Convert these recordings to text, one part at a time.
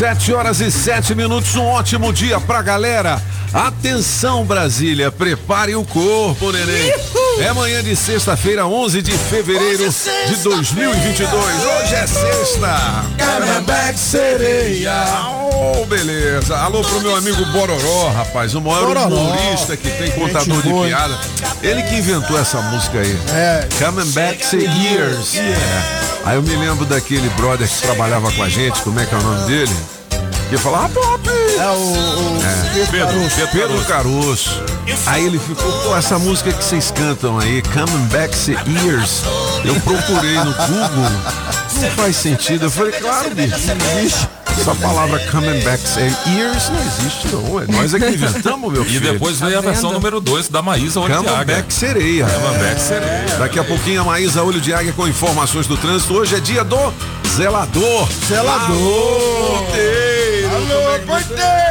Sete horas e sete minutos, um ótimo dia pra galera. Atenção Brasília, prepare o corpo, neném. É manhã de sexta-feira, 11 de fevereiro de 2022. Hoje é sexta. Canabac sereia. Oh, beleza. Alô pro meu amigo Bororó, rapaz, o maior Bororó. humorista que tem contador de piada. Ele que inventou essa música aí. É. Coming Back Years. É. Aí eu me lembro daquele brother que trabalhava com a gente, como é que é o nome dele? Que falava, ah, Pop! É o, o Pedro Caruso. Pedro Caruso. Aí ele ficou, pô, essa música que vocês cantam aí, Coming Back to Years. Eu procurei no Google, não faz sentido. Eu falei, claro, bicho. Essa palavra Coming Back to Years não existe, não. É nós é que inventamos, meu E filho. depois veio a versão número 2 da Maísa Olho de Coming Águia. Back Sereia. Coming Back Sereia. Daqui a pouquinho a Maísa Olho de Águia com informações do trânsito. Hoje é dia do zelador. Zelador. Alô, porteiro. É Alô, que- porteiro.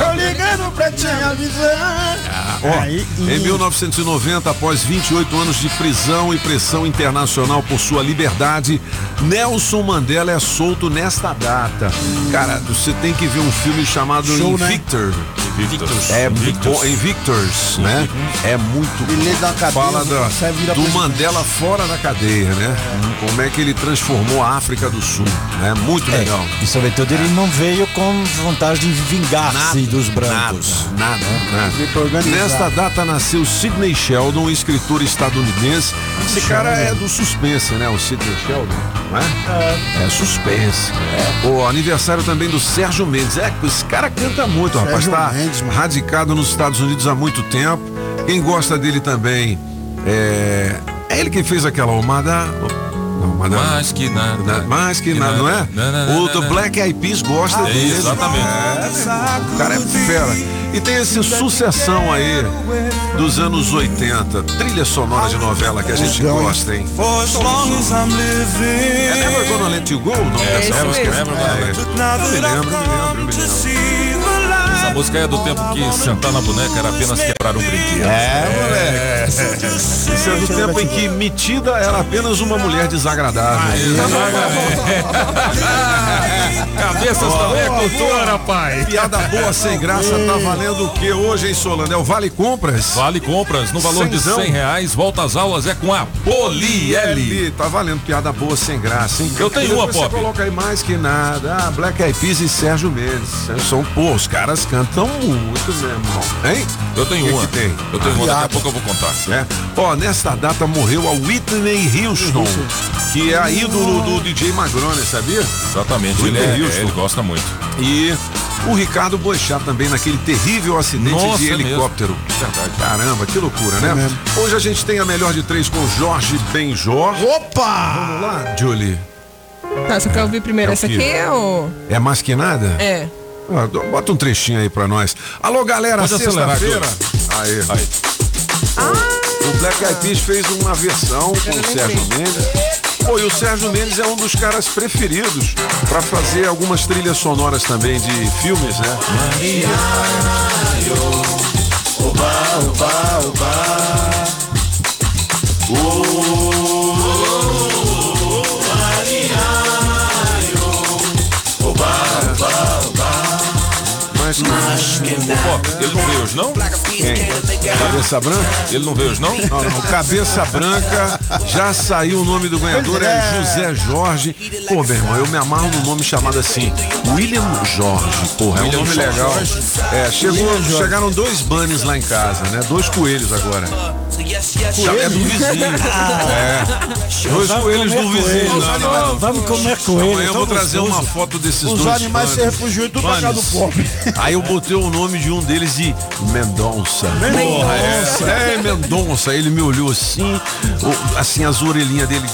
Tô ligando pra te avisar. Ó, Aí, em 1990, após 28 anos de prisão e pressão internacional por sua liberdade, Nelson Mandela é solto nesta data. Cara, você tem que ver um filme chamado Show, né? Invictor. Invictus. É Invictus. bom, Invictors, né? É muito Ele da cadeia, Fala da- sai vira do presidente. Mandela fora da cadeia, né? Como é que ele transformou a África do Sul, né? Muito É, legal. e sobretudo ele não veio com vontade de vingar-se dos brancos. Nada, nada, nada. Nesta data nasceu Sidney Sheldon, escritor estadunidense. Esse cara é do suspense, né? O Sidney Sheldon, não é? É, suspense. O aniversário também do Sérgio Mendes. É, esse cara canta muito, rapaz. Sérgio Tá radicado nos Estados Unidos há muito tempo. Quem gosta dele também é. É ele que fez aquela Omada. Não, Omada. Mais que nada. Na- Mais que nada, não é? Não, não, O não, Black Eyed Peas gosta É, dele. exatamente. O cara é fera. E tem essa sucessão aí dos anos 80, trilha sonora de novela que a gente gosta, hein? É Never Gonna Let You Go, o nome É, dessa esse música? mesmo. É. Eu me lembro, me lembro, me lembro. Música é do tempo que sentar na boneca era apenas quebrar um brinquedo. É, moleque. Isso é do tempo em que metida era apenas uma mulher desagradável. Cabeças também é cultura, pai. Piada boa sem graça tá valendo o que hoje, hein, Solano? É o Vale Compras? Vale compras no valor de Cenzão. 100 reais. Volta às aulas é com a Poliel. L. Tá valendo piada boa sem graça, hein? Eu tenho uma, Depois Você Pop. coloca aí mais que nada. Ah, Black Eyed Peas e Sérgio Mendes. São, pô, os caras cantam muito mesmo, irmão. Hein? Eu tenho que uma. que tem? Eu tenho uma, daqui a pouco eu vou contar. É. Ó, nesta data morreu a Whitney Houston, que é a ídolo do DJ Magrone, sabia? Exatamente, ele, Whitney é, Houston. ele gosta muito. E o Ricardo Boechat também naquele terrível acidente Nossa, de é mesmo. helicóptero. Verdade. Caramba, que loucura, né? mesmo. Hoje a gente tem a melhor de três com Jorge Benjor. Opa! Vamos lá, Julie. Tá, você quer ouvir primeiro É essa aqui ou. É mais que nada? É. Ah, Bota um trechinho aí pra nós. Alô, galera, sexta-feira. Aí. Aí. O Black Eyed Peas fez uma versão com o Sérgio Mendes. Pô, e o Sérgio Mendes é um dos caras preferidos pra fazer algumas trilhas sonoras também de filmes, né? Pop, ele não veio hoje, não? quem? Cabeça Branca? Ele não veio hoje, não? Não, não, Cabeça Branca, já saiu o nome do ganhador, é José Jorge. Pô, meu irmão, eu me amarro num nome chamado assim, William Jorge. Porra, é um William nome Jorge. legal. É, chegou, chegaram dois bunnies lá em casa, né? Dois coelhos agora. É do vizinho. É. Dois coelhos do vizinho. Não, não, não. Vamos comer coelho. Amanhã eu vou trazer gostoso. uma foto desses Os dois. animais se refugiam tudo pra cá do pobre. Aí eu botei o nome de um deles de Mendonça. Porra, é, é Mendonça. Ele me olhou assim, assim, as orelhinhas dele.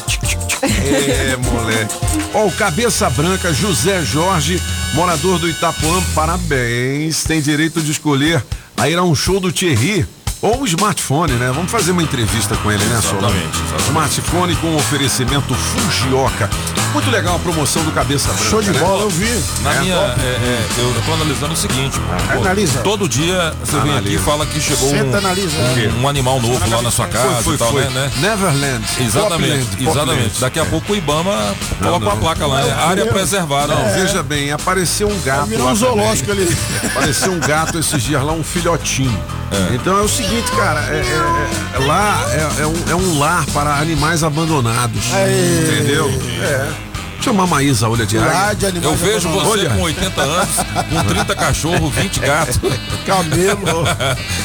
É, moleque. Ó, o Cabeça Branca, José Jorge, morador do Itapuã, parabéns. Tem direito de escolher a ir a um show do Thierry. Ou um smartphone, né? Vamos fazer uma entrevista com ele, né, Solano? Exatamente, exatamente. Smartphone com oferecimento Fujioka. Muito legal a promoção do Cabeça Branca. Show de né? bola, eu vi. Na É, minha. é, é, eu, tô analisando o seguinte, pô, Analisa. Todo dia você vem aqui e Analisa. fala que chegou Senta, um, analisa. um, um animal novo lá na sua casa Foi, foi, e tal, foi. né? né? Neverland. Exatamente, Popland, exatamente. Popland. Daqui a pouco o Ibama coloca não. a placa lá, né? Área preservada. Não, veja bem, apareceu um gato Virou um zoológico ali. Apareceu um gato esses dias lá, um filhotinho. Então é o seguinte, cara, é- é- é- lá é, é um, é um lar para animais abandonados. Aê. Entendeu? É. Chamar a Maísa Olha de Lá Águia. de animais Eu vejo você Olha. com 80 anos, com 30 cachorros, 20 gatos. Camelo.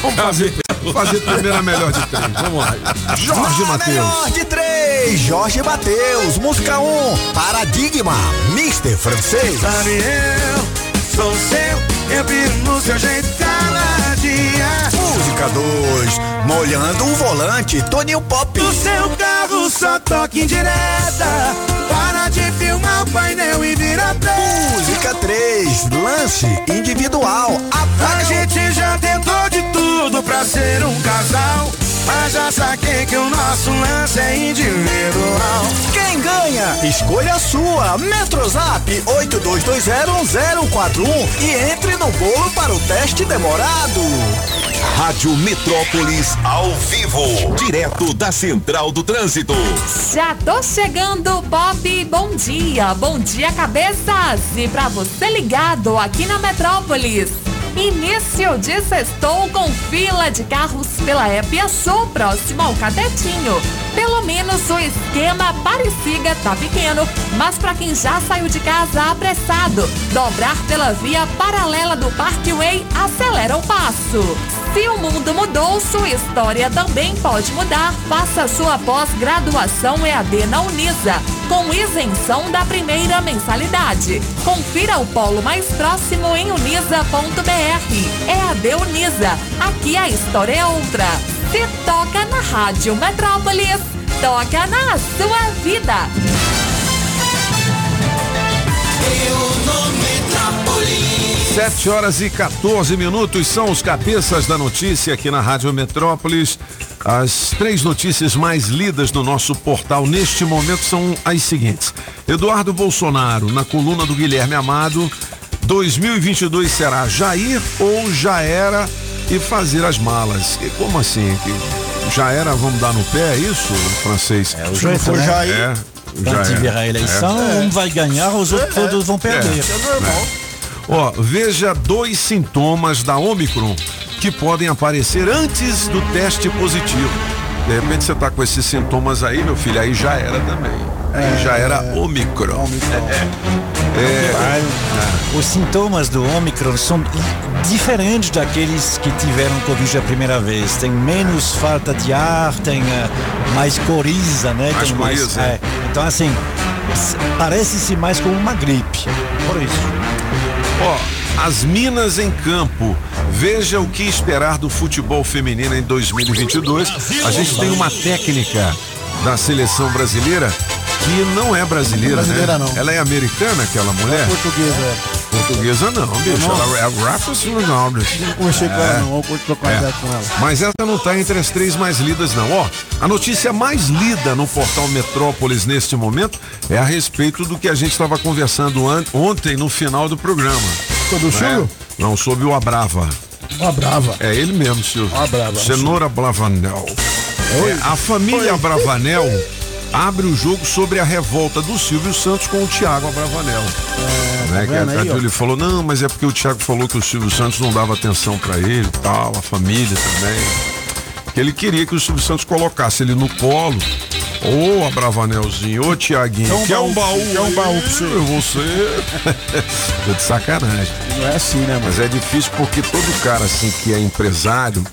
Vamos fazer, fazer primeiro a melhor de três. Vamos lá. Jorge Matheus. melhor de três, Jorge Matheus. Música 1, um, Paradigma, Mister Francês. Sabe, eu sou seu, eu piro no seu jeito cada dia. Música 2, Molhando o Volante, Toninho Pop. No seu carro só toque indireta. Para de filmar o painel e vira play. Música 3, Lance Individual, A Apaga gente já tentou de tudo pra ser um casal. Mas já saquei que o nosso lance é individual. Quem ganha? Escolha a sua. Metrozap 82201041 e entre no bolo para o teste demorado. Rádio Metrópolis ao vivo, direto da Central do Trânsito. Já tô chegando, Pop. Bom dia, bom dia, cabeças. E pra você ligado aqui na Metrópolis. Início de sextou com fila de carros pela Épia Sul, próximo ao Catetinho. Pelo menos o esquema parecia tá pequeno, mas para quem já saiu de casa apressado, dobrar pela via paralela do Parkway acelera o passo. Se o mundo mudou, sua história também pode mudar. Faça sua pós-graduação EAD na Unisa, com isenção da primeira mensalidade. Confira o polo mais próximo em unisa.br. EAD Unisa, aqui a história é outra. Se toca na Rádio Metrópolis, toca na sua vida. Sete horas e 14 minutos são os cabeças da notícia aqui na Rádio Metrópolis. As três notícias mais lidas no nosso portal neste momento são as seguintes. Eduardo Bolsonaro, na coluna do Guilherme Amado, 2022 será Jair ou já era e fazer as malas. E como assim? Que já era, vamos dar no pé, é isso, francês? É o for né? Jair, É, Quando já tiver a eleição, um vai ganhar, os outros todos vão perder. é normal. Ó, veja dois sintomas da Omicron que podem aparecer antes do teste positivo. De repente você tá com esses sintomas aí, meu filho, aí já era também. Aí já era Omicron. Os sintomas do Omicron são diferentes daqueles que tiveram Covid a primeira vez. Tem menos falta de ar, tem eh, mais coriza, né? Mais tem coriza, é. é. Então, assim, parece-se mais como uma gripe. Por isso. Ó, as minas em campo. Veja o que esperar do futebol feminino em 2022. A gente tem uma técnica da seleção brasileira que não é brasileira, Brasileira né? não. Ela é americana, aquela mulher? Português, é. Portuguesa não, bicho. Ela é Rafa Ronaldo. Não conversei com ela, não. Vou trocar É. ideia com ela. Mas essa não está entre as três mais lidas, não. Ó, a notícia mais lida no portal Metrópolis neste momento é a respeito do que a gente estava conversando an- ontem no final do programa. Sobre o Silvio? É, não, sobre o Abrava. Uma brava. É ele mesmo, Silvio. Abrava. Cenoura Bravanel. É, a família Bravanel abre o jogo sobre a revolta do Silvio Santos com o Thiago Abravanel. né, que a, vendo aí? Júlia falou, não, mas é porque o Thiago falou que o Silvio Santos não dava atenção pra ele tal, a família também. Que ele queria que o Silvio Santos colocasse ele no colo. Ô, Abravanelzinho, ô, Tiaguinho, um quer um baú, baú? quer um baú pra aí? você. Tô de sacanagem. Não é assim, né, mano? Mas é difícil porque todo cara assim que é empresário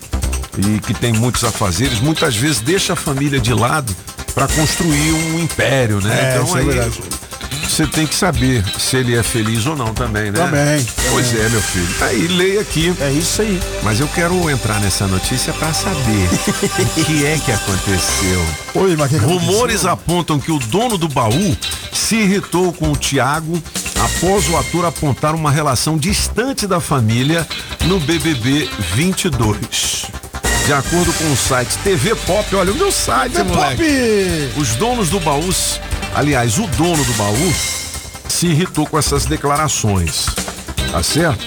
e que tem muitos afazeres, muitas vezes deixa a família de lado para construir um império, né? É, então é aí verdade. você tem que saber se ele é feliz ou não também, né? Também, Pois é, meu filho. Aí leia aqui. É isso aí. Mas eu quero entrar nessa notícia para saber o que é que aconteceu. Oi, mas que Rumores apontam que o dono do baú se irritou com o Thiago após o ator apontar uma relação distante da família no BBB 22. De acordo com o site TV Pop, olha o meu site, TV moleque. Pop! Os donos do baú, aliás, o dono do baú se irritou com essas declarações. Tá certo?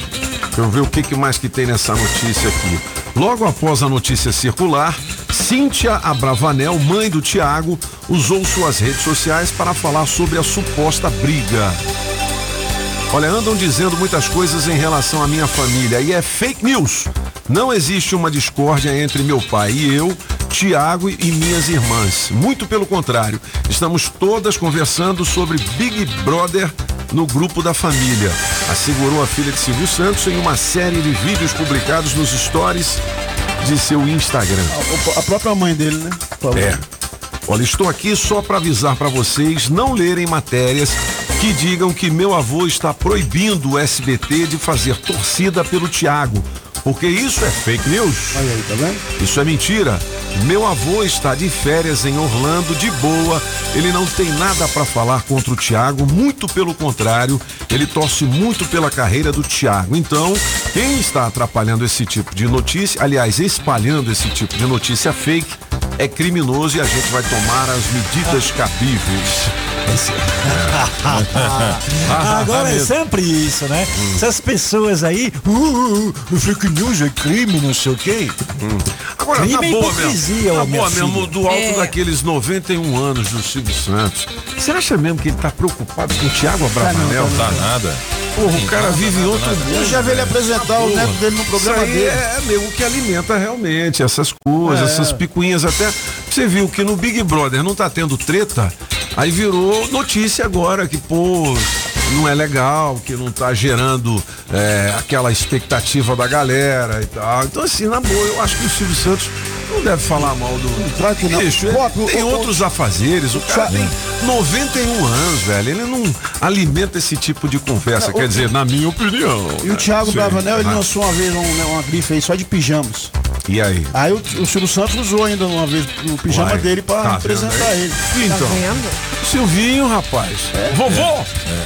Deixa eu ver o que, que mais que tem nessa notícia aqui. Logo após a notícia circular, Cíntia Abravanel, mãe do Tiago, usou suas redes sociais para falar sobre a suposta briga. Olha, andam dizendo muitas coisas em relação à minha família e é fake news. Não existe uma discórdia entre meu pai e eu, Tiago e minhas irmãs. Muito pelo contrário, estamos todas conversando sobre Big Brother no grupo da família, assegurou a filha de Silvio Santos em uma série de vídeos publicados nos stories de seu Instagram. A própria mãe dele, né? É. Olha, estou aqui só para avisar para vocês não lerem matérias que digam que meu avô está proibindo o SBT de fazer torcida pelo Tiago, porque isso é fake news. Olha aí, tá vendo? Isso é mentira. Meu avô está de férias em Orlando, de boa. Ele não tem nada para falar contra o Thiago, muito pelo contrário, ele torce muito pela carreira do Thiago. Então, quem está atrapalhando esse tipo de notícia, aliás, espalhando esse tipo de notícia fake, é criminoso e a gente vai tomar as medidas cabíveis. Agora é mesmo. sempre isso, né? Essas pessoas aí, uh, uh, fake news é crime, não sei o quê. Agora, crime na é boa hipocrisia, mesmo, ô, na minha boa mesmo, filha. do alto É. daqueles 91 anos do Silvio Santos, você acha mesmo que ele tá preocupado com o Thiago Abravanel? Não dá nada. Porra, o cara vive em outro mundo. Eu já vi ele apresentar o neto dele no programa Isso aí dele. é nego que alimenta realmente essas coisas, É. essas picuinhas até. Você viu que no Big Brother não tá tendo treta, aí virou notícia agora que, pô, não é legal, que não tá gerando é, aquela expectativa da galera e tal. Então, assim, na boa, eu acho que o Silvio Santos não deve falar mal do. Que não. Bicho, ele tem o- o- outros afazeres, o cara tem 91 anos, velho. Ele não alimenta esse tipo de conversa, quer dizer, na minha opinião. E o né? Thiago. Bravanel, ele Ah, lançou uma vez um- né, uma grife aí só de pijamas. E aí? Aí o, o Silvio Santos usou ainda uma vez o pijama Uai, dele pra tá apresentar vendo aí? ele. Então, Vendo? Silvinho, rapaz. Vovô!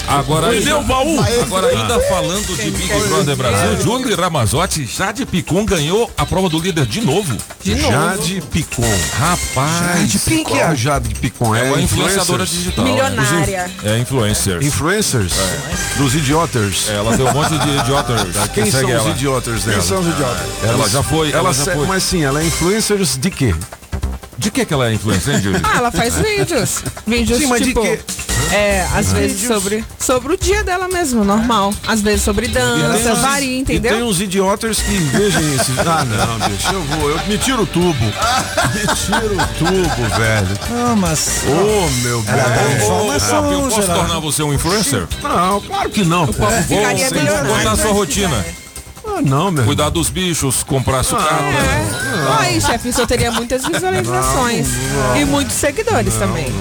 Agora, Cadê o baú? agora ainda falando de Big Brother Brasil, Júlio Ramazotti, Jade Picon ganhou a prova do líder de novo. De novo. Jade Picon. Rapaz, Quem que é a Jade Picon? é uma influenciadora digital. Milionária. É influencer. Influencers? Dos idioters. Ela tem um monte de idiotas que Quem são segue os ela. idioters dela? Quem são os idiotas? Ela já foi, ela já foi. Mas sim, ela é influencers de quê? De que que ela é influencer, hein, Júlio? Ah, ela faz vídeos. Vídeos Sim, mas de tipo. quê? É, às vezes sobre, sobre o dia dela mesmo, normal. Às vezes sobre dança, uns- varia, E tem entendeu? uns idioters que vejam esses. Ah, não, bicho, eu vou. Eu me tiro o tubo. Me tiro o tubo, velho. Não, mas. Ô, meu Ela dá bem. informação, eu posso tornar você um influencer? Não, claro que não, pô. povo ficaria Vou milionário. contar a sua rotina. Ah, não, meu. Cuidar dos bichos, comprar sucata. É. Aí, chefe, isso teria muitas visualizações. E muitos seguidores também.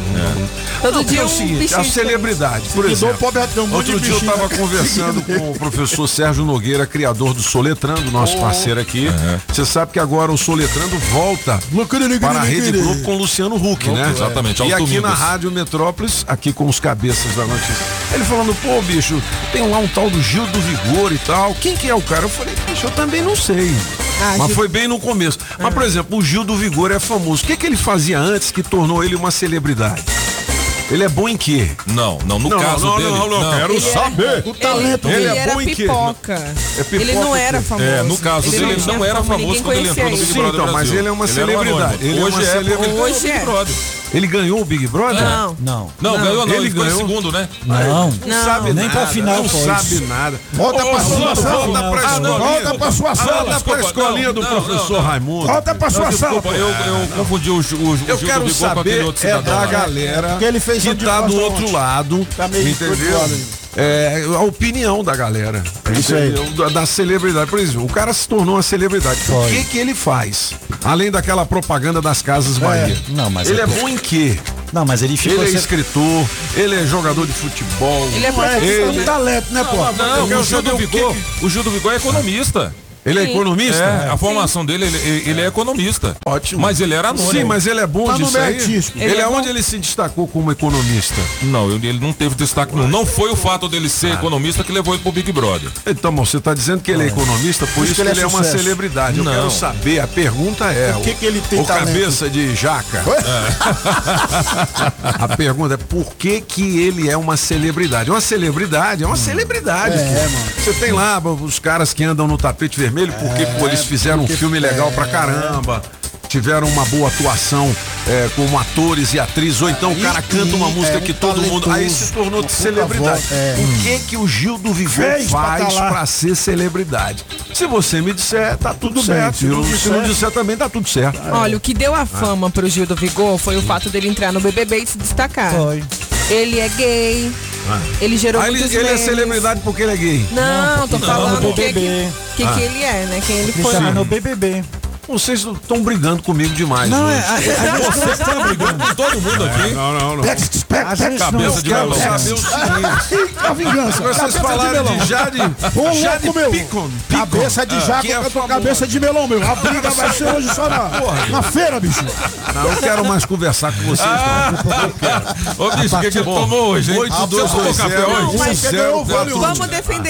Todo Porque dia é um o seguinte, a celebridade, por exemplo. pobre tem um monte Outro dia eu estava conversando com o professor Sérgio Nogueira, criador do Soletrando, nosso parceiro aqui. Você sabe que agora o Soletrando volta para a Rede Globo com o Luciano Huck, né? Exatamente, E aqui na Rádio Metrópolis, aqui com os cabeças da notícia. Ele falando, pô, bicho, tem lá um tal do Gil do Vigor e tal. Quem que é o cara? Eu falei, bicho, eu também não sei. Ah, Mas Gil- foi bem no começo. Mas, por exemplo, o Gil do Vigor é famoso. O que, que ele fazia antes que tornou ele uma celebridade? Ele é bom em quê? Não, não, no Não, caso não, dele. não, não, quero Ele era- saber. O talento Ele, Ele dele. é era bom em quê? pipoca. É pipoca Ele não era famoso. É, no caso Ele dele, ele não era famoso quando ele entrou no Big Sim, Brother então, mas ele é uma era celebridade. Ele é Hoje uma é, celebridade. porque ele ganhou o Hoje Big é. Ele ganhou o Big Brother? Não. Não. Não, ganhou não, Ele ele ficou em ganhou. segundo, né? Não. Não sabe nem nada. pra final Não foi. sabe nada. Volta pra sua sala. Volta pra Ah, escolinha. volta pra sua sala. Volta pra escolinha do não, não, professor não. Raimundo. Volta pra sua sala. Desculpa, eu, eu confundi o, o Eu Gil quero saber é da galera Que ele fez que de tá do outro lado, Tá meio entendeu? É, a opinião da galera. Isso aí. Da, da celebridade. Por exemplo, o cara se tornou uma celebridade. O Foi. que que ele faz? Além daquela propaganda das Casas Bahia. Não, mas ele é é bom em quê? Não, mas ele ficou. Ele é escritor, ele é jogador de futebol. Ele é Não é professor. um talento, né, pô? Não, quero o Gil saber do o que Vigor, que- o Gil do Vigor é economista. Ele é economista? É, a formação dele, ele, ele é economista. Ótimo. Mas ele era anônimo. Sim, mas ele é bom Tá no disso aí. Ele, Ele é é onde ele se destacou como economista. Não, ele, ele não teve destaque. Não. não foi o fato dele ser economista que levou ele pro Big Brother. Então, você está dizendo que ele é economista, por isso que ele, é, uma sucesso. celebridade. Eu Não. quero saber, a pergunta é. Por que que ele tem o talento? cabeça de jaca. a pergunta é por que que ele é uma celebridade? Uma celebridade é uma celebridade. É, mano. Você tem lá os caras que andam no tapete vermelho porque pô, eles fizeram um filme legal pra caramba. Tiveram uma boa atuação é, como atores e atrizes, ou então o E- cara canta uma música é que todo mundo. Aí se tornou celebridade. voz, é. O que que o Gil do Vigor Fez pra faz pra ser celebridade? Se você me disser, tá tudo, certo. se não Se, disser- não disser também, tá tudo certo. Olha, o que deu a fama pro Gil do Vigor foi o fato dele entrar no BBB e se destacar. Foi. Ele é gay. Ele gerou Ah, ele, muitos ele é memes. celebridade porque ele é gay. Não, tô Não, falando no o que, que, que, que ele é, né? Quem ele Ele foi. estava no BBB. Vocês estão brigando comigo demais. Não, hoje. é. a- a- Você tá brigando com todo mundo aqui. Não, não, não. Pega. vezes Cabeça não- de Quero melão. saber o seguinte. A vingança. Vocês de falaram de Jade, Ô, Jade louco, meu. Picon. Cabeça de jaca que é contra famoso. cabeça de melão, meu. A briga vai ser hoje só na, na feira, bicho. Não, eu quero mais conversar com vocês. Ô, bicho, o que, que ele tomou hoje, hein? Oito, Você dois, tomou dois, café zero. hoje? Não. Vamos defender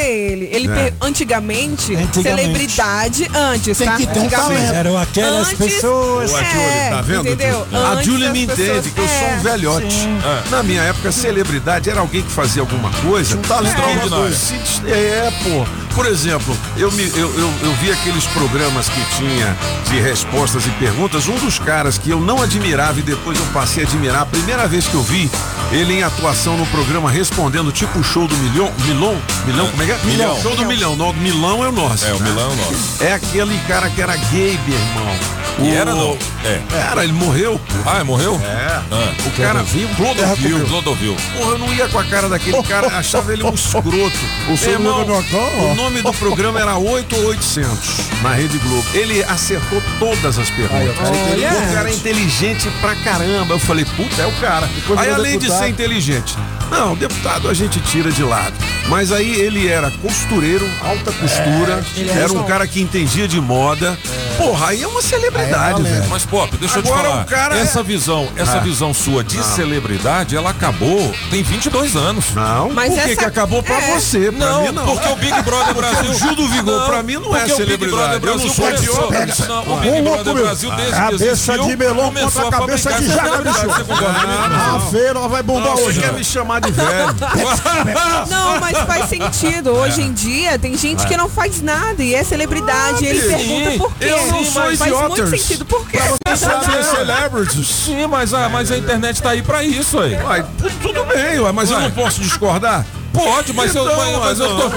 ele. É. antigamente, celebridade antes, Tem tá? que ter um talento. Eram aquelas Antes- pessoas. Ô, a É, tá vendo? entendeu? A Antes as me pessoas- entende que eu sou um é. velhote. Na minha época, celebridade era alguém que fazia alguma coisa. Talento extraordinário. Se dis- É, pô. Por exemplo, eu, me, eu, eu, eu vi aqueles programas que tinha de respostas e perguntas. Um dos caras que eu não admirava e depois eu passei a admirar, a primeira vez que eu vi ele em atuação no programa respondendo tipo o show do milhão. Milão? Milão? Como é que é? Milhão. Show do milhão. Não, Milão é o nosso. É, o né? Milão é o nosso. É aquele cara que era gay, irmão. E era não? É. Era, ele morreu. Ah, morreu? É. Ah. O cara viu, Clodovil. Clodovil. Porra, eu não ia com a cara daquele cara, achava ele um escroto. O seu Irmão, é o nome do programa era 8 ou 800 na Rede Globo. Ele acertou todas as perguntas. Aí, o cara é o inteligente. cara é inteligente pra caramba. Eu falei, puta, é o cara. Depois Aí além de deputado. ser inteligente, não, deputado a gente tira de lado. Mas aí ele era costureiro, alta costura, ele era era um cara que entendia de moda. Porra, aí é uma celebridade, Aí é velho. Mas, Pop, deixa eu te Agora falar. o cara é- essa visão, essa Ah. visão sua de celebridade, ela acabou tem 22 anos. Não, Mas por que, essa- que acabou pra é. você? Pra Não, mim não. porque o Big Brother Brasil. o Gil do Vigor, pra mim, não é celebridade. Eu não Brasil sou idiota. Não, o Big Brother. Brasil, desde que Cabeça de melão contra a cabeça de jaca, bicho. Você? A feira vai bombar Você hoje. quer me chamar de velho? Não, mas faz sentido. Hoje em dia tem gente que não faz nada e é celebridade. ele pergunta por quê. Eu não sou Faz muito idiotas. sentido por quê. Sabe celebrities? Sim, mas a, mas a internet tá aí pra isso aí. Uai, tu- tudo bem, uai, mas eu Ué. não posso discordar. Pode, mas, eu, Então, mas, mas eu tô.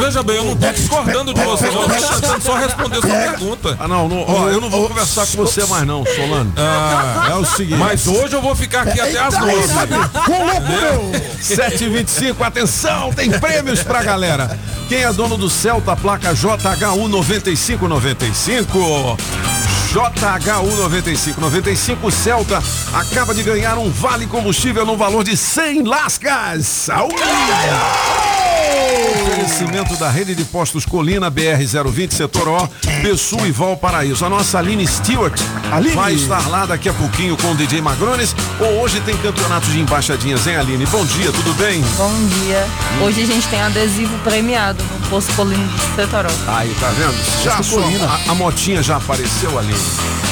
Veja bem, eu não tô discordando de você, não. Eu tô tentando só responder sua pergunta. Ah, não, não ó, eu não vou conversar com você mais não, Solano. Ah, É o seguinte. mas hoje eu vou ficar aqui até as 12. Ô, louco, meu. 725, atenção, tem prêmios pra galera. Quem é dono do Celta, placa JHU 9595? JHU 9595 Celta acaba de ganhar um vale combustível no valor de 100 lascas. Saúde! Oferecimento da rede de postos Colina BR-020 Setor O, Pessu e Valparaíso. A nossa Aline Stewart Aline. vai estar lá daqui a pouquinho com o DJ Magrones. Ou hoje tem campeonato de embaixadinhas, hein, Aline? Bom dia, tudo bem? Bom dia. Hoje a gente tem adesivo premiado no Posto Colino de Setoró. Aí, tá vendo? Já a, sua- a, a motinha já apareceu, Aline?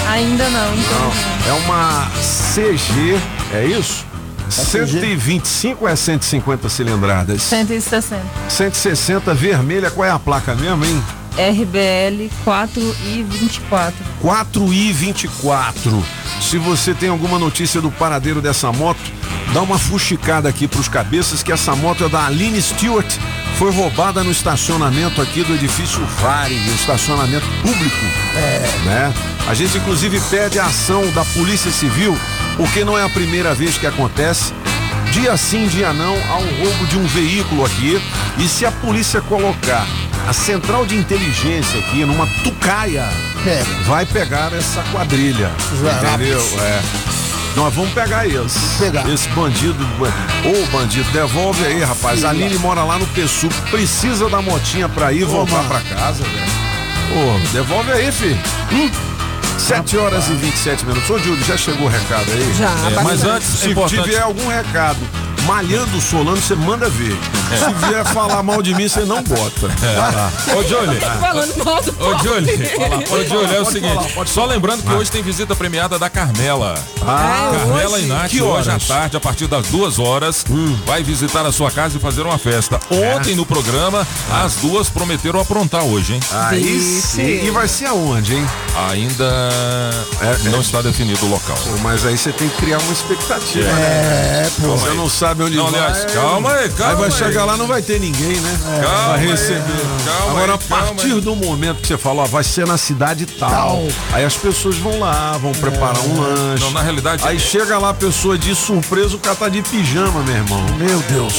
Ainda não, então. Não. É uma CG, é isso? 125 ou é 150 cilindradas? 160. 160 vermelha, qual é a placa mesmo, hein? RBL 4 e 24. 4i24. Se você tem alguma notícia do paradeiro dessa moto, dá uma fuxicada aqui pros cabeças que essa moto é da Aline Stewart. Foi roubada no estacionamento aqui do edifício Vare, no estacionamento público. É. Né? A gente inclusive pede a ação da Polícia Civil, porque não é a primeira vez que acontece. Dia sim, dia não, há um roubo de um veículo aqui. E se a polícia colocar a central de inteligência aqui, numa tucaia, vai pegar essa quadrilha. Entendeu? É. Nós vamos pegar eles. Pegar. Esse bandido. Ô, bandido, devolve aí, rapaz. A Aline mora lá no Pessu, precisa da motinha pra ir e voltar pra casa, velho. Ô, devolve aí, filho. Hum? 7 horas e 27 minutos. Ô, Júlio, já chegou o recado aí? Já, É, mas bastante. antes, Se importante. tiver algum recado malhando o Solano, você manda ver. Se vier falar mal de mim, você não bota. Ô. Falando mal do Ô. Jolie. Ô, Jolie, é o seguinte. falar, Só lembrando que hoje tem visita premiada da Carmela. Ah, Carmela hoje? Inácio, Que hoje à tarde, a partir das duas horas, vai visitar a sua casa e fazer uma festa. Ontem no programa, as duas prometeram aprontar hoje, hein? Aí sim. E vai ser aonde, hein? Ainda não está definido o local. Pô, Mas aí você tem que criar uma expectativa. É, pô. Você não sabe onde Não, vai. aliás, calma aí, calma Aí vai aí. chegar lá, não vai ter ninguém, né? Calma vai aí, receber. calma Agora, aí, a partir aí. do momento que você falou, ó, vai ser na cidade tal. Aí as pessoas vão lá, vão preparar um lanche. Não, na realidade, Aí chega lá a pessoa de surpresa, o cara tá de pijama, meu irmão. Meu Deus.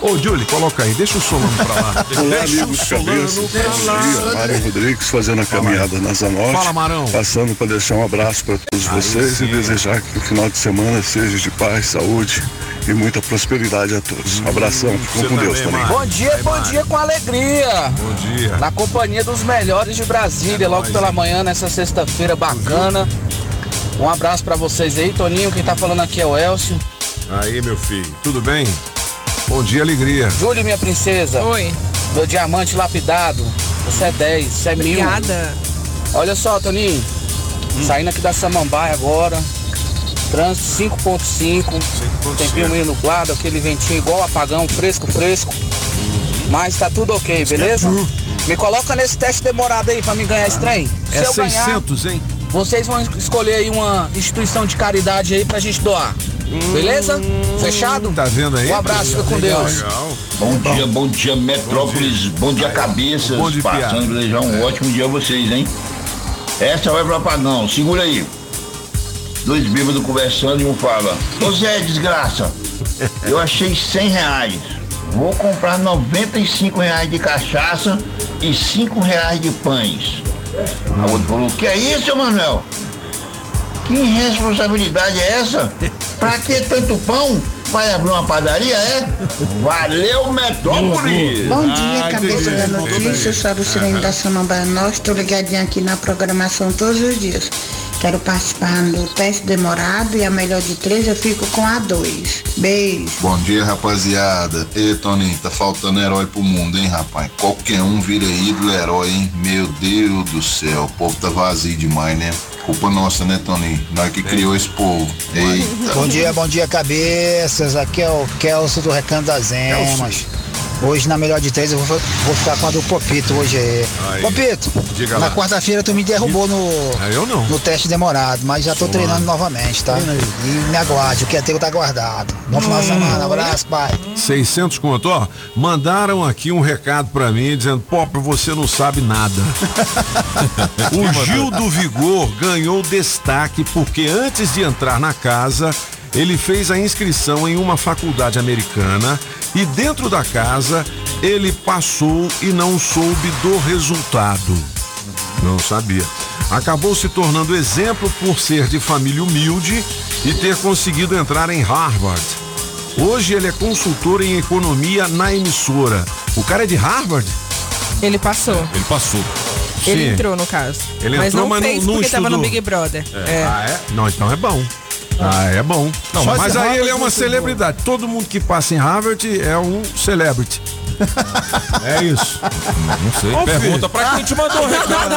Ô, Julie, coloca aí, deixa o Solano pra lá. Olá, deixa amigos o Solano cabeças. pra lá. Bom dia, Mário Rodrigues fazendo a caminhada na Zanorte. Fala, Marão. Passando para deixar um abraço para todos vocês e desejar que o final de semana seja de paz, saúde e muita prosperidade a todos. Um abração, Você com Deus também, também. Mário. Bom dia, bom dia com alegria. Bom dia. Na companhia dos melhores de Brasília, logo pela manhã, nessa sexta-feira bacana. Um abraço pra vocês aí, Toninho. Quem tá falando aqui é o Elcio. Aí, meu filho, tudo bem? Bom dia, alegria. Júlio, minha princesa. Oi. Meu diamante lapidado. Você é 10, você é mil. Obrigada. Olha só, Toninho. Saindo aqui da Samambaia agora. Trânsito 5.5. Tempinho meio nublado, aquele ventinho igual apagão, fresco, fresco. Mas tá tudo ok, beleza? Me coloca nesse teste demorado aí pra me ganhar esse trem. Se É eu ganhar, 600, hein? vocês vão escolher aí uma instituição de caridade aí pra gente doar. Beleza? Fechado? Tá vendo aí? Um abraço, fica com Deus. Legal. Bom dia, bom dia, Metrópolis, bom dia, cabeças. Bom piada. Passando desejar um ótimo dia a vocês, hein? Essa vai pro apagão, segura aí. Dois bêbados conversando e um fala: Ô Zé, desgraça, eu achei 100 reais. Vou comprar 95 reais de cachaça e 5 reais de pães. A outro falou: Que é isso, Manuel? Que irresponsabilidade é essa? Pra que tanto pão? Vai abrir uma padaria, é? Valeu, Metrópolis! Bom dia, Ah, cabeça da notícia. Eu sou a Lucilene da Samambaia Norte. Estou ligadinha aqui na programação todos os dias. Quero participar do teste demorado e a melhor de três eu fico com a dois. Beijo. Bom dia, rapaziada. Ei, Toninho, tá faltando herói pro mundo, hein, rapaz? Qualquer um vira ídolo herói, hein? Meu Deus do céu, o povo tá vazio demais, né? Culpa nossa, né, Toninho? Nós que criou esse povo. Eita. Bom dia, bom dia, cabeças. Aqui é o Kelso do Recanto das Emas. Hoje, na melhor de três, eu vou, vou ficar com a do Popito hoje aí. Aí. Popito, Diga na quarta-feira tu me derrubou no, eu não. no teste demorado, mas já tô treinando novamente, tá? E me aguarde, o que é teu tá guardado. Bom final de semana, abraço, pai. 600 conto, ó. Mandaram aqui um recado pra mim dizendo: Pop, você não sabe nada. o Gil do Vigor ganhou destaque porque antes de entrar na casa, ele fez a inscrição em uma faculdade americana e dentro da casa ele passou e não soube do resultado. Não sabia. Acabou se tornando exemplo por ser de família humilde e ter conseguido entrar em Harvard. Hoje ele é consultor em economia na emissora. O cara é de Harvard? Ele passou. Ele passou. Ele Sim. entrou no caso. Ele mas entrou, não mas não- fez não porque tava no. Big Brother. É. Ah, é? Não, então é bom. Ah, é bom. Não, mas aí Harvard ele é uma celebridade. Todo mundo que passa em Harvard é um celebrity. É isso. Não sei. Ô, Pergunta filho. pra quem te mandou o recado.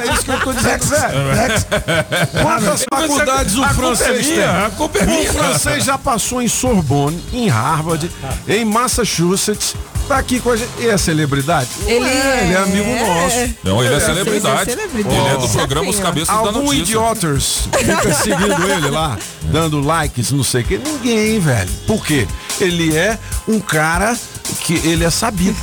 É isso que eu tô dizendo. Next, next. Quantas faculdades o é francês tem? a culpa é minha. O francês já passou em Sorbonne, em Harvard, em Massachusetts. Tá aqui com a gente. E é celebridade? Ele é, ele é amigo nosso. Não, ele é Ele é celebridade. celebridade. Ele é do programa Os Cabeças da Algum Notícia. idiotas fica seguindo ele lá, dando likes, não sei o que. Ninguém, velho. Por quê? Ele é um cara que ele é sabido.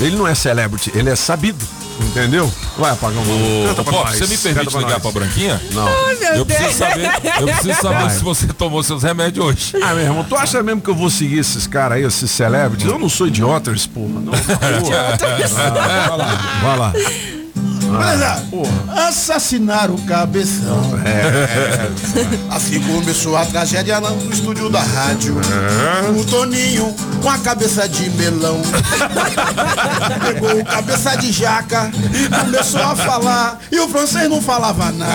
Ele não é celebrity, ele é sabido. Entendeu? Vai apagar um Ô, Canta ô, pra Pop, nós. você me permite pra ligar nós. pra Branquinha? Não. Meu Eu preciso saber, eu preciso saber Vai. se você tomou seus remédios hoje. Ah, meu irmão, tu acha mesmo que eu vou seguir esses caras aí, esses celebrities? Eu não sou idiotas, porra. Não, Ah, vai lá, vai lá. Beleza? Assassinaram o cabeção. É. Assim começou a tragédia lá no estúdio da rádio. O Toninho com a cabeça de melão. Pegou o cabeça de jaca e começou a falar. E o francês não falava nada.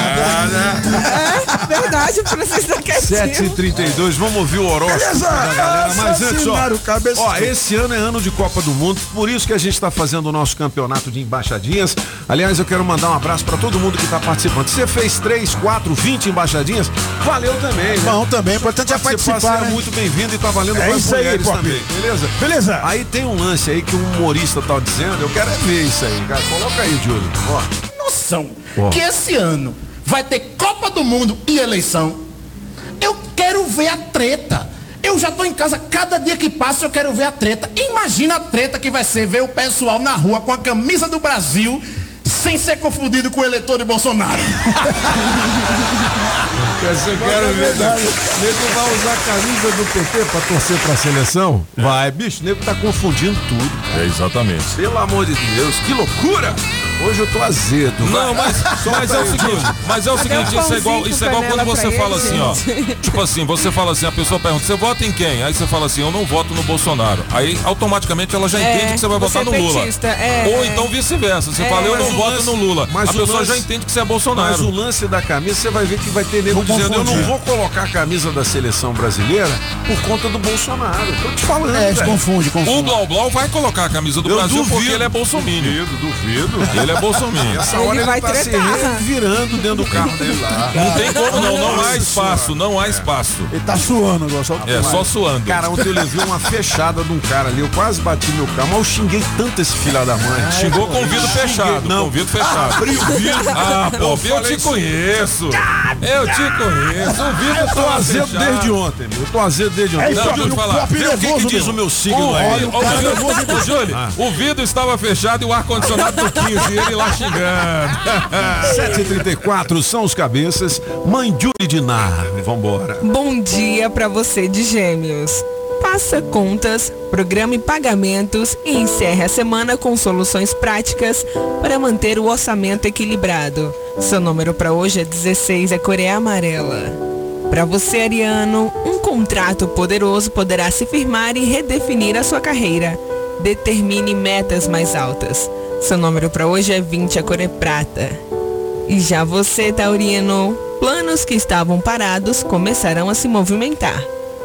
É verdade, o francês tá quietinho. 7h32, vamos ouvir o horóscopo Beleza? da galera. Mas antes, ó, o ó, esse ano é ano de Copa do Mundo, por isso que a gente está fazendo o nosso campeonato de embaixadinhas. Aliás, eu quero mandar um abraço para todo mundo que está participando. Você fez 3, 4, 20 embaixadinhas, valeu também. né? Bom também, o importante é Participar, participar, é né? muito bem-vindo e tá valendo É para isso aí, mulheres Pop. também, beleza? Beleza. Aí tem um lance aí que um humorista tá dizendo, eu quero é ver isso aí, cara. Coloca aí, Júlio. Ó. noção Ó. que esse ano vai ter Copa do Mundo e eleição. Eu quero ver a treta. Eu já tô em casa, cada dia que passa eu quero ver a treta. Imagina a treta que vai ser ver o pessoal na rua com a camisa do Brasil sem ser confundido com o eleitor de Bolsonaro. Você quer ver? Nego vai usar a camisa do PT pra torcer pra seleção? Vai, bicho, nego tá confundindo tudo. É, exatamente. Pelo amor de Deus, que loucura! Hoje eu tô azedo. Não, mas, mas é o seguinte, mas é o seguinte, isso é igual, isso é igual quando você fala ele, assim, ó. Tipo assim, você fala assim, a pessoa pergunta, você vota em quem? Aí você fala assim, eu não voto no Bolsonaro. Aí automaticamente ela já É, entende que você vai você votar é no Lula. petista, é. Ou então vice-versa. Você É. fala, eu não voto lance- no Lula. mas a pessoa lance- já entende que você é Bolsonaro. Mas o lance da camisa, você vai ver que vai ter nego dizendo, eu não vou colocar a camisa da seleção brasileira por conta do Bolsonaro. Tô te falando. É, se velho. confunde, O confunde. Blau Blau vai colocar a camisa do Eu Brasil porque ele é bolsominion. Duvido, duvido. Ele é bolsominion. Essa Ele hora ele vai tá se tretar. revirando dentro do carro dele lá. Não tem como não, não há espaço, não há espaço. Ele tá suando agora, só É, só suando. Cara, ontem eu levei uma fechada de um cara ali, eu quase bati meu carro, mas eu xinguei tanto esse filho da mãe. Xingou com o vidro fechado. Não. Com o vidro fechado. Abri o vidro. Ah, pô, eu, falei te isso. conheço. Eu te conheço. O vidro Eu tô azedo fechado. desde ontem, meu. Eu tô azedo desde ontem. É isso, Não, deixa eu o falar. Vê o que, que diz meu. o meu signo aí. o vidro estava fechado e o ar-condicionado do 15 e ele lá xingando. 7h34 são os cabeças. Mãe Julie Dinar. Vambora. Bom dia pra você de Gêmeos. Faça contas, programe pagamentos e encerre a semana com soluções práticas para manter o orçamento equilibrado. Seu número para hoje é 16, é Coreia Amarela. Para você, Ariano, um contrato poderoso poderá se firmar e redefinir a sua carreira. Determine metas mais altas. Seu número para hoje é 20, a cor é prata. E já você, Taurino, planos que estavam parados começarão a se movimentar.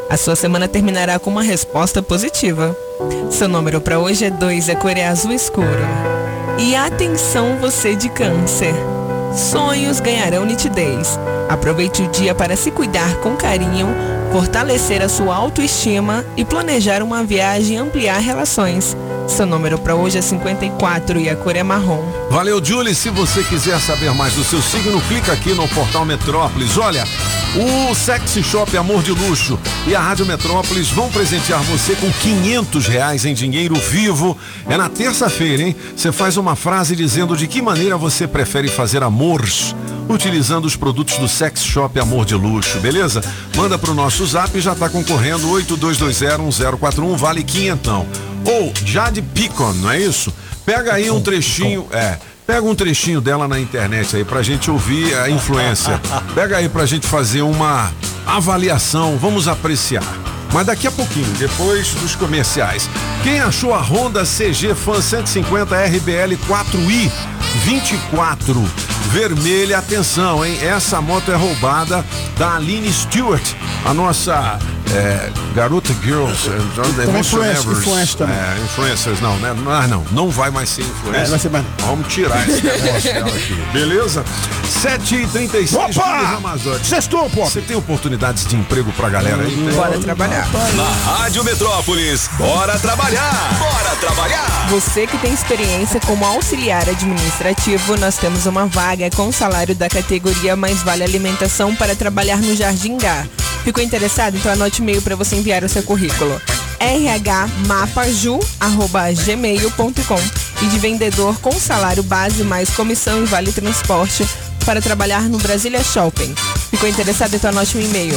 A sua semana terminará com uma resposta positiva. Seu número para hoje é 2, a cor é azul escuro. E atenção você de câncer. Sonhos ganharão nitidez. Aproveite o dia para se cuidar com carinho, fortalecer a sua autoestima e planejar uma viagem e ampliar relações. Seu número para hoje é 54 e a cor é marrom. Valeu, Julie. Se você quiser saber mais do seu signo, clica aqui no portal Metrópolis. Olha, o Sexy Shop Amor de Luxo e a Rádio Metrópolis vão presentear você com 500 reais em dinheiro vivo. É na terça-feira, hein? Você faz uma frase dizendo de que maneira você prefere fazer amores. Utilizando os produtos do Sex Shop Amor de Luxo, beleza? Manda pro nosso zap e já tá concorrendo 82201041, vale quinhentão. Ou Jade Picon, não é isso? Pega aí um trechinho, é. Pega um trechinho dela na internet aí pra gente ouvir a influência. Pega aí pra gente fazer uma avaliação, vamos apreciar. Mas daqui a pouquinho, depois dos comerciais. Quem achou a Honda CG Fan 150 RBL 4i 24 vermelha, atenção, hein? Essa moto é roubada da Aline Stewart, a nossa é, garota girls, é, Também influencer, emotionevers. influencer também. É, influencers, não, né? Não, não, não vai mais ser influencer. É, vai ser mais- Vamos tirar esse negócio dela aqui, beleza? 7h36, Opa! Sextou, pô. Você tem oportunidades de emprego pra galera aí? Tem? Bora trabalhar. Na Rádio Metrópolis, bora trabalhar! Bora trabalhar! Você que tem experiência como auxiliar administrativo, nós temos uma vaga com salário da categoria Mais Vale Alimentação para trabalhar no Jardim Gá. Ficou interessado? Então anote e-mail para você enviar o seu currículo. rhmapaju.gmail.com e de vendedor com salário base mais comissão e vale transporte para trabalhar no Brasília Shopping. Ficou interessado? Então anote o e-mail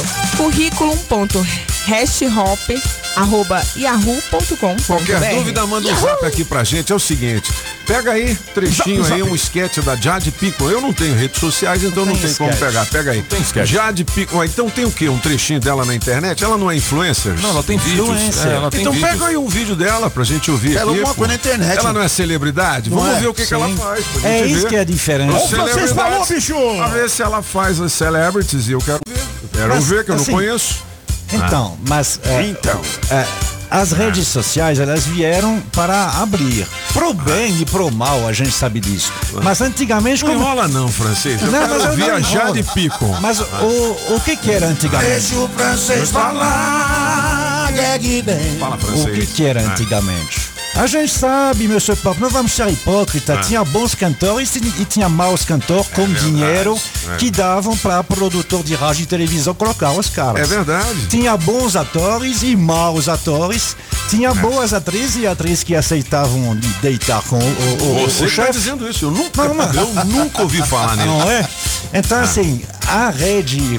curriculum.hashtop.yahoo.com.br Qualquer dúvida, manda um zap aqui pra gente. É o seguinte, pega aí, trechinho Zap, aí, zap. um sketch da Jade Pico. Eu não tenho redes sociais, então não, tem tem como pegar. Pega aí. tem sketch. Jade Pico. Então tem o quê? Um trechinho dela na internet? Ela não é influencer? Não, ela tem vídeos. Influencer. é, ela tem então vídeos. pega aí um vídeo dela pra gente ouvir Ela aqui. coisa na internet. Ela não é celebridade? Não Vamos é? ver o que, que ela faz. É isso ver. que é a diferença. Celebridades. falou, bicho! Pra ver se ela faz as celebrities e eu quero ver. Eu quero Mas, ver, que eu assim, não conheço. Então, mas é, Então. é, as redes sociais elas vieram para abrir pro bem e pro mal, a gente sabe disso. Mas antigamente Não como enrola não, francês. Eu Não, quero mas eu ouvir não. Jade Pico. Mas o, o que que era antigamente? Deixa o francês falar, Gag bem. Fala O que francês. que era antigamente? A gente sabe, meu senhor Pop, não vamos ser hipócritas. Ah. Tinha bons cantores e, tinha maus cantores com verdade, dinheiro é. que davam para produtor de rádio e televisão colocar os caras. É verdade. Tinha bons atores e maus atores. É. Tinha boas atrizes e atrizes que aceitavam de deitar com o, o, Você o está chefe. dizendo isso? Eu nunca, Não, eu nunca ouvi falar nisso. Não é? Então, assim, a rede,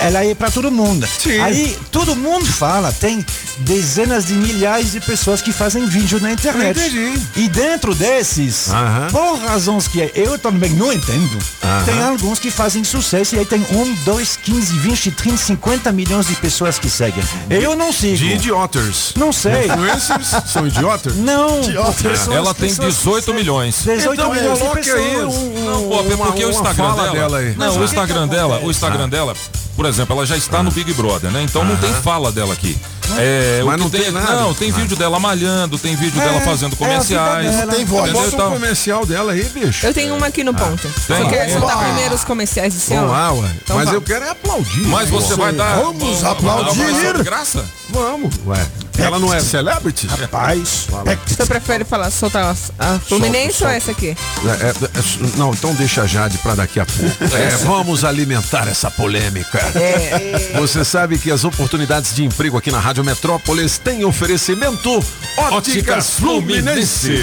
ela é para todo mundo. Sim. Aí, todo mundo fala, tem dezenas de milhares de pessoas que fazem vídeo na internet. Entendi. E dentro desses, por razões que eu também não entendo, tem alguns que fazem sucesso e aí tem 1, 2, 15, 20, 30, 50 milhões de pessoas que seguem. Eu não sigo. De idiotas. Não sei. Influencers são idiotas? Não. Ela tem 18 milhões. 18 Então milhões de aí um, Não, pô, é uma- porque o uma Instagram fala dela. dela aí. Não, Mas o o que que Instagram dela, o acontece? Instagram dela, por exemplo, ela já está no Big Brother, né? Então não tem fala dela aqui. É, o Mas que não tem nada? Não, tem vídeo dela malhando, tem vídeo É, dela fazendo é comerciais. dela. Tem voz. Bota um Então, comercial dela aí, bicho. Eu tenho uma aqui no ponto. tem? Você quer soltar Opa! primeiro os comerciais do senhor? Vamos lá, ué. Então Mas vamos. eu quero é aplaudir. Mas você vai dar. Vamos aplaudir. Graça? Vamos, ué. Ela não é celebrity? Rapaz, Você prefere falar, soltar a, Fluminense Solta, ou essa aqui? É, é, é, não, então deixa a Jade pra daqui a pouco. É, vamos alimentar essa polêmica. Você sabe que as oportunidades de emprego aqui na Rádio Metrópolis têm oferecimento Óticas Fluminense.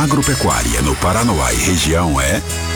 Agropecuária no Paranoá e região é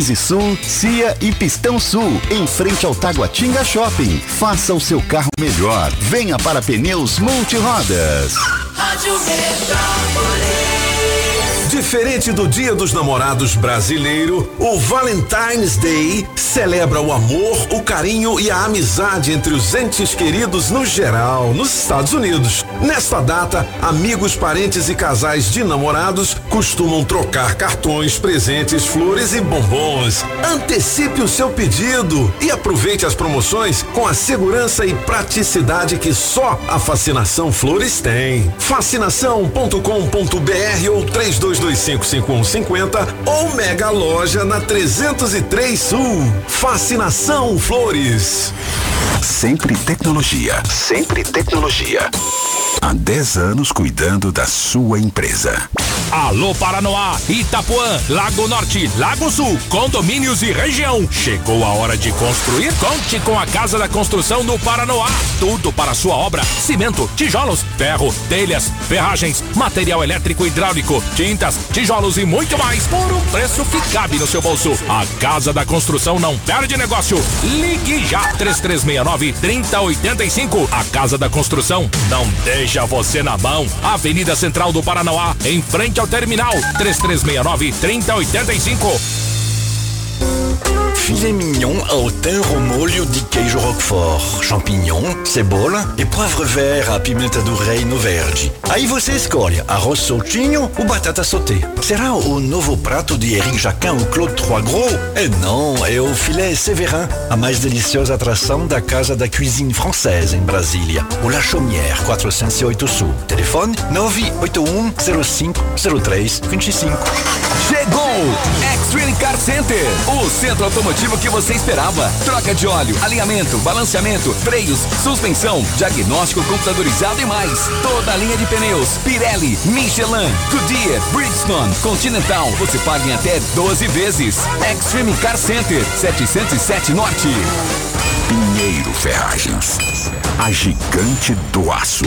Sul, Cia e Pistão Sul, em frente ao Taguatinga Shopping. Faça o seu carro melhor. Venha para Pneus Multirodas. Rádio. Diferente do Dia dos Namorados brasileiro, o Valentine's Day celebra o amor, o carinho e a amizade entre os entes queridos no geral, nos Estados Unidos. Nesta data, amigos, parentes e casais de namorados costumam trocar cartões, presentes, flores e bombons. Antecipe o seu pedido e aproveite as promoções com a segurança e praticidade que só a Fascinação Flores tem. Fascinação.com.br ou 32255150 ou Mega Loja na 303 Sul. Fascinação Flores. Sempre tecnologia. Sempre tecnologia. Há 10 anos cuidando da sua empresa. Alô Paranoá, Itapuã, Lago Norte, Lago Sul, condomínios e região. Chegou a hora de construir? Conte com a Casa da Construção do Paranoá. Tudo para sua obra: cimento, tijolos, ferro, telhas, ferragens, material elétrico e hidráulico, tintas, tijolos e muito mais por um preço que cabe no seu bolso. A Casa da Construção não perde negócio. Ligue já 3369 3085. A Casa da Construção não deixa você na mão. Avenida Central do Paranoá, em frente ao terminal. 3369-3085. Filet mignon thym ao molho de queijo roquefort, champignon, cebola e poivre vert à pimenta do reino verde. Aí você escolhe arroz soltinho ou batata sauté. Será o novo prato de Eric Jacquin ou Claude Trois Gros? E não, é o filé Séverin, a mais deliciosa atração da Casa da Cuisine Française em Brasília. O La Chaumière, 408 Sul. Telefone 981 05 03 25. Chegou! Extreme Car Center, o centro automotivo que você esperava. Troca de óleo, alinhamento, balanceamento, freios, suspensão, diagnóstico computadorizado e mais. Toda a linha de pneus, Pirelli, Michelin, Goodyear, Bridgestone, Continental. Você paga em até 12 vezes. Extreme Car Center, 707 Norte. Pinheiro Ferragens, a gigante do aço.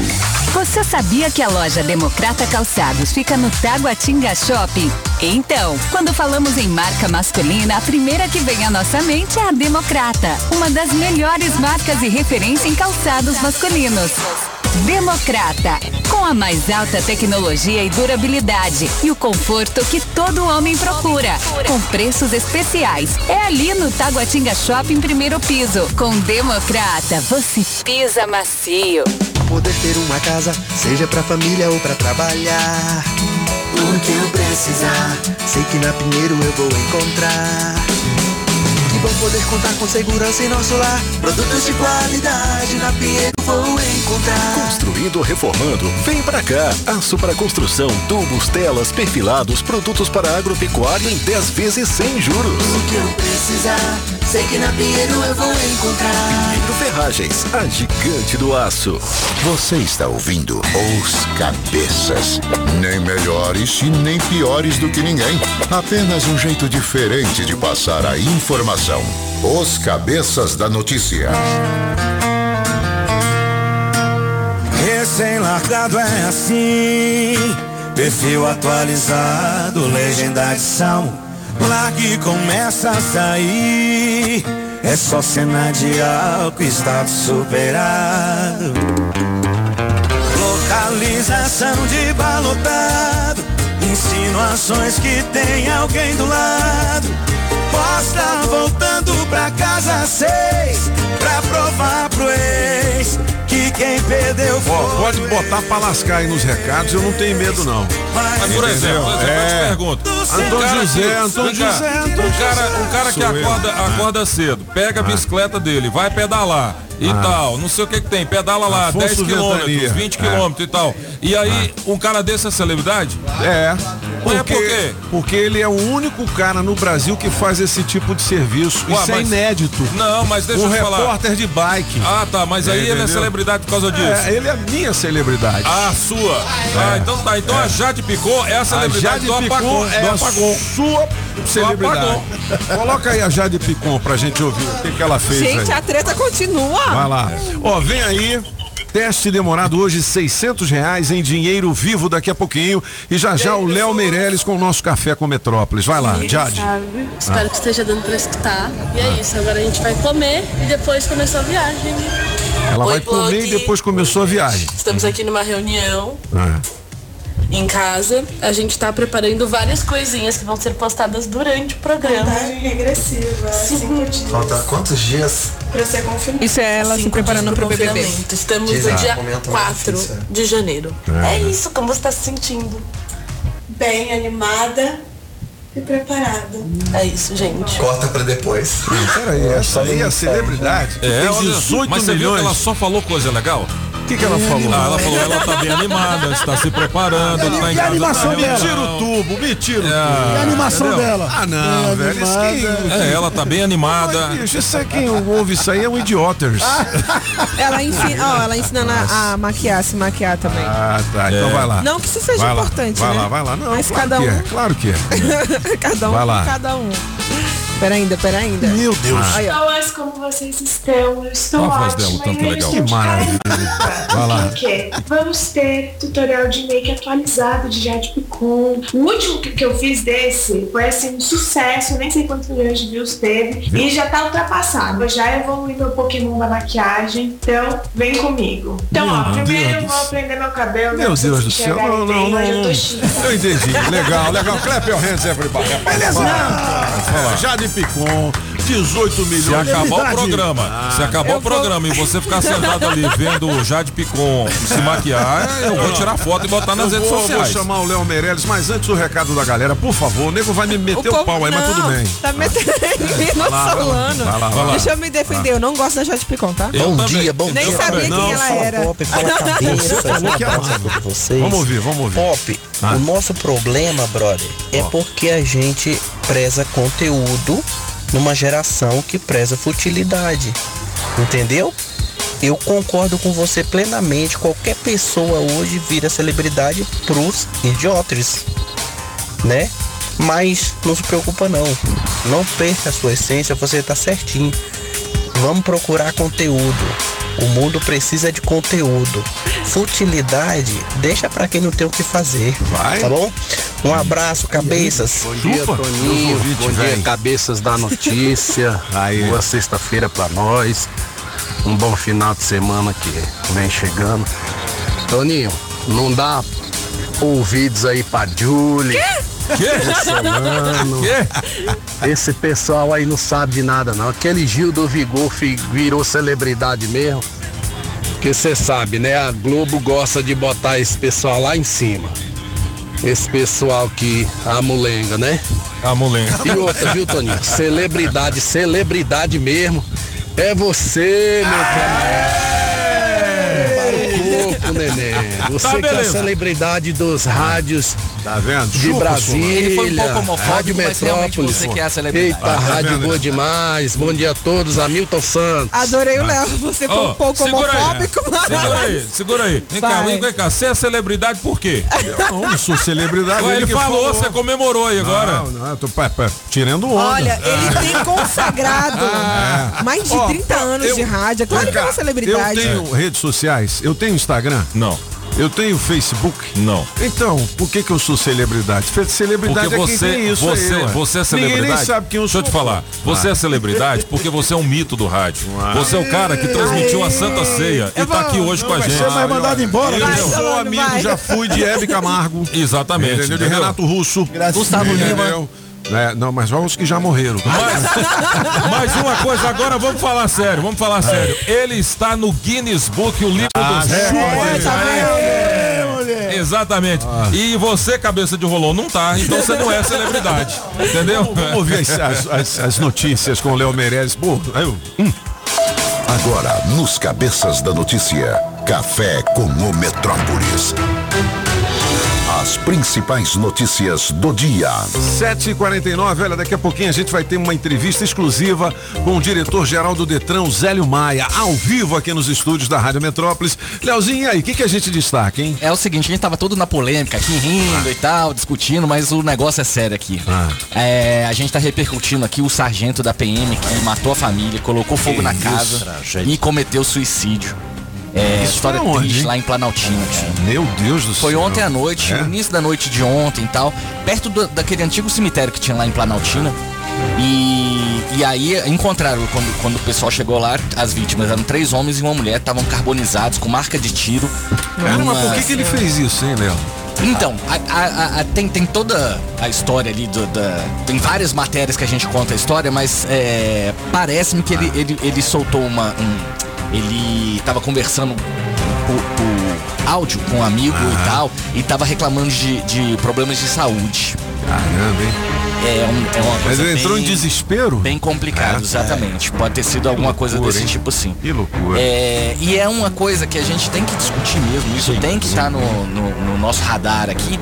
Você sabia que a loja Democrata Calçados fica no Taguatinga Shopping? Então, quando falamos em marca masculina, a primeira que vem à nossa mente é a Democrata, uma das melhores marcas e referência em calçados masculinos. Democrata, com a mais alta tecnologia e durabilidade e o conforto que todo homem procura, com preços especiais. É ali no Taguatinga Shopping primeiro piso. Com Democrata, você pisa macio. Poder ter uma casa, seja pra família ou pra trabalhar. O que eu precisar, sei que na Pinheiro eu vou encontrar. Que bom poder contar com segurança em nosso lar. Produtos de qualidade na Pinheiro vou encontrar. Construindo ou reformando, vem pra cá. Aço para construção, tubos, telas, perfilados, produtos para agropecuário em 10 vezes sem juros. O que eu precisar, sei que na Pinheiro eu vou encontrar. Pinheiro Ferragens, a gigante do aço. Você está ouvindo Os Cabeças. Nem melhores e nem piores do que ninguém. Apenas um jeito diferente de passar a informação. Os Cabeças da Notícia. Recém-largado é assim, perfil atualizado, legenda adição. Largue e começa a sair. É só cena de álcool, status superado. Localização de balotado. Insinuações que tem alguém do lado. Posta voltando pra casa seis. Pra provar pro ex que quem perdeu foi. Ó, pode botar pra lascar aí nos recados, eu não tenho medo não. Mas, por exemplo, por exemplo, eu te É. pergunto. Antônio um cara José, que- Antônio José, um cara, José. um cara que acorda, acorda cedo, pega a bicicleta dele, vai pedalar e Ah. tal, não sei o que que tem, pedala lá Afonso 10 quilômetros, Ventania. 20 É. quilômetros e tal. E aí, um cara desse é celebridade? É. Porque, por quê? porque ele é o único cara no Brasil que faz esse tipo de serviço. Ué, Isso é mas- inédito. Não, mas deixa um eu te falar. repórter de bike. Ah, tá, mas aí ele é celebridade por causa disso. É, ele é minha celebridade. A sua. Ah, então tá. Então a Jade Picou é a A celebridade Jade do apagão. é do a apagão. sua celebridade. Coloca aí a Jade Picon pra gente ouvir o que, que ela fez Gente, aí. a treta continua. Vai lá. Ó, vem aí. Teste demorado hoje, 600 reais em dinheiro vivo daqui a pouquinho. E já já o Léo Meirelles com o nosso café com Metrópolis. Vai lá, Jade. Sabe? Espero que esteja dando pra escutar. E é isso, agora a gente vai comer e depois começou a viagem. Ela Oi, vai comer Blog. e depois começou a viagem. Estamos aqui numa reunião Ah. Em casa. A gente tá preparando várias coisinhas que vão ser postadas durante o programa. Contagem regressiva, cinco dias. Falta quantos dias? Pra ser confirmado. Isso é ela se preparando pro BBB. confinamento. Estamos Diz no aí, dia comenta mais 4 isso. de janeiro. É. É isso, como você tá se sentindo? Bem animada e preparada. É isso, gente. Corta pra depois. Peraí, essa aí é a celebridade. É, Tem olha, 18 mas você viu milhões. que ela só falou coisa legal? O que, que ela falou? Ah, ela falou, ela tá bem animada, está se preparando, tá em casa. a animação tá dela? reunião. Tira o tubo, me tira o tubo. É, E a animação entendeu? dela? Ah, não, É velho. Isso quem... É, ela tá bem animada. Mas, bicho, isso é quem ouve isso aí é um idioters. Ela ensina, ó, ela ensinando a, a maquiar, se maquiar também. Ah, tá. Então É. vai lá. Não que isso seja Vai lá, importante, Vai né? lá, vai lá. Não, Mas claro cada que um. é, claro que é. cada um Vai lá. cada um. Pera ainda, pera ainda. Meu Deus. Aí, ó. Pessoas, como vocês estão? Eu estou Olha a voz ótima. dela, tanto legal. estou Que de maravilha. Vai lá. Quê? Vamos ter tutorial de make atualizado de Jade Picon. O último que, que eu fiz desse foi assim um sucesso, nem sei quantos milhões de views teve. E já tá ultrapassado. Eu já evolui meu Pokémon da maquiagem. Então, vem comigo. Então, ó, Meu primeiro Deus eu vou do prender meu cabelo. Meu né, Deus do céu. Não, não, mas eu tô não. chique. Eu entendi. Legal, legal. Clap your hands, everybody. Beleza. Jade Picon, 18 milhões. Se acabar o programa, Ah, se acabar eu o programa e você ficar sentado ali vendo o Jade Picon se maquiar, eu vou tirar foto e botar nas eu redes vou, sociais. Vou chamar o Léo Meirelles, mas antes o recado da galera, por favor, o nego vai me meter o, povo- pau aí, mas não, tudo bem. Tá metendo em vai lá, Solano. vai lá, vai lá. Deixa eu me defender, eu não gosto da Jade Picon, tá? Eu Bom também. dia, bom Nem dia. sabia quem Não, ela fala era. Pop, fala cabeça, é vocês. Vamos ouvir, vamos ouvir. Pop, Ah. o nosso problema, brother, é porque a gente preza conteúdo numa geração que preza futilidade. Entendeu? Eu concordo com você plenamente. Qualquer pessoa hoje vira celebridade pros idiotas, né? Mas não se preocupa não. Não perca a sua essência, você tá certinho. Vamos procurar conteúdo. O mundo precisa de conteúdo. Futilidade, deixa pra quem não tem o que fazer. Vai. Tá bom? Um abraço, cabeças. Bom dia, Toninho. Bom dia, cabeças da notícia. Boa sexta-feira pra nós. Um bom final de semana que vem chegando. Toninho, não dá ouvidos aí pra Julie. Que? Solano. Esse pessoal aí não sabe de nada não. Aquele Gil do Vigor virou celebridade mesmo. Porque você sabe, né? A Globo gosta de botar esse pessoal lá em cima. Esse pessoal que a mulenga, né? A mulenga. E outra, viu, Toninho? Celebridade, celebridade mesmo. É você, meu camarada. Para o corpo, neném. Você Tá, que é a celebridade dos rádios Tá vendo? de Chupa, Brasília. Ele foi um pouco homofóbico, Rádio mas realmente Metrópolis. você que é a celebridade. Eita, Ah, tá rádio vendo? boa demais. Bom dia a todos. Hamilton Santos. Adorei o Léo. Você foi um pouco segura aí. homofóbico, mas. Segura aí, segura aí. Vem cá, vem, vem cá. Você é celebridade por quê? Eu não sou celebridade. Ué, ele que falou, você comemorou aí agora. Não, não, eu tô pá, pá, tirando onda. Olha, ele tem consagrado É. mais de Ó, 30 anos eu- de rádio. É Claro que é uma celebridade. Eu tenho redes sociais, eu tenho Instagram. Não. Eu tenho Facebook. Não. Então, por que que eu sou celebridade? Celebridade Porque é quem você, tem isso você, aí, você é celebridade. Ninguém nem sabe quem eu Deixa sou. eu te falar. Você Ah. é celebridade porque você é um mito do rádio. Você é o cara que transmitiu a Santa Ceia e tá aqui hoje com a Vai gente. ser mais mandado embora. Eu Vai, sou amigo, vai. já fui de Hebe Camargo. Exatamente. Entendeu? De entendeu? Renato Russo. Gustavo Lima. É, não, mas vamos que já morreram. Mas uma coisa, agora vamos falar sério, vamos falar sério. Ele está no Guinness Book, o livro Ah, dos é, recordes. é, Exatamente. Ah. E você, cabeça de rolão, não tá. Então você não é celebridade. Entendeu? Vamos ouvir as, as- as- as notícias com o Léo Meirelles. Pô, eu, Agora, nos Cabeças da Notícia, Café com o Metrópolis. As principais notícias do dia. 7h49, olha, daqui a pouquinho a gente vai ter uma entrevista exclusiva com o diretor-geral do Detran, Zélio Maia, ao vivo aqui nos estúdios da Rádio Metrópolis. Leozinho, e aí, o que, que a gente destaca, hein? É o seguinte, a gente tava todo na polêmica aqui, rindo e tal, discutindo, mas o negócio é sério aqui. É, a gente tá repercutindo aqui o sargento da PM que matou a família, colocou fogo na casa e cometeu suicídio. É, Isso história foi onde, triste hein? lá em Planaltina. cara. Meu Deus do céu. Foi ontem à noite, É? no início da noite de ontem e tal, perto do- daquele antigo cemitério que tinha lá em Planaltina. E, e aí encontraram, quando, quando o pessoal chegou lá, as vítimas eram três homens e uma mulher, estavam carbonizados, com marca de tiro. Cara, mas por Uma- que, que ele fez isso, hein, Léo? então, a- a- a- a- tem, tem toda a história ali, do- da, tem várias matérias que a gente conta a história, mas é, parece-me que ele, ele, ele soltou uma. um- ele tava conversando por, por áudio com um amigo e tal, e tava reclamando de, de problemas de saúde. Caramba, hein? É, um- é uma Mas coisa ele entrou bem- em desespero? Bem complicado, É. exatamente. Pode ter sido alguma coisa loucura, desse hein? tipo assim. Que loucura. É, e é uma coisa que a gente tem que discutir mesmo, isso tem que estar no, no- no nosso radar aqui,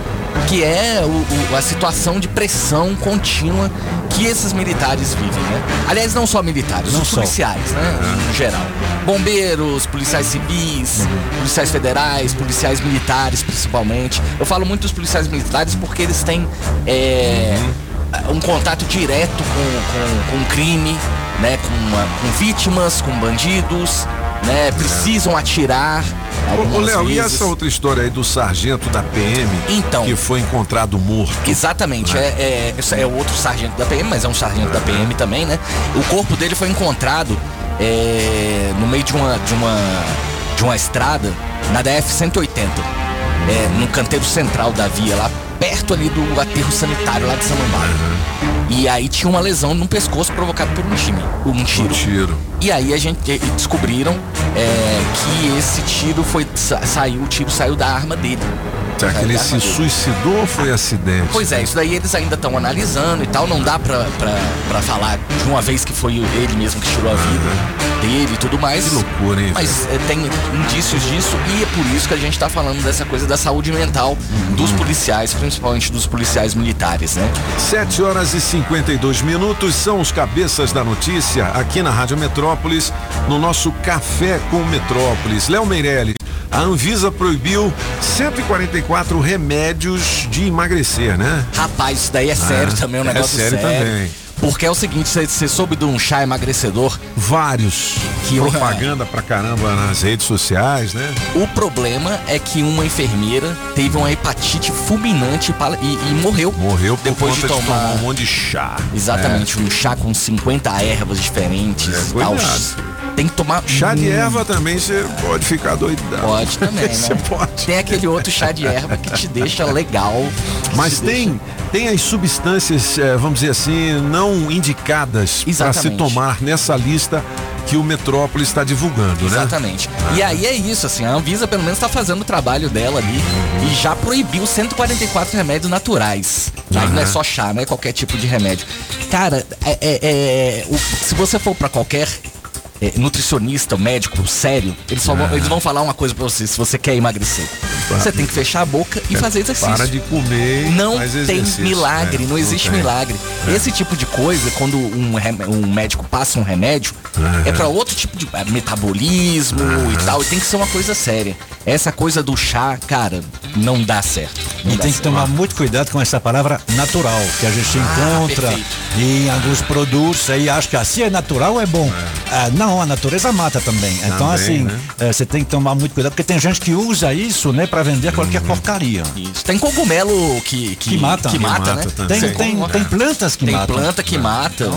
que é o- o- a situação de pressão contínua que esses militares vivem, né? Aliás, não só militares, Não os só. policiais, né? No geral. Bombeiros, policiais civis, policiais federais, policiais militares principalmente. Eu falo muito dos policiais militares porque eles têm. é, um contato direto com, com, com crime, né? Com, com vítimas, com bandidos, né? Precisam atirar. Ô, Léo, e essa outra história aí do sargento da PM Então. que foi encontrado morto? Exatamente, é, é, esse é outro sargento da PM, mas é um sargento da PM também, né? O corpo dele foi encontrado é, no meio de uma, de uma de uma estrada na DF-180, é, no canteiro central da via, lá perto ali do aterro sanitário lá de Samambaia. E aí tinha uma lesão no pescoço provocada por um time, um tiro. E aí a gente descobriram é, que esse tiro foi sa- saiu, o tiro saiu da arma dele. Será que Saiu ele se suicidou ou foi acidente? Pois é, isso daí eles ainda estão analisando e tal. Não dá pra, pra, pra falar de uma vez que foi ele mesmo que tirou a vida dele e tudo mais. Que loucura, hein? Mas é, tem indícios disso e é por isso que a gente tá falando dessa coisa da saúde mental Uhum. dos policiais, principalmente dos policiais militares, né? 7 horas e 52 minutos são os cabeças da notícia aqui na Rádio Metrópolis, no nosso Café com Metrópolis. Léo Meirelli, a Anvisa proibiu 144 remédios de emagrecer, né? Rapaz, isso daí é sério também, é um é negócio sério também. Porque é o seguinte, você- soube de um chá emagrecedor? Vários. Que Propaganda pra caramba nas redes sociais, né? O problema é que uma enfermeira teve uma hepatite fulminante e, e morreu. Morreu por depois de de tomar, tomar um monte de chá. Exatamente, um chá com 50 ervas diferentes. tal. Tem que tomar. Chá de erva também você pode ficar doidão. Pode também, né? Você pode. Tem aquele outro chá de erva que te deixa legal. Mas te tem, tem as substâncias, eh, vamos dizer assim, não indicadas para se Exatamente. tomar nessa lista que o Metrópolis está divulgando, né? Exatamente. E aí é isso, assim, a Anvisa pelo menos tá fazendo o trabalho dela ali e já proibiu 144 remédios naturais. Aí não é só chá, não é qualquer tipo de remédio. Cara, é, é- é- o- se você for pra qualquer é, nutricionista, médico, sério, eles, só vão, eles vão falar uma coisa pra você, se você quer emagrecer. Você tem que fechar a boca e fazer exercício. Para de comer. Não tem milagre, É, não existe milagre. É. Esse tipo de coisa, quando um, um médico passa um remédio, é pra outro tipo de é, metabolismo e tal, e tem que ser uma coisa séria. Essa coisa do chá, cara, não dá certo. Não E dá tem que certo. tomar muito cuidado com essa palavra natural, que a gente encontra perfeito. em alguns produtos aí acha que assim é natural é bom. Ah, não, a natureza mata também. Então Também, assim, né? eh, você tem que tomar muito cuidado, porque tem gente que usa isso, né, para vender qualquer porcaria. Isso. Tem cogumelo que, que, Que mata. que Que mata, mata né? também. Tem- tem- tem plantas que tem matam. planta que mata.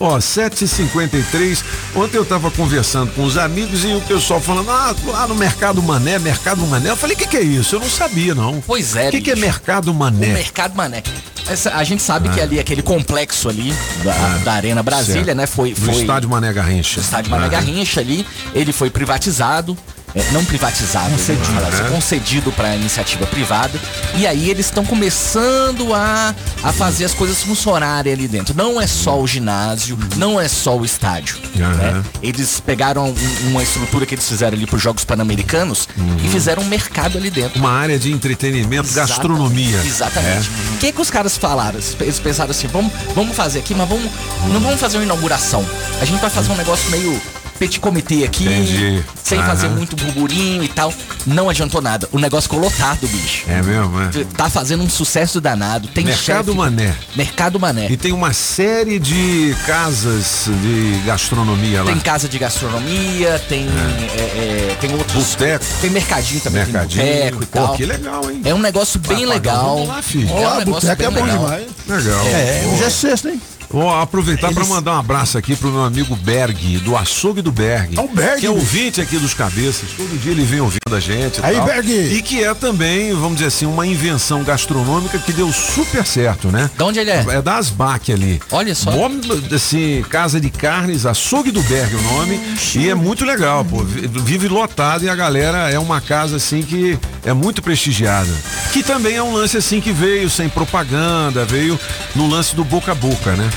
Ó, 7h53. Ontem eu tava conversando com os amigos e o pessoal falando, ah, lá no Mercado Mané, Mercado Mané. Eu falei, o que, que é isso? Eu não sabia, não. Pois é, O que, que é. Mercado O Mané? Mercado Mané. Essa- a gente sabe Ah. que ali, aquele complexo ali da, da Arena Brasília, Certo. né? Foi, Do foi estádio Mané Garrincha. o estádio Mané Ah. Garrincha ali, ele foi privatizado. É, não privatizado, Concedido. vamos falar assim, É. concedido para iniciativa privada. E aí eles estão começando a, a fazer as coisas funcionarem ali dentro. Não é só o ginásio, não é só o estádio. Aham. né? Eles pegaram um- uma estrutura que eles fizeram ali para os Jogos Pan-Americanos e fizeram um mercado ali dentro. Uma área de entretenimento, gastronomia. Exatamente. É. O que, que os caras falaram? Eles pensaram assim, vamos, vamos fazer aqui, mas vamos, não vamos fazer uma inauguração. A gente vai fazer um negócio meio petit comitê aqui, Entendi. sem Aham. fazer muito burburinho e tal. Não adiantou nada. O negócio ficou lotado, bicho. É mesmo, é. Tá fazendo um sucesso danado. Tem Mercado chefe- Mané. Mercado Mané. E tem uma série de casas de gastronomia lá. Tem casa de gastronomia, tem, é, é, tem outros. Boteco. Tem mercadinho também, Mercadinho. tem boteco e Pô, tal. que legal, hein? É um negócio bem Vai, legal. vamos lá, filho. É um Ó, negócio é bem bom legal. demais. Legal. É, hoje é sexta, hein? Vou aproveitar para mandar um abraço aqui pro meu amigo Berg, do açougue do Berg. É o Berg, Que é ouvinte aqui dos cabeças. Todo dia ele vem ouvindo a gente. Aí, tal. Berg. E que é também, vamos dizer assim, uma invenção gastronômica que deu super certo, né? De onde ele é? É da Asbac ali. Olha só. Mó, assim, Casa de Carnes, Açougue do Berg o nome. E é muito legal, pô. Vi- Vive lotado e a galera é uma casa assim que é muito prestigiada. Que também é um lance assim que veio sem propaganda, veio no lance do boca a boca, né?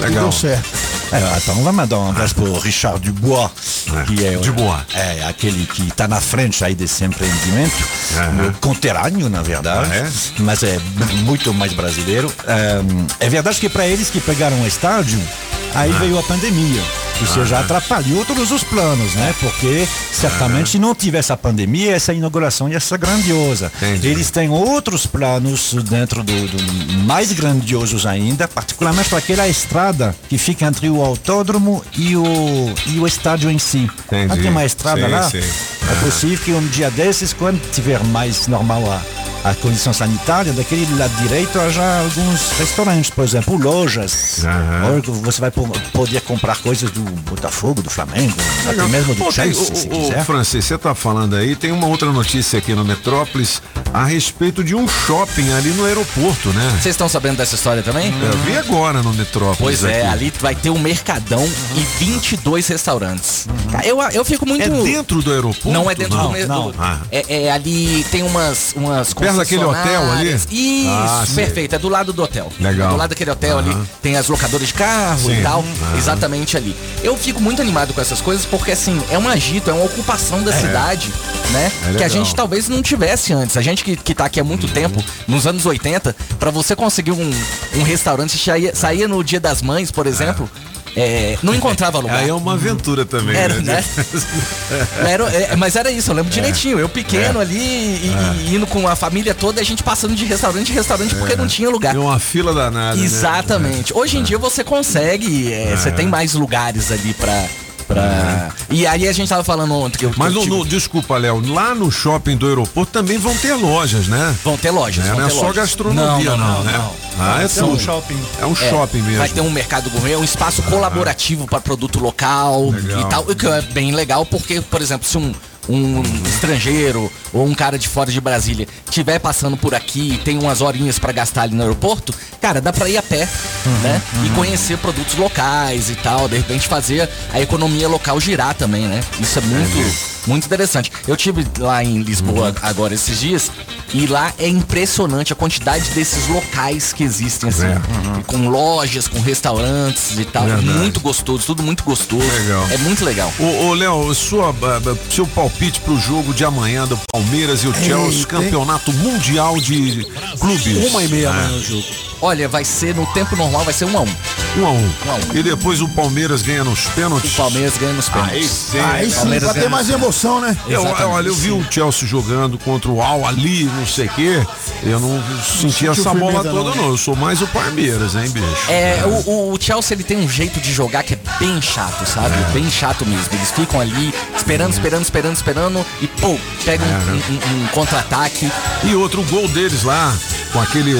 Legal. Deu certo. É, então vamos mandar um abraço pro Richard Dubois, que é, Dubois. é aquele que está na frente aí desse empreendimento, Aham. uh, conterrâneo, na verdade, Ah, é? mas é muito mais brasileiro. É, é verdade que para eles que pegaram o estádio, Aí veio a pandemia. Isso já atrapalhou todos os planos, né? Porque certamente se não tivesse a pandemia, essa inauguração ia ser grandiosa. Eles têm outros planos dentro do, do mais grandiosos ainda, particularmente para aquela estrada que fica entre o autódromo e o, e o estádio em si. Entendi. Tem uma estrada Sim, lá? sim. É possível que um dia desses, quando tiver mais normal a, a condição sanitária, daquele lado direito haja alguns restaurantes, por exemplo, lojas. Ou que Você vai po- poder comprar coisas do Botafogo, do Flamengo, até mesmo do Pô, tem- Chelsea, se o, quiser. o Francis, você tá falando aí, tem uma outra notícia aqui no Metrópolis a respeito de um shopping ali no aeroporto, né? Vocês estão sabendo dessa história também? Eu vi agora no Metrópolis. Pois é, aqui. ali vai ter um mercadão e 22 restaurantes. Eu, eu fico muito. É dentro do aeroporto? Não é dentro Não, do mesmo. não. Ah. É, é ali, tem umas. umas Perto daquele hotel ali? concessionárias. Isso, Ah, perfeito. É do lado do hotel. Legal. É do lado daquele hotel ali. Tem as locadoras de carro Sim. e tal. Exatamente ali. Eu fico muito animado com essas coisas porque, assim, é um agito, é uma ocupação da É. cidade, né? É que a gente talvez não tivesse antes. A gente que, que tá aqui há muito tempo, nos anos 80, pra você conseguir um, um restaurante, você saía, saía no Dia das Mães, por exemplo. é, não encontrava lugar. Aí é uma aventura também, Era, né? né? Era, é, mas era isso, eu lembro direitinho. Eu pequeno É. ali e, e indo com a família toda, e a gente passando de restaurante em restaurante porque não tinha lugar. É uma fila danada. né? Exatamente. Hoje em dia você consegue, é, você É. tem mais lugares ali pra. Pra... E aí a gente tava falando ontem que eu. Mas que eu no, tive- no- desculpa, Léo, lá no shopping do aeroporto também vão ter lojas, né? Vão ter lojas. É, vão não é só lojas. gastronomia, não, né? Ah, é ter um shopping. É um shopping mesmo. Vai ter um mercado gourmet, um espaço colaborativo para produto local Legal. e tal. O que é bem legal, porque, por exemplo, se um, um estrangeiro ou um cara de fora de Brasília estiver passando por aqui e tem umas horinhas para gastar ali no aeroporto, cara, dá para ir a pé, né? E conhecer produtos locais e tal, de repente fazer a economia local girar também, né? Isso é muito. Muito interessante. Eu tive lá em Lisboa agora esses dias e lá é impressionante a quantidade desses locais que existem assim, É. com lojas, com restaurantes e tal. Verdade. Muito gostoso, tudo muito gostoso. Legal. É muito legal. Ô, ô, Léo, sua, ah, ah, seu palpite pro jogo de amanhã do Palmeiras e o Chelsea, Eita. campeonato mundial de clubes. Uma e meia amanhã o jogo. Olha, vai ser no tempo normal, vai ser um a um. Um a um. Um a um. E depois o Palmeiras ganha nos pênaltis. O Palmeiras ganha nos pênaltis. Aí sim. Aí sim, Palmeiras pra ter mais emoção, né? Eu, Exatamente. eu- olha, eu vi o Chelsea jogando contra o Al Ali, não sei o quê. Eu não senti sentiu essa bola toda, não. não. Eu sou mais o Palmeiras, hein, bicho? É, o, o- o Chelsea ele tem um jeito de jogar que é bem chato, sabe? Bem chato mesmo. Eles ficam ali esperando, esperando, esperando, esperando e pô, pegam um, um- um contra-ataque. E outro gol deles lá, com aquele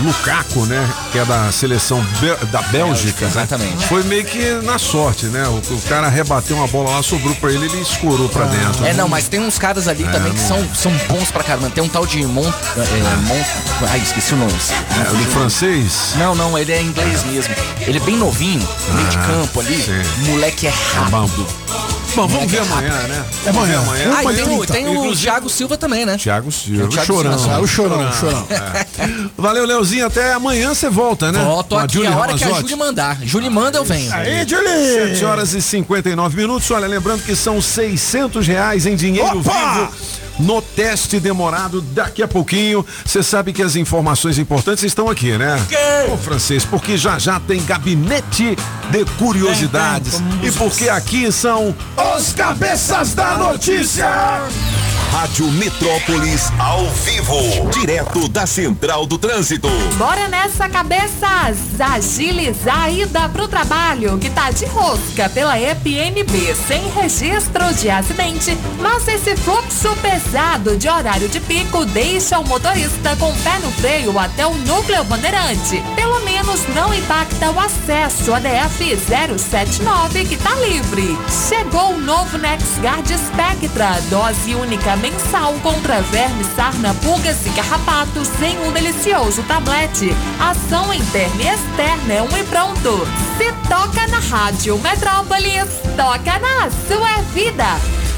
Lukaku, né? Que é da seleção da Bélgica. né? exatamente. Foi meio que na sorte, né? O, o cara rebateu uma bola lá, sobrou pra ele, ele escorou pra dentro. É, não, mas tem uns caras ali É, também que não- são, são bons pra caramba. Tem um tal de Mont. É, Mont ai, esqueci o nome. É, o francês? Não, não, ele é inglês mesmo. Ele é bem novinho, meio de Ah, campo ali. sim. Moleque é rápido. Bom, vamos ver amanhã, né? É amanhã. amanhã. Ah, e tem, o, tem o Thiago Silva também, né? Thiago Silva, Thiago chorão. Silva. Ah, o chorão, chorão. É. Valeu, Leozinho. Até amanhã você volta, né? Volto Com aqui Julie a hora que a Ramazotti. Júlia mandar. Júlia manda, eu venho. Aí, Julie! 7 horas e 59 minutos. Olha, lembrando que são 600 reais em dinheiro Opa! vivo no teste demorado daqui a pouquinho. Você sabe que as informações importantes estão aqui, né? Ô, francês, porque já já tem gabinete de curiosidades. E porque aqui são os cabeças da notícia. Rádio Metrópolis ao vivo, direto da Central do Trânsito. Bora nessa, cabeças! Agilizar a ida pro trabalho, que tá de rosca pela EPNB, sem registro de acidente. Mas esse fluxo pesado de horário de pico deixa o motorista com o pé no freio até o núcleo bandeirante. Pelo menos não impacta o acesso à DF 079, que tá livre. Chegou o novo NexGuard Spectra, dose única mensal contra vermes, sarna, pulgas e carrapatos em um delicioso tablete. Ação interna e externa é um e pronto. Se toca na Rádio Metrópolis, toca na sua vida.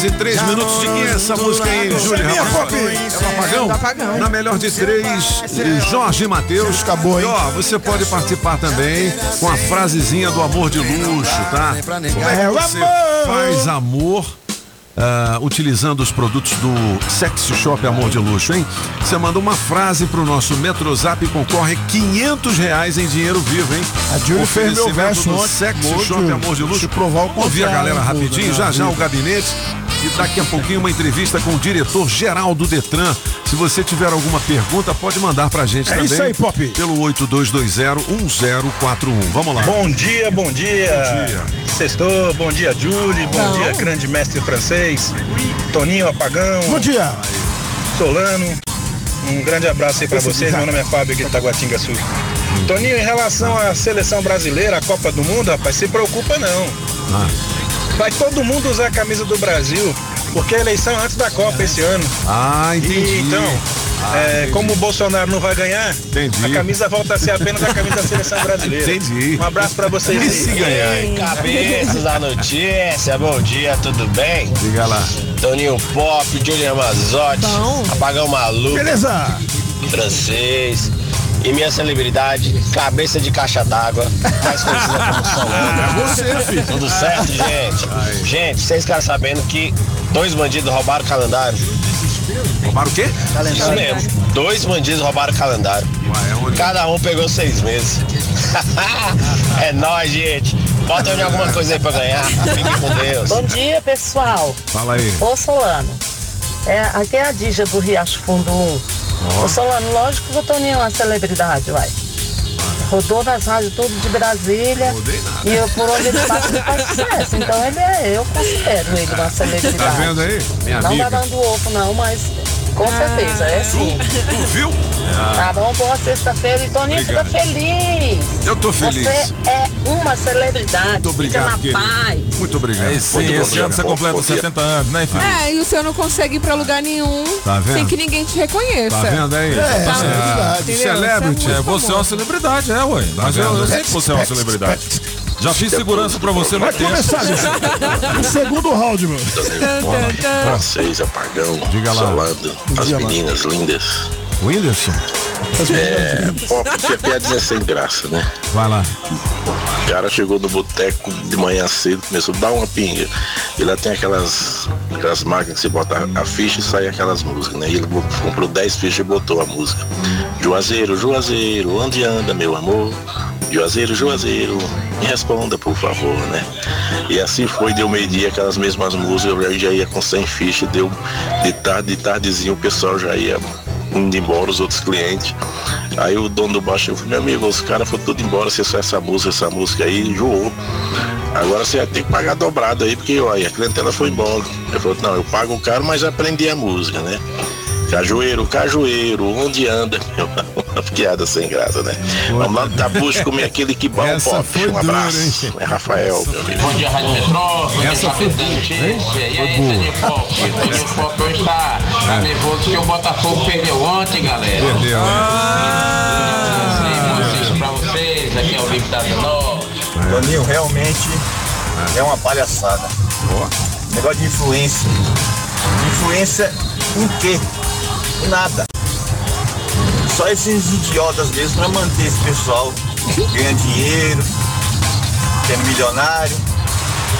Horas e 3 minutos de quem é essa música aí, Júlio? É o apagão? Na melhor de três, Jorge Matheus. Acabou, hein? E ó, você pode participar também com a frasezinha do amor de luxo, tá? Como é que você faz amor? ah, utilizando os produtos do Sexy Shop Amor de Luxo, hein? Você manda uma frase pro nosso Metrozap e concorre 500 reais em dinheiro vivo, hein? A Júlia fez meu verso do. Sexy Shop. Amor de Luxo. Provar o Ouvir a galera rapidinho, já já o gabinete. E daqui a pouquinho uma entrevista com o diretor geral do Detran. Se você tiver alguma pergunta, pode mandar pra gente É também. isso aí, Pop. Pelo 8220-1041. Vamos lá. Bom dia, bom dia. Bom dia. Sextou, bom dia, Julie. Bom, Bom. dia, grande mestre francês. Toninho Apagão. Bom dia. Solano. Um grande abraço aí pra vocês. Meu nome é Fábio aqui de Taguatinga Sul. Toninho, em relação à seleção brasileira, a Copa do Mundo, rapaz, se preocupa não. Ah. Vai todo mundo usar a camisa do Brasil, porque a eleição é antes da Copa esse ano. Ah, entendi. E, então, Ah, é, entendi. como o Bolsonaro não vai ganhar, Entendi. a camisa volta a ser apenas a camisa da seleção brasileira. Entendi. Um abraço pra vocês E aí. se ganhar, hein? Cabeças da notícia, bom dia, tudo bem? Diga lá. Toninho Pop, Julian Mazotti, Apagão Maluco, Beleza. francês. E minha celebridade, cabeça de caixa d'água, mais conhecida como Solano. É você, filho. Tudo certo, gente? Gente, vocês ficaram sabendo que dois bandidos roubaram o calendário? Roubaram o quê? Isso mesmo. Dois bandidos roubaram o calendário. Cada um pegou seis meses. é nóis, gente. Bota em alguma coisa aí pra ganhar. Fiquem com Deus. Bom dia, pessoal. Fala aí. Ô, Solano. É, aqui é a Dija do Riacho Fundo 1. Ô, Solano, lógico que o Toninho é uma celebridade, vai. Rodou nas rádios tudo de Brasília. E eu, por onde ele passa, ele faz sucesso. Então ele é, eu considero ele uma celebridade. Tá vendo aí? Minha não amiga. babando ovo, não, mas com certeza, é sim. Tu viu? Tá bom, boa sexta-feira. E Toninho, fica Obrigado. feliz. Eu tô feliz. Você é uma celebridade. Muito obrigado, Fica na paz. Muito obrigado. É, sim, esse ano você completa 70 anos, né, filho? É, e o senhor não consegue ir pra lugar nenhum Tá vendo? sem que ninguém te reconheça. Tá vendo aí? É, Tá celebridade. Entendeu? Celebrity. É, você é uma celebridade, é, ué. Mas eu, eu sei que você é uma celebridade. Já fiz segurança pra você no Vai tempo. começar, bicho. O segundo round, meu. Francês, apagão, Diga lá. as meninas lindas. Whindersson? É, que é piada sem graça, né? Vai lá. O cara chegou no boteco de manhã cedo, começou a dar uma pinga. E lá tem aquelas, aquelas máquinas que você bota a ficha e sai aquelas músicas, né? E ele comprou 10 fichas e botou a música. Juazeiro, Juazeiro, onde anda meu amor? Juazeiro, Juazeiro, me responda por favor, né? E assim foi, deu meio-dia, aquelas mesmas músicas, eu já ia com 100 fichas, deu de tarde, de tardezinho, o pessoal já ia indo embora, os outros clientes. Aí o dono do baixo falou, meu amigo, os caras foram tudo embora, você só essa música, essa música aí, enjoou. Agora você vai ter que pagar dobrado aí, porque olha, a clientela foi embora. Ele falou, não, eu pago caro, mas aprendi a música, né? Cajueiro, cajueiro, onde anda? Uma piada sem graça, né? Vamos lá no Tabucho comer aquele que bom pop. Um abraço. É Rafael, meu amigo. Bom dia, Rádio Metrópole. Essa foi da notícia. E aí, Toninho Pop? Toninho Pop hoje tá, tá nervoso porque o Botafogo perdeu ontem, galera. Perdeu, Um beijo pra vocês. Aqui é o Lipe da Menor. Toninho, realmente é uma palhaçada. Negócio de influência. Influência em quê? Em nada. Só esses idiotas mesmo pra manter esse pessoal ganhando dinheiro, sendo milionário.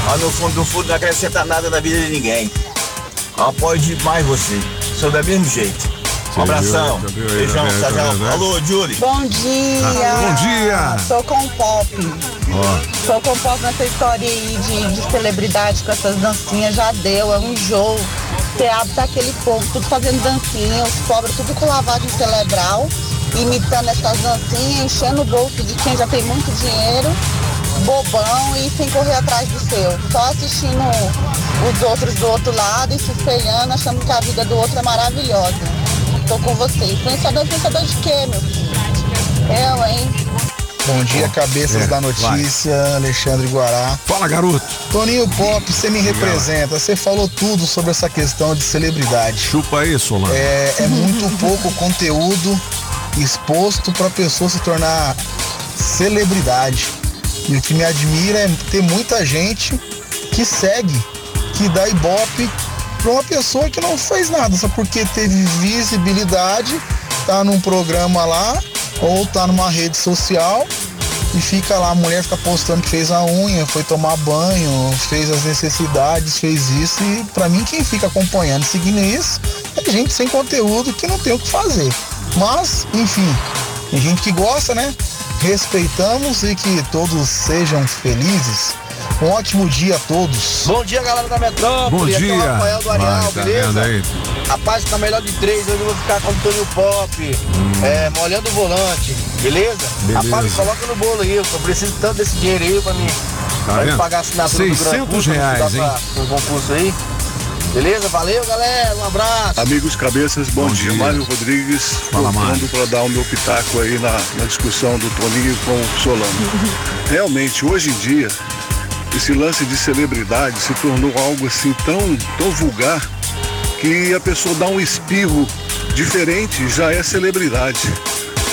Mas no fundo, no fundo, não acrescenta nada na vida de ninguém. Eu apoio demais você. Sou do mesmo jeito. Um abração. Beijão, tchau, tchau. vendo, né? Alô, Julie. Bom dia. Ah, bom dia. Tô com o Pop. Só concordo nessa história aí de, de celebridade com essas dancinhas, já deu, é um jogo. Abre tá aquele povo, tudo fazendo dancinha, os pobres tudo com lavagem cerebral, imitando essas dancinhas, enchendo o bolso de quem já tem muito dinheiro, bobão e sem correr atrás do seu. Só assistindo os outros do outro lado e se espelhando, achando que a vida do outro é maravilhosa. Tô com você. Influenciador, influenciador de quê, meu filho? Eu, hein? Bom dia, cabeças É, da notícia, Alexandre Guará. Fala, garoto. Toninho Pop, você me representa. Você falou tudo sobre essa questão de celebridade. Chupa aí, Solano. É, é muito pouco conteúdo exposto para a pessoa se tornar celebridade. E o que me admira é ter muita gente que segue, que dá ibope para uma pessoa que não fez nada, só porque teve visibilidade, tá num programa lá, ou tá numa rede social e fica lá, a mulher fica postando que fez a unha, foi tomar banho, fez as necessidades, fez isso e pra mim quem fica acompanhando, seguindo isso, é gente sem conteúdo que não tem o que fazer. Mas, enfim, tem gente que gosta, né? Respeitamos e que todos sejam felizes. Um ótimo dia a todos. Bom dia, galera da Metrópole. Bom Aqui é o dia. Rafael do Areal, Vai, tá beleza? aí? Rapaz, tá melhor de três. Hoje eu vou ficar com o Antônio Pop, é, molhando o volante, beleza? Hum. Beleza. Rapaz, coloca no bolo aí. Eu tô precisando tanto desse dinheiro aí pra mim, Tá pra mim pagar a assinatura do 600 Gran Curso, reais, estudar pra um concurso aí. Beleza? Valeu, galera. Um abraço. Amigos cabeças, bom, dia. Mário Rodrigues, Fala, Mário. para dar o meu pitaco aí na, na discussão do Toninho com o Solano. Realmente, hoje em dia, esse lance de celebridade se tornou algo assim tão, tão vulgar que a pessoa dá um espirro diferente já é celebridade.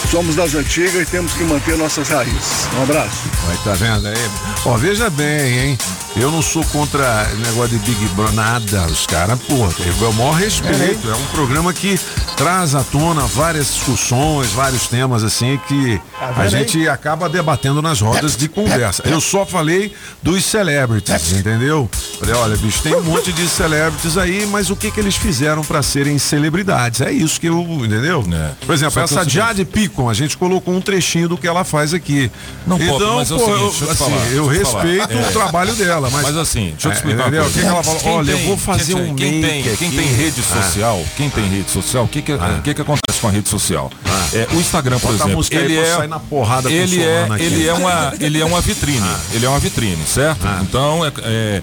Somos das antigas e temos que manter nossas raízes. Um abraço. Vai, tá vendo aí? Ó, veja bem, hein? Eu não sou contra negócio de Big Brother, nada. Os caras, pô, tem o maior respeito. É um programa que traz à tona várias discussões, vários temas assim que Tá a gente acaba debatendo nas rodas de conversa. Eu só falei dos celebrities, entendeu? Falei, olha, bicho, tem um monte de celebrities aí, mas o que que eles fizeram pra serem celebridades? É isso que eu, entendeu? Por exemplo, Só é essa Jade Picon, a gente colocou um trechinho do que ela faz aqui. Não, Pop, então, mas é o pô, seguinte, eu, eu assim, falar, eu eu falar. respeito É. o trabalho dela, mas, Mas assim, deixa eu te É, explicar uma O que que ela fala? Quem Olha, eu tem- vou fazer quem um quem tem, quem tem rede Ah. social, quem tem rede social, o que que, o que que acontece com a rede social? É, o Instagram, por Bota exemplo, ele eu é com ele é ele é uma ele é uma vitrine, Ah. ele é uma vitrine, certo? Então é, é,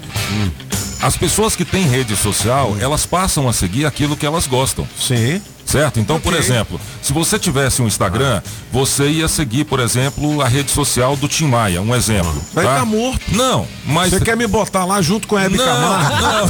as pessoas que têm rede social, elas passam a seguir aquilo que elas gostam. Sim. Certo? Então, por Ok. exemplo, se você tivesse um Instagram, você ia seguir, por exemplo, a rede social do Tim Maia, um exemplo. Vai tá? tá morto. Não, mas. Você quer me botar lá junto com a Hebe Não, Camargo? não,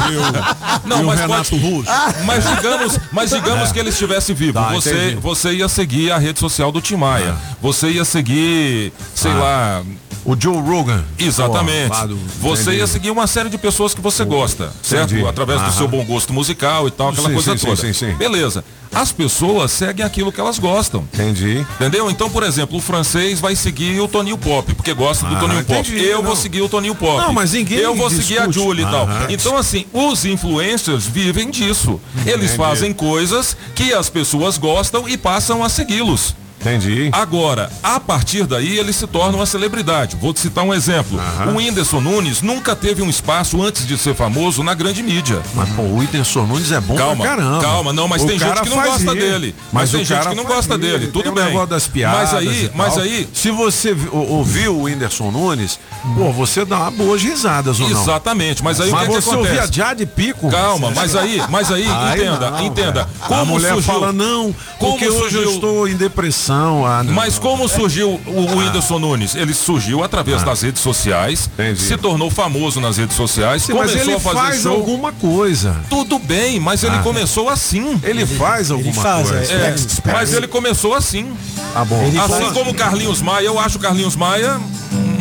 Não, e o mas Renato pode- Russo? Mas digamos, mas digamos que ele estivesse vivo. Tá, você, entendi. você ia seguir a rede social do Tim Maia. Você ia seguir, sei Ah. lá. O Joe Rogan. Exatamente. Do- você entendi. ia seguir uma série de pessoas que você gosta, certo? Entendi. Através do Aham. seu bom gosto musical e tal, aquela Sim, coisa sim, sim, toda. sim, sim. Beleza. As pessoas seguem aquilo que elas gostam. Entendi. Entendeu? Então, por exemplo, o francês vai seguir o Toninho Pop, porque gosta do Ah, Toninho Pop. Eu não. vou seguir o Toninho Pop. Não, mas ninguém Eu vou seguir a discute. Julie e tal. Então, assim, os influencers vivem disso. Eles Entendi. fazem coisas que as pessoas gostam e passam a segui-los. Entendi. Agora, a partir daí ele se torna uma celebridade. Vou te citar um exemplo. O Whindersson Nunes nunca teve um espaço antes de ser famoso na grande mídia. Mas, pô, o Whindersson Nunes é bom Calma, pra caramba. calma, não, mas O tem gente que não gosta rir. dele. Mas tem o gente que não gosta rir. dele, tudo tem bem. negócio das piadas Mas aí- mas aí- Se você vi- ou- ouviu o Whindersson Nunes, pô, você dá boas risadas ou não? Exatamente, mas aí o mas que, que você acontece? ouvia Jade Pico? Calma, mas aí, mas aí, entenda, não, entenda. Como a mulher surgiu, fala, não, porque hoje eu estou em depressão. Ah, não. Mas como surgiu o o Whindersson Nunes? Ele surgiu através Ah. das redes sociais, se tornou famoso nas redes sociais, Sim, mas começou ele a fazer faz show. alguma coisa. Tudo bem, mas ele Ah. começou assim. Ele faz alguma faz, coisa. É, mas ele começou assim. Tá bom. Ele assim faz- como o Carlinhos Maia, eu acho o Carlinhos Maia.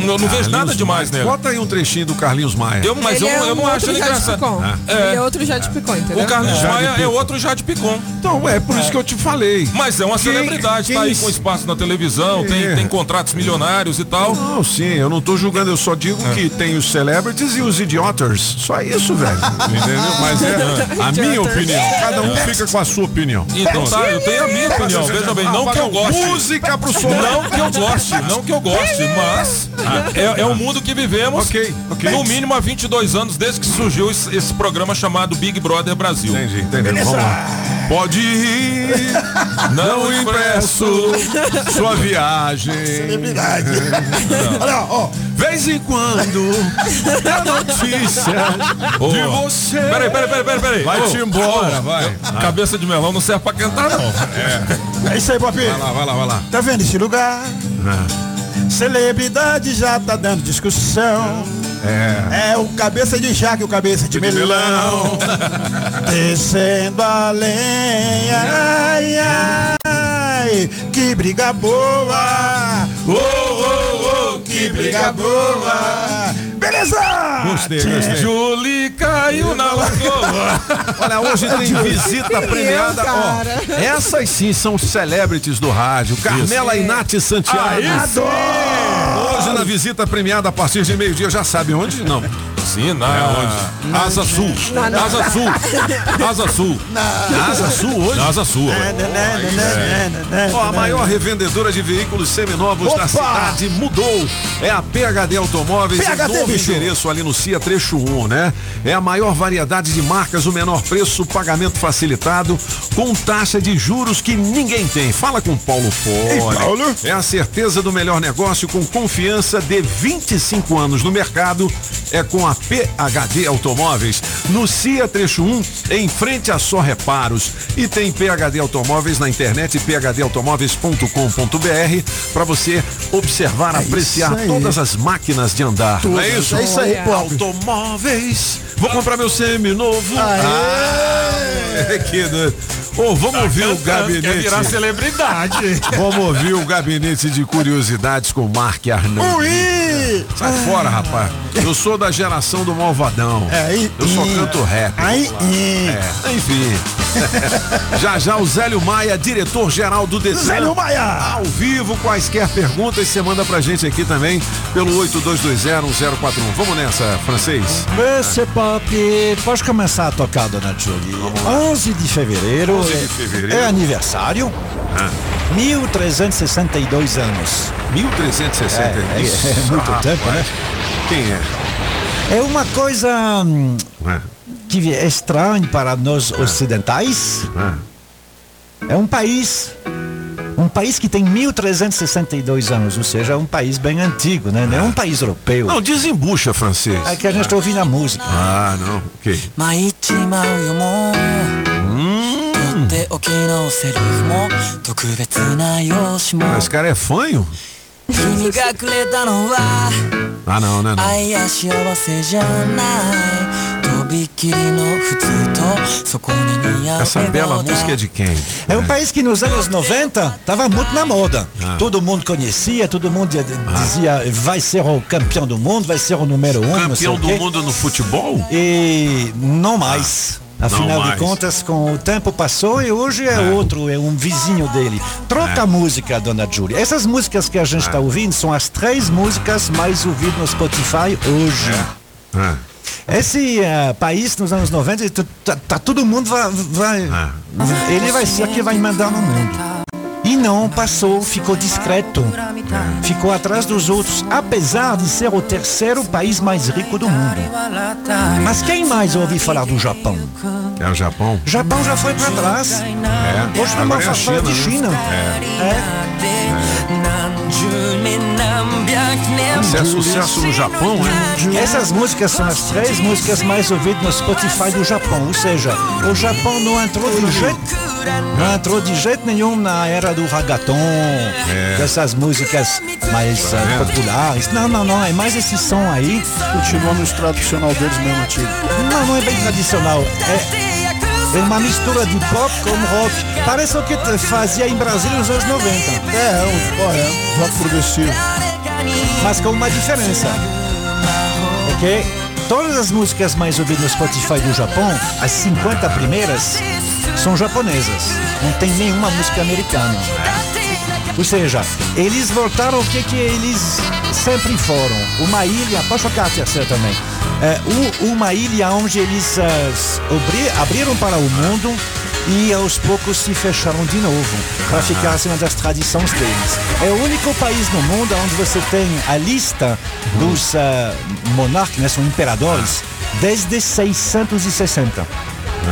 Eu não vejo nada demais nele. Bota aí um trechinho do Carlinhos Maia. Eu, mas ele eu, é eu um não acho ele engraçado. Picon. É. Ele é outro Jade Picon, entendeu? O Carlinhos Jade Maia é outro Jade Picon. Então, é por isso que eu te falei. Mas é uma Quem- celebridade, tá quem- aí com espaço na televisão, tem, É. tem contratos milionários e tal. Não, sim, eu não tô julgando, eu só digo que tem os celebrities e os idiotas. Só isso, velho. Entendeu? Mas é a minha opinião. Cada um fica com a sua opinião. Então tá, eu tenho a minha opinião. Veja bem, não que eu goste. Música pro som. Não que eu goste, não que eu goste, mas É, é o mundo que vivemos. Ok, ok. No mínimo há 22 anos desde que surgiu esse, esse programa chamado Big Brother Brasil. Entendi, entendi. Vamos lá. Pode ir, não impresso, sua viagem. Celebridade. Olha, ó, vez em quando é notícia Ô, de você. Peraí, peraí, peraí, peraí, peraí. Vai-te Ô, embora, vai. Cabeça de melão não serve pra cantar, não. É isso aí, Pop. Vai lá, vai lá, vai lá. Tá vendo esse lugar? Celebridade já tá dando discussão. É. É o cabeça de jaque, o cabeça de melão. Descendo a lenha. Ai, ai, que briga boa. Ô, ô, ô, que briga boa. Beleza? Gostei, gostei. Julie caiu na lagoa. Olha, hoje tem visita premiada. Eu, Ó, essas sim são celebrities do rádio. Carmela e Nath Santiago. Aí Hoje na visita premiada a partir de meio-dia, já sabe onde? Não. Sim, na É Asa Sul. Na- na- Asa Sul. Asa Sul. Asa Sul hoje? Asa Sul. Ó, a maior revendedora de veículos seminovos da Opa! cidade mudou. É a PHD Automóveis, PHD, novo bicho. endereço ali no CIA Trecho 1, né? É a maior variedade de marcas, o menor preço, pagamento facilitado, com taxa de juros que ninguém tem. Fala com Paulo Fole. Paulo. É a certeza do melhor negócio com confiança de 25 anos no mercado. É com a PHD Automóveis, no CIA Trecho 1, em frente a Só Reparos. E tem PHD Automóveis na internet, phdautomóveis.com.br, para você observar, apreciar É aí. todas as máquinas de andar. Não é isso? É isso aí, Pop. Automóveis. Vou comprar meu semi-novo. Ah, que doido. Ô, vamos ouvir o gabinete. Quer virar celebridade. Vamos ouvir o gabinete de curiosidades com Mark Arnaldo. Ui! Sai fora, rapaz. Eu sou da geração do Malvadão. É, aí, Eu só e- canto rap. Aí, e- É, enfim. já já o Zélio Maia, diretor-geral do DC. Zélio Maia! Ao vivo, quaisquer perguntas, você manda pra gente aqui também pelo 82201041. Vamos nessa, francês? Você Pop, pode começar a tocar, dona Julie. 11 de fevereiro, 11 de é- fevereiro. é aniversário. Ah. 1362 anos. 1360. É, é, é muito rapaz. tempo, né? Quem é? É uma coisa hum, É que é estranho para nós ah. ocidentais. Ah. É um país um país que tem 1.362 anos, ou seja, é um país bem antigo, né? Não é um ah. país europeu. Não, desembucha francês. É que a gente tá ouvindo a música. Ah, não, ok. Hum. Esse cara é fanho? ah, não, né? Não. Essa bela música é de quem? É um país que nos anos 90 estava muito na moda. Ah. Todo mundo conhecia, todo mundo ah. dizia ah. vai ser o campeão do mundo, vai ser o número um. Campeão do mundo no futebol? E não mais. Ah. Afinal de contas, com o tempo passou e hoje é, é. outro, é um vizinho dele. Troca é. a música, dona Júlia. Essas músicas que a gente está é. ouvindo são as três músicas mais ouvidas no Spotify hoje. É. é. Esse eh, país nos anos 90, tá, tá- tá todo mundo vai, vai ele vai ser que vai mandar no mundo. E não passou, ficou discreto. Ficou atrás dos outros, apesar de ser o terceiro país mais rico do mundo. Mas quem mais ouviu falar do Japão? É o Japão? Japão já foi para trás. É. Hoje não é a fala China, de né? China. Isso é sucesso no Japão, é? Essas músicas são as três músicas mais ouvidas no Spotify do Japão. Ou seja, o Japão não entrou de jeito, não entrou de jeito nenhum na era do ragaton, dessas músicas mais ah, populares. Não, não, não. É mais esse som aí. Continua no tradicional deles mesmo, antigo. Não, não é bem tradicional. É, é uma mistura de pop com rock. Parece o que fazia em Brasília nos anos 90. É, um, ó, é, rock progressivo. Mas com uma diferença. Ok? Todas as músicas mais ouvidas no Spotify do Japão, as 50 primeiras, são japonesas. Não tem nenhuma música americana. Ou seja, eles voltaram o que, que eles sempre foram. Uma ilha, tocar a terceira também. É, uma ilha onde eles abri- abriram para o mundo e aos poucos se fecharam de novo para ficar acima das tradições deles. É o único país no mundo onde você tem a lista dos uh, monarcas, né, são imperadores, desde 660.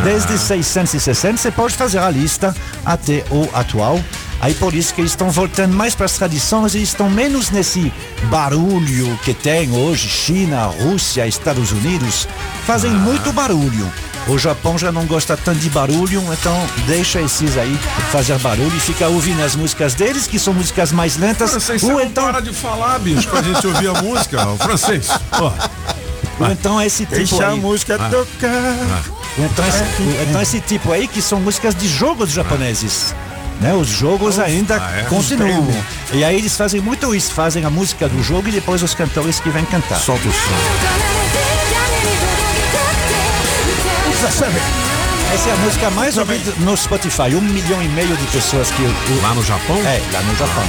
Desde 660 você pode fazer a lista até o atual. Aí por isso que eles estão voltando mais para as tradições e estão menos nesse barulho que tem hoje China, Rússia, Estados Unidos. Fazem muito barulho. O Japão já não gosta tanto de barulho, então deixa esses aí fazer barulho e fica ouvindo as músicas deles, que são músicas mais lentas. Francês, ou então para de falar, bicho, pra gente ouvir a música, o francês. Ó. Ou então esse tipo Deixa a aí. música tocar. Ou Então esse, então esse tipo aí que são músicas de jogos japoneses. Né? Os jogos ainda Ah, é? continuam. E aí eles fazem muito isso, fazem a música do jogo e depois os cantores que vêm cantar. Solta o Essa é a música mais ouvida no Spotify. Um milhão e meio de pessoas que. Lá no Japão? É, lá no Japão.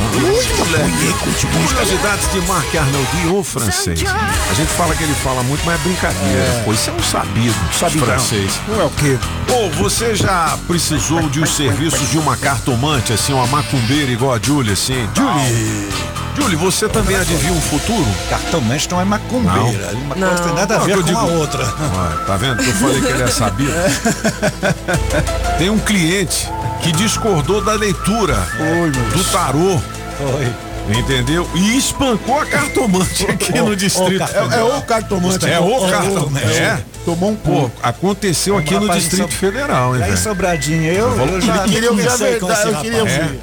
Curiosidades de Marc Arnoldi, o francês. A gente fala que ele fala muito, mas é brincadeira. É. Pô, isso é um sabido Sabidão. francês. Não é o quê? Pô, você já precisou de os serviços de uma cartomante, assim, uma macumbeira igual a Julie, assim? Julie! Julie, você também adivinha o futuro? Cartomante não é macumbeira. Uma coisa tem nada a Não, ver com a digo- outra. Ué, tá vendo? Eu falei que ele é sabido. Tem um cliente que discordou da leitura do tarô. Entendeu? E espancou a cartomante aqui no Distrito É, é o cartomante. É o cartomante. É. É. Tomou um cu. aconteceu aqui no Distrito Federal, hein, velho? Sobradinho, eu, eu já Eu queria ouvir a com verdade, eu queria ouvir.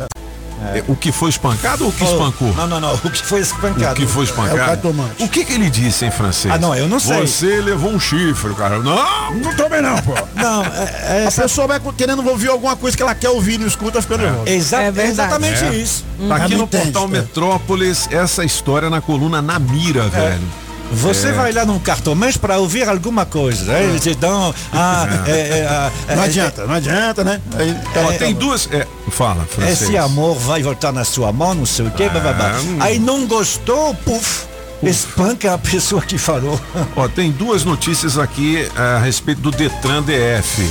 É, O que foi espancado ou o que espancou? Não, não, não. O que foi espancado? O que foi É o espancado? O que que ele disse em francês? Ah, não, eu não sei. Você levou um chifre, cara. Não! Não tomei não, pô. Não, é, é A pessoa vai querendo ouvir alguma coisa que ela quer ouvir, não escuta, fica nervosa. exa- É exatamente É. isso. Tá aqui Ah, não no entende, portal é. Metrópolis, essa história na coluna Na Mira, velho. Você É. vai lá num cartomante para ouvir alguma coisa. Né? Eles te dão. Ah, é, é, ah, Não é, adianta, não adianta, né? Aí, é, tem duas. É, fala, francês. Esse amor vai voltar na sua mão, não sei o quê, bababá. hum. Aí não gostou, puf, espanca a pessoa que falou. Ó, tem duas notícias aqui eh, a respeito do Detran DF.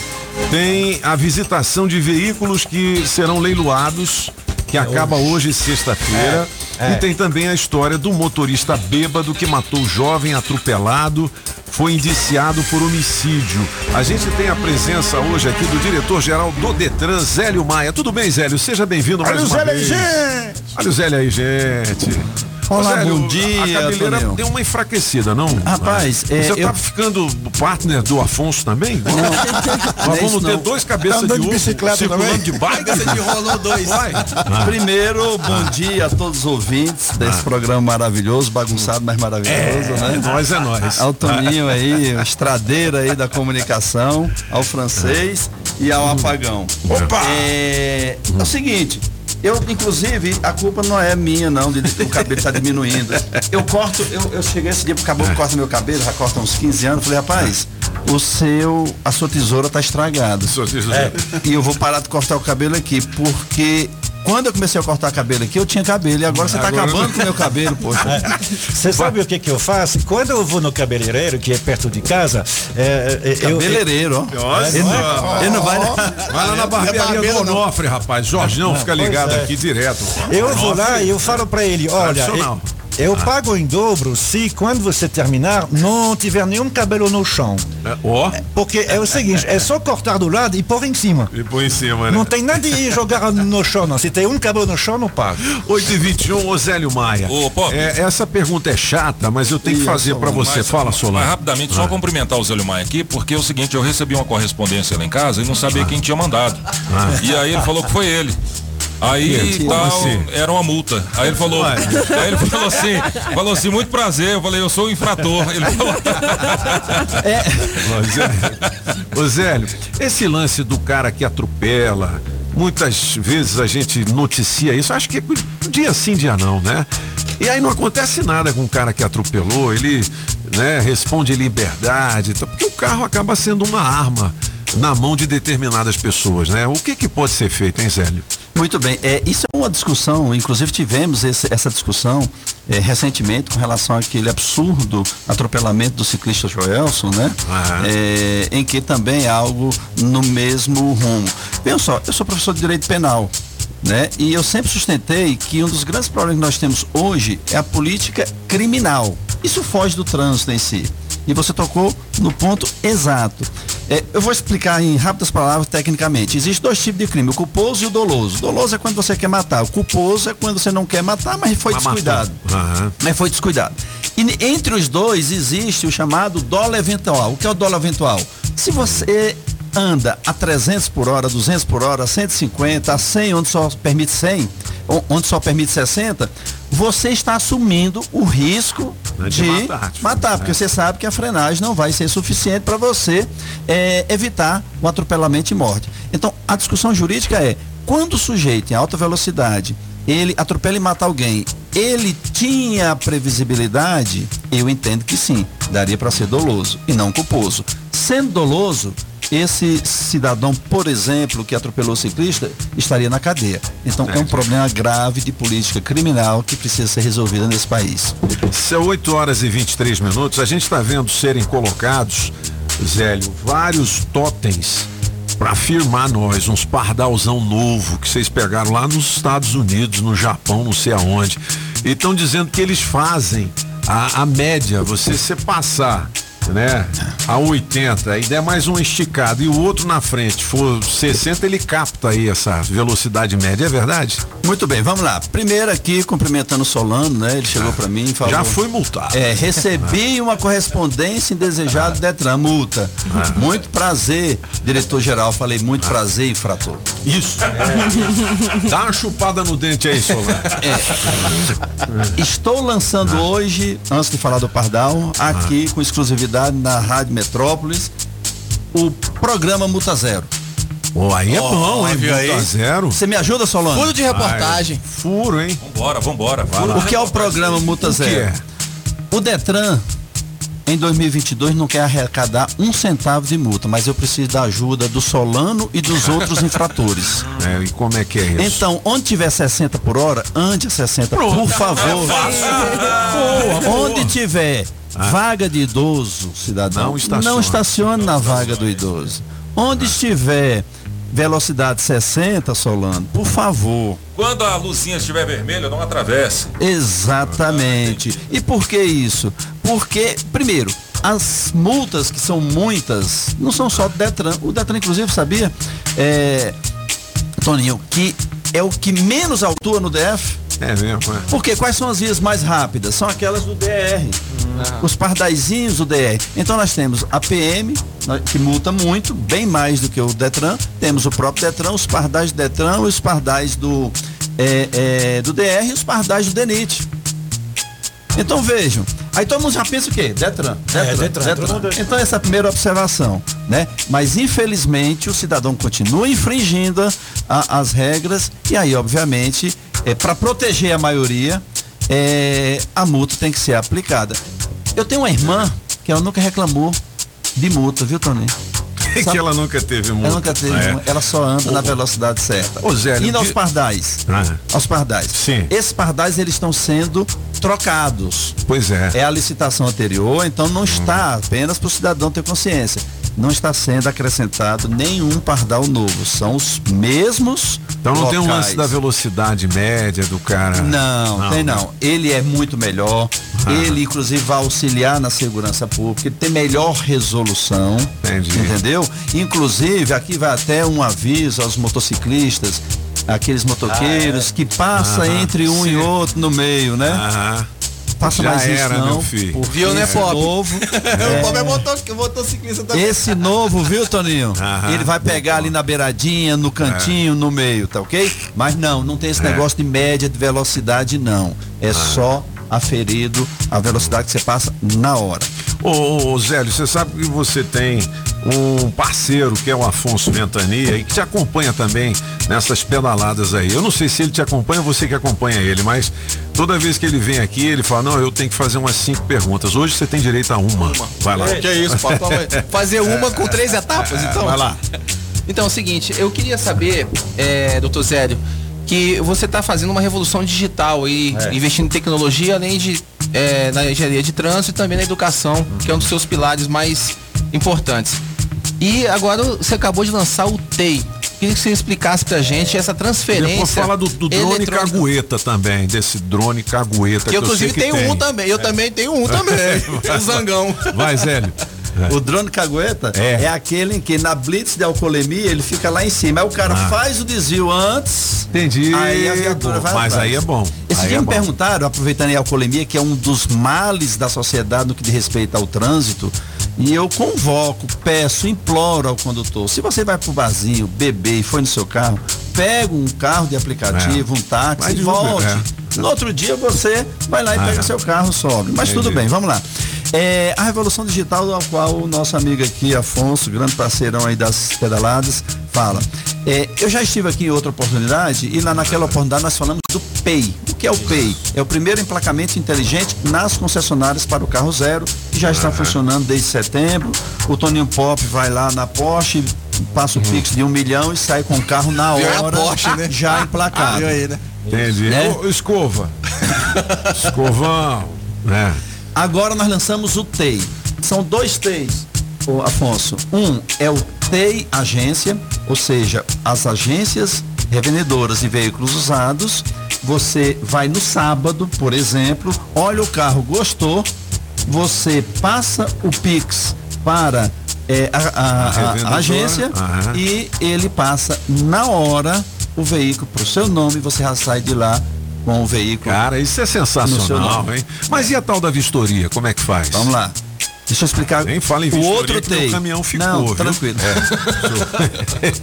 Tem a visitação de veículos que serão leiloados, que acaba hoje, sexta-feira. É, é. E tem também a história do motorista bêbado que matou jovem atropelado, foi indiciado por homicídio. A gente tem a presença hoje aqui do diretor-geral do Detran, Zélio Maia. Tudo bem, Zélio? Seja bem-vindo mais Olha o uma Zélio aí, vez. gente! Olha o Zélio aí, gente. Olá, Zélio, bom dia, A cabeleira Tonel. deu uma enfraquecida, não? Rapaz, é, Você tá eu- ficando partner do Afonso também? Nós Não é vamos ter não. dois cabeças Tá de bicicleta circulando também? de bike. Você te rolou dois. Vai. Primeiro, bom dia a todos os ouvintes desse programa maravilhoso, bagunçado, mas maravilhoso, É, né? nós é nós. Ao Toninho aí, o estradeiro aí da comunicação, ao francês e ao apagão. Opa! É, é o seguinte. Eu, inclusive, a culpa não é minha, não, de, de o cabelo estar diminuindo. Eu corto, eu, eu cheguei esse dia pro cabelo, corta meu cabelo, já corta uns 15 anos. Falei, rapaz, o seu, a sua tesoura tá estragada. Sua tesoura. E eu vou parar de cortar o cabelo aqui, porque quando eu comecei a cortar cabelo aqui, eu tinha cabelo. E agora você tá Agora- acabando com o meu cabelo, poxa. Você sabe o que, que eu faço? Quando eu vou no cabeleireiro, que é perto de casa, é, é, eu, Cabeleireiro, ó. Nossa. Ele não, ele não vai. Vai lá na barbearia do. Onofre, rapaz. Jorge não, fica ligado é. aqui direto. Eu vou lá e eu falo pra ele, olha. Eu, eu pago em dobro se quando você terminar não tiver nenhum cabelo no chão. É, Ó, Porque é o seguinte, é só cortar do lado e pôr em cima. e põe em cima, né? Não tem nada de jogar no chão, não. Se tem um cabelo no chão, não pago. 8 e 21 Osélio Maia. Ô, Pop. É, essa pergunta é chata, mas eu tenho que fazer pra você. Mas- Fala, Solano. rapidamente, só cumprimentar o Zé Maia aqui, porque é o seguinte, eu recebi uma correspondência lá em casa e não sabia quem tinha mandado. E aí ele falou que foi ele. Aí tal, assim? era uma multa. Aí ele falou, Ué. aí ele falou assim, falou assim, muito prazer. Eu falei, eu sou o infrator. Ele falou, Zélio. Ô, Zélio, esse lance do cara que atropela, muitas vezes a gente noticia isso, acho que dia sim, dia não, né? E aí não acontece nada com o cara que atropelou, ele né, responde liberdade, tá? porque o carro acaba sendo uma arma na mão de determinadas pessoas, né? O que que pode ser feito, hein, Zélio? Muito bem, é, isso é uma discussão, inclusive tivemos esse- essa discussão é, recentemente com relação àquele absurdo atropelamento do ciclista Joelson, né? É, em que também é algo no mesmo rumo. Veja só, eu sou professor de direito penal. Né? E eu sempre sustentei que um dos grandes problemas que nós temos hoje é a política criminal. Isso foge do trânsito em si. E você tocou no ponto exato. É, eu vou explicar em rápidas palavras tecnicamente. Existem dois tipos de crime, o culposo e o doloso. O doloso é quando você quer matar. O culposo é quando você não quer matar, mas foi Mas descuidado. Aham. Mas foi descuidado. E entre os dois existe o chamado dolo eventual. O que é o dolo eventual? Se você anda a 300 por hora, 200 por hora, 150, a 100, onde só permite 100, o- onde só permite 60, você está assumindo o risco Né, de, de matar, matar, porque é. você sabe que a frenagem não vai ser suficiente para você eh, evitar o atropelamento e morte. Então, a discussão jurídica é, quando o sujeito em alta velocidade ele atropela e mata alguém, ele tinha previsibilidade? Eu entendo que sim, daria para ser doloso e não culposo. Sendo doloso, esse cidadão, por exemplo, que atropelou o ciclista, estaria na cadeia. Então é um problema grave de política criminal que precisa ser resolvida nesse país. São 8 horas e 23 minutos. A gente está vendo serem colocados, Zélio, vários totens para afirmar nós, uns pardalzão novo que vocês pegaram lá nos Estados Unidos, no Japão, não sei aonde. E estão dizendo que eles fazem a, a média, você se passar. Né? A 80, aí der mais um esticado e o outro na frente for 60, ele capta aí essa velocidade média, é verdade? Muito bem, vamos lá. Primeiro aqui, cumprimentando o Solano, né? Ele chegou para mim e falou. Já foi multado. É, recebi uma correspondência indesejada do Detran, multa. Muito prazer, diretor-geral. Falei, muito prazer, infrator. Isso. Dá uma chupada no dente aí, Solano. Estou lançando hoje, antes de falar do Pardal, aqui com exclusividade na Rádio Metrópolis, o programa Multa Zero. Pô, aí é bom, hein? viu Multa zero. Você me ajuda, Solano? Furo de reportagem. furo, hein? Vambora, vambora. Vai O que é o programa Multa O que Zero? é? O Detran, em 2022, não quer arrecadar um centavo de multa, mas eu preciso da ajuda do Solano e dos outros infratores. É, e como é que é isso? Então, onde tiver 60 por hora, ande a 60, por favor. onde tiver vaga de idoso, cidadão, Não estacione. não estacione na vaga do idoso. Onde estiver velocidade 60, Solano, por favor. Quando a luzinha estiver vermelha, não atravesse. Exatamente. E por que isso? Porque, primeiro, as multas, que são muitas, não são só do Detran. O Detran, inclusive, sabia, é, Toninho, que é o que menos autua no DF. É mesmo, é. Porque quais são as vias mais rápidas? São aquelas do DR. Os pardaizinhos do DR. Então nós temos a PM, né, que multa muito, bem mais do que o Detran. Temos o próprio Detran, os pardais do Detran, os pardais do, é, é, do DR e os pardais do DENIT. Então vejam, aí todo mundo já pensa o quê? Detran. É, Detran, todo mundo- Então essa é a primeira observação, né? Mas infelizmente o cidadão continua infringindo a- as regras e aí obviamente é, para proteger a maioria é, a multa tem que ser aplicada. Eu tenho uma irmã que ela nunca reclamou de multa, viu, Tony? Que ela nunca teve multa. Ela nunca teve, É. ela só anda na velocidade certa. Ô, Zé, Indo aos de- pardais. Ah. Aos pardais. Sim. Esses pardais eles estão sendo trocados. Pois é. É a licitação anterior, então não está apenas para o cidadão ter consciência. Não está sendo acrescentado nenhum pardal novo. São os mesmos. Então não tem um locais. lance da velocidade média do cara. Não, tem né? não. Ele é muito melhor. Ah. Ele, inclusive, vai auxiliar na segurança pública. Ele tem melhor resolução. Entendi. Entendeu? Inclusive, aqui vai até um aviso aos motociclistas, aqueles motoqueiros que passa Aham, entre um e sim. outro no meio, né? Aham. Faça Já mais isso era, não. meu filho. Viu, né, Pop? novo, O Bob é motor, motociclista também. esse novo, viu, Toninho? Aham. Ele vai pegar ali na beiradinha, no cantinho, no meio, tá ok? Mas não, não tem esse É. negócio de média de velocidade, não. É só aferido a velocidade que você passa na hora. Ô, ô, Zélio, você sabe que você tem um parceiro que é o Afonso Ventania e que te acompanha também nessas pedaladas aí. Eu não sei se ele te acompanha ou você que acompanha ele, mas toda vez que ele vem aqui, ele fala, não, eu tenho que fazer umas cinco perguntas. Hoje você tem direito a uma. Vai lá. Que isso, papai? Fazer uma com três etapas, então? Vai lá. Então é o seguinte, eu queria saber, é, doutor Zélio, que você está fazendo uma revolução digital e É. investindo em tecnologia, além de é, na engenharia de trânsito e também na educação, que é um dos seus pilares mais importantes. E agora você acabou de lançar o TEI. Queria que você explicasse pra gente essa transferência. Depois fala do, do drone cagueta também, desse drone cagueta. Que eu, eu inclusive, que tenho tem. um também. Eu também tenho um também. o Zangão. Vai, Zélio. O drone cagueta é. aquele em que na blitz de alcoolemia ele fica lá em cima. Aí o cara Ah. faz o desvio antes. Entendi. Aí a viatura vai Mas atrás. aí é bom. Esse Aí dia é me bom. perguntaram, aproveitando aí a alcoolemia, que é um dos males da sociedade no que diz respeito ao trânsito, e eu convoco, peço, imploro ao condutor, se você vai pro barzinho, beber e foi no seu carro, pega um carro de aplicativo, um táxi e volte. é. No outro dia você vai lá e Ah. pega seu carro, sobe. Mas tudo Entendi. bem, vamos lá. É, a revolução digital, ao qual o nosso amigo aqui, Afonso, grande parceirão aí das pedaladas, fala. É, eu já estive aqui em outra oportunidade e lá naquela oportunidade nós falamos do PEI. O que é o PEI? É o primeiro emplacamento inteligente nas concessionárias para o carro zero, que já está funcionando desde setembro. O Toninho Pop vai lá na Porsche, passa o Pix de um milhão e sai com o carro na hora, Porsche, né? já emplacado. Aí, né? Entendi. Né? Ô, escova. Escovão. Né? Agora nós lançamos o TEI. São dois TEIs, ô Afonso. Um é o TEI Agência, ou seja, as agências revendedoras de veículos usados. Você vai no sábado, por exemplo, olha o carro, gostou, você passa o Pix para é, a, a- A a- agência e ele passa na hora o veículo para o seu nome você já sai de lá com o veículo. Cara, isso é sensacional, hein? Mas e a tal da vistoria, como é que faz? Vamos lá. Deixa eu explicar. Nem fala em o outro TEI. caminhão ficou, Não, viu? tranquilo. É.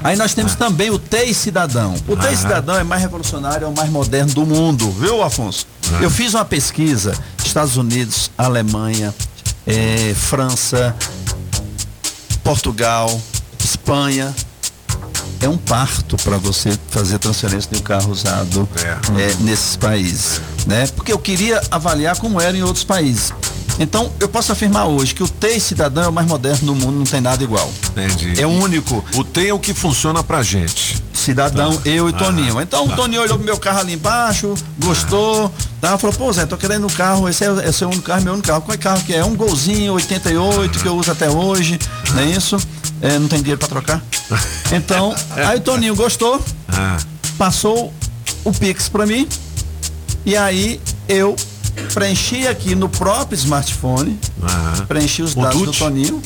Aí nós temos também o TEI Cidadão. O TEI Aham. Cidadão é mais revolucionário, é o mais moderno do mundo, viu, Afonso? Eu fiz uma pesquisa, Estados Unidos, Alemanha, eh, França, Portugal, Espanha. É um parto para você fazer transferência de um carro usado eh, nesses países, né? Porque eu queria avaliar como era em outros países. Então, eu posso afirmar hoje que o TEI Cidadão é o mais moderno do mundo, não tem nada igual. Entendi. É único. O TEI é o que funciona pra gente. Cidadão, Tá. eu e Ah. Toninho. Então o Tá. Toninho olhou pro meu carro ali embaixo, gostou, tá? Falou, pô Zé, tô querendo um carro, esse é, esse é o único carro, meu único carro. Qual é carro que é? Um golzinho 88 que eu uso até hoje, não é isso? É, não tem dinheiro pra trocar? Então, aí o Toninho gostou, Ah. passou o Pix pra mim, e aí eu preenchi aqui no próprio smartphone, Aham. preenchi os O dados do? Toninho,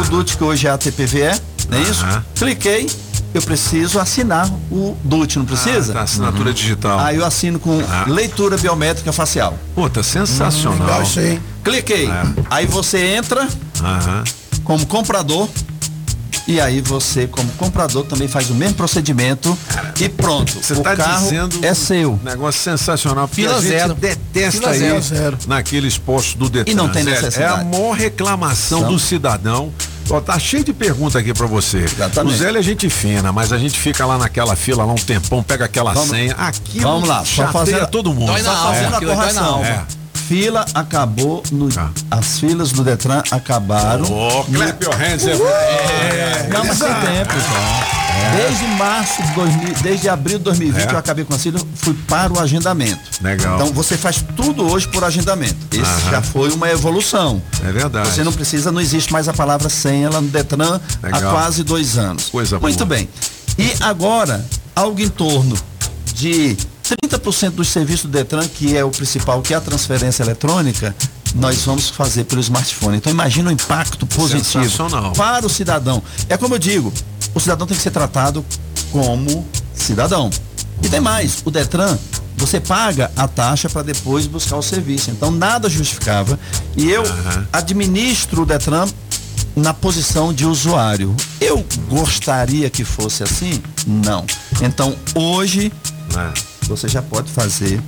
o DUT que hoje é a TPVE, não é isso? Aham. Cliquei, eu preciso assinar o DUT, não precisa? Ah, tá, assinatura digital. Aí eu assino com Ah. leitura biométrica facial. Pô, tá sensacional. Legal isso aí. Cliquei. É. Aí você entra Aham. como comprador e aí você, como comprador, também faz o mesmo procedimento e pronto. Você tá carro dizendo é seu. um negócio sensacional. Porque Fila a gente zero. detesta Fila zero. naqueles postos do Detran. E não tem necessidade. É a maior reclamação São. do cidadão. Ó, tá cheio de pergunta aqui pra você. Exatamente. O Zé é gente fina, mas a gente fica lá naquela fila lá um tempão, pega aquela Vamos- senha. Aqui Vamos lá, só fazer todo mundo. Só fazendo a correção. É. Fila acabou no. As filas do Detran acabaram. Ô, clap your hands, everybody. Não, mas tem tempo, cara. Desde março de 2000, desde abril de 2020 É. eu acabei com a fila, fui para o agendamento. Legal. Então você faz tudo hoje por agendamento. Aham. já foi uma evolução. É verdade. Você não precisa, não existe mais a palavra senha lá no Detran há Legal. quase dois anos. Coisa Muito boa. bem. E agora, algo em torno de 30% dos serviços do Detran, que é o principal, que é a transferência eletrônica, nós vamos fazer pelo smartphone. Então imagina o impacto positivo para o cidadão. É como eu digo, o cidadão tem que ser tratado como cidadão. E tem mais, o Detran, você paga a taxa para depois buscar o serviço. Então nada justificava. E eu administro o Detran na posição de usuário. Eu gostaria que fosse assim? Não. Então hoje você já pode fazer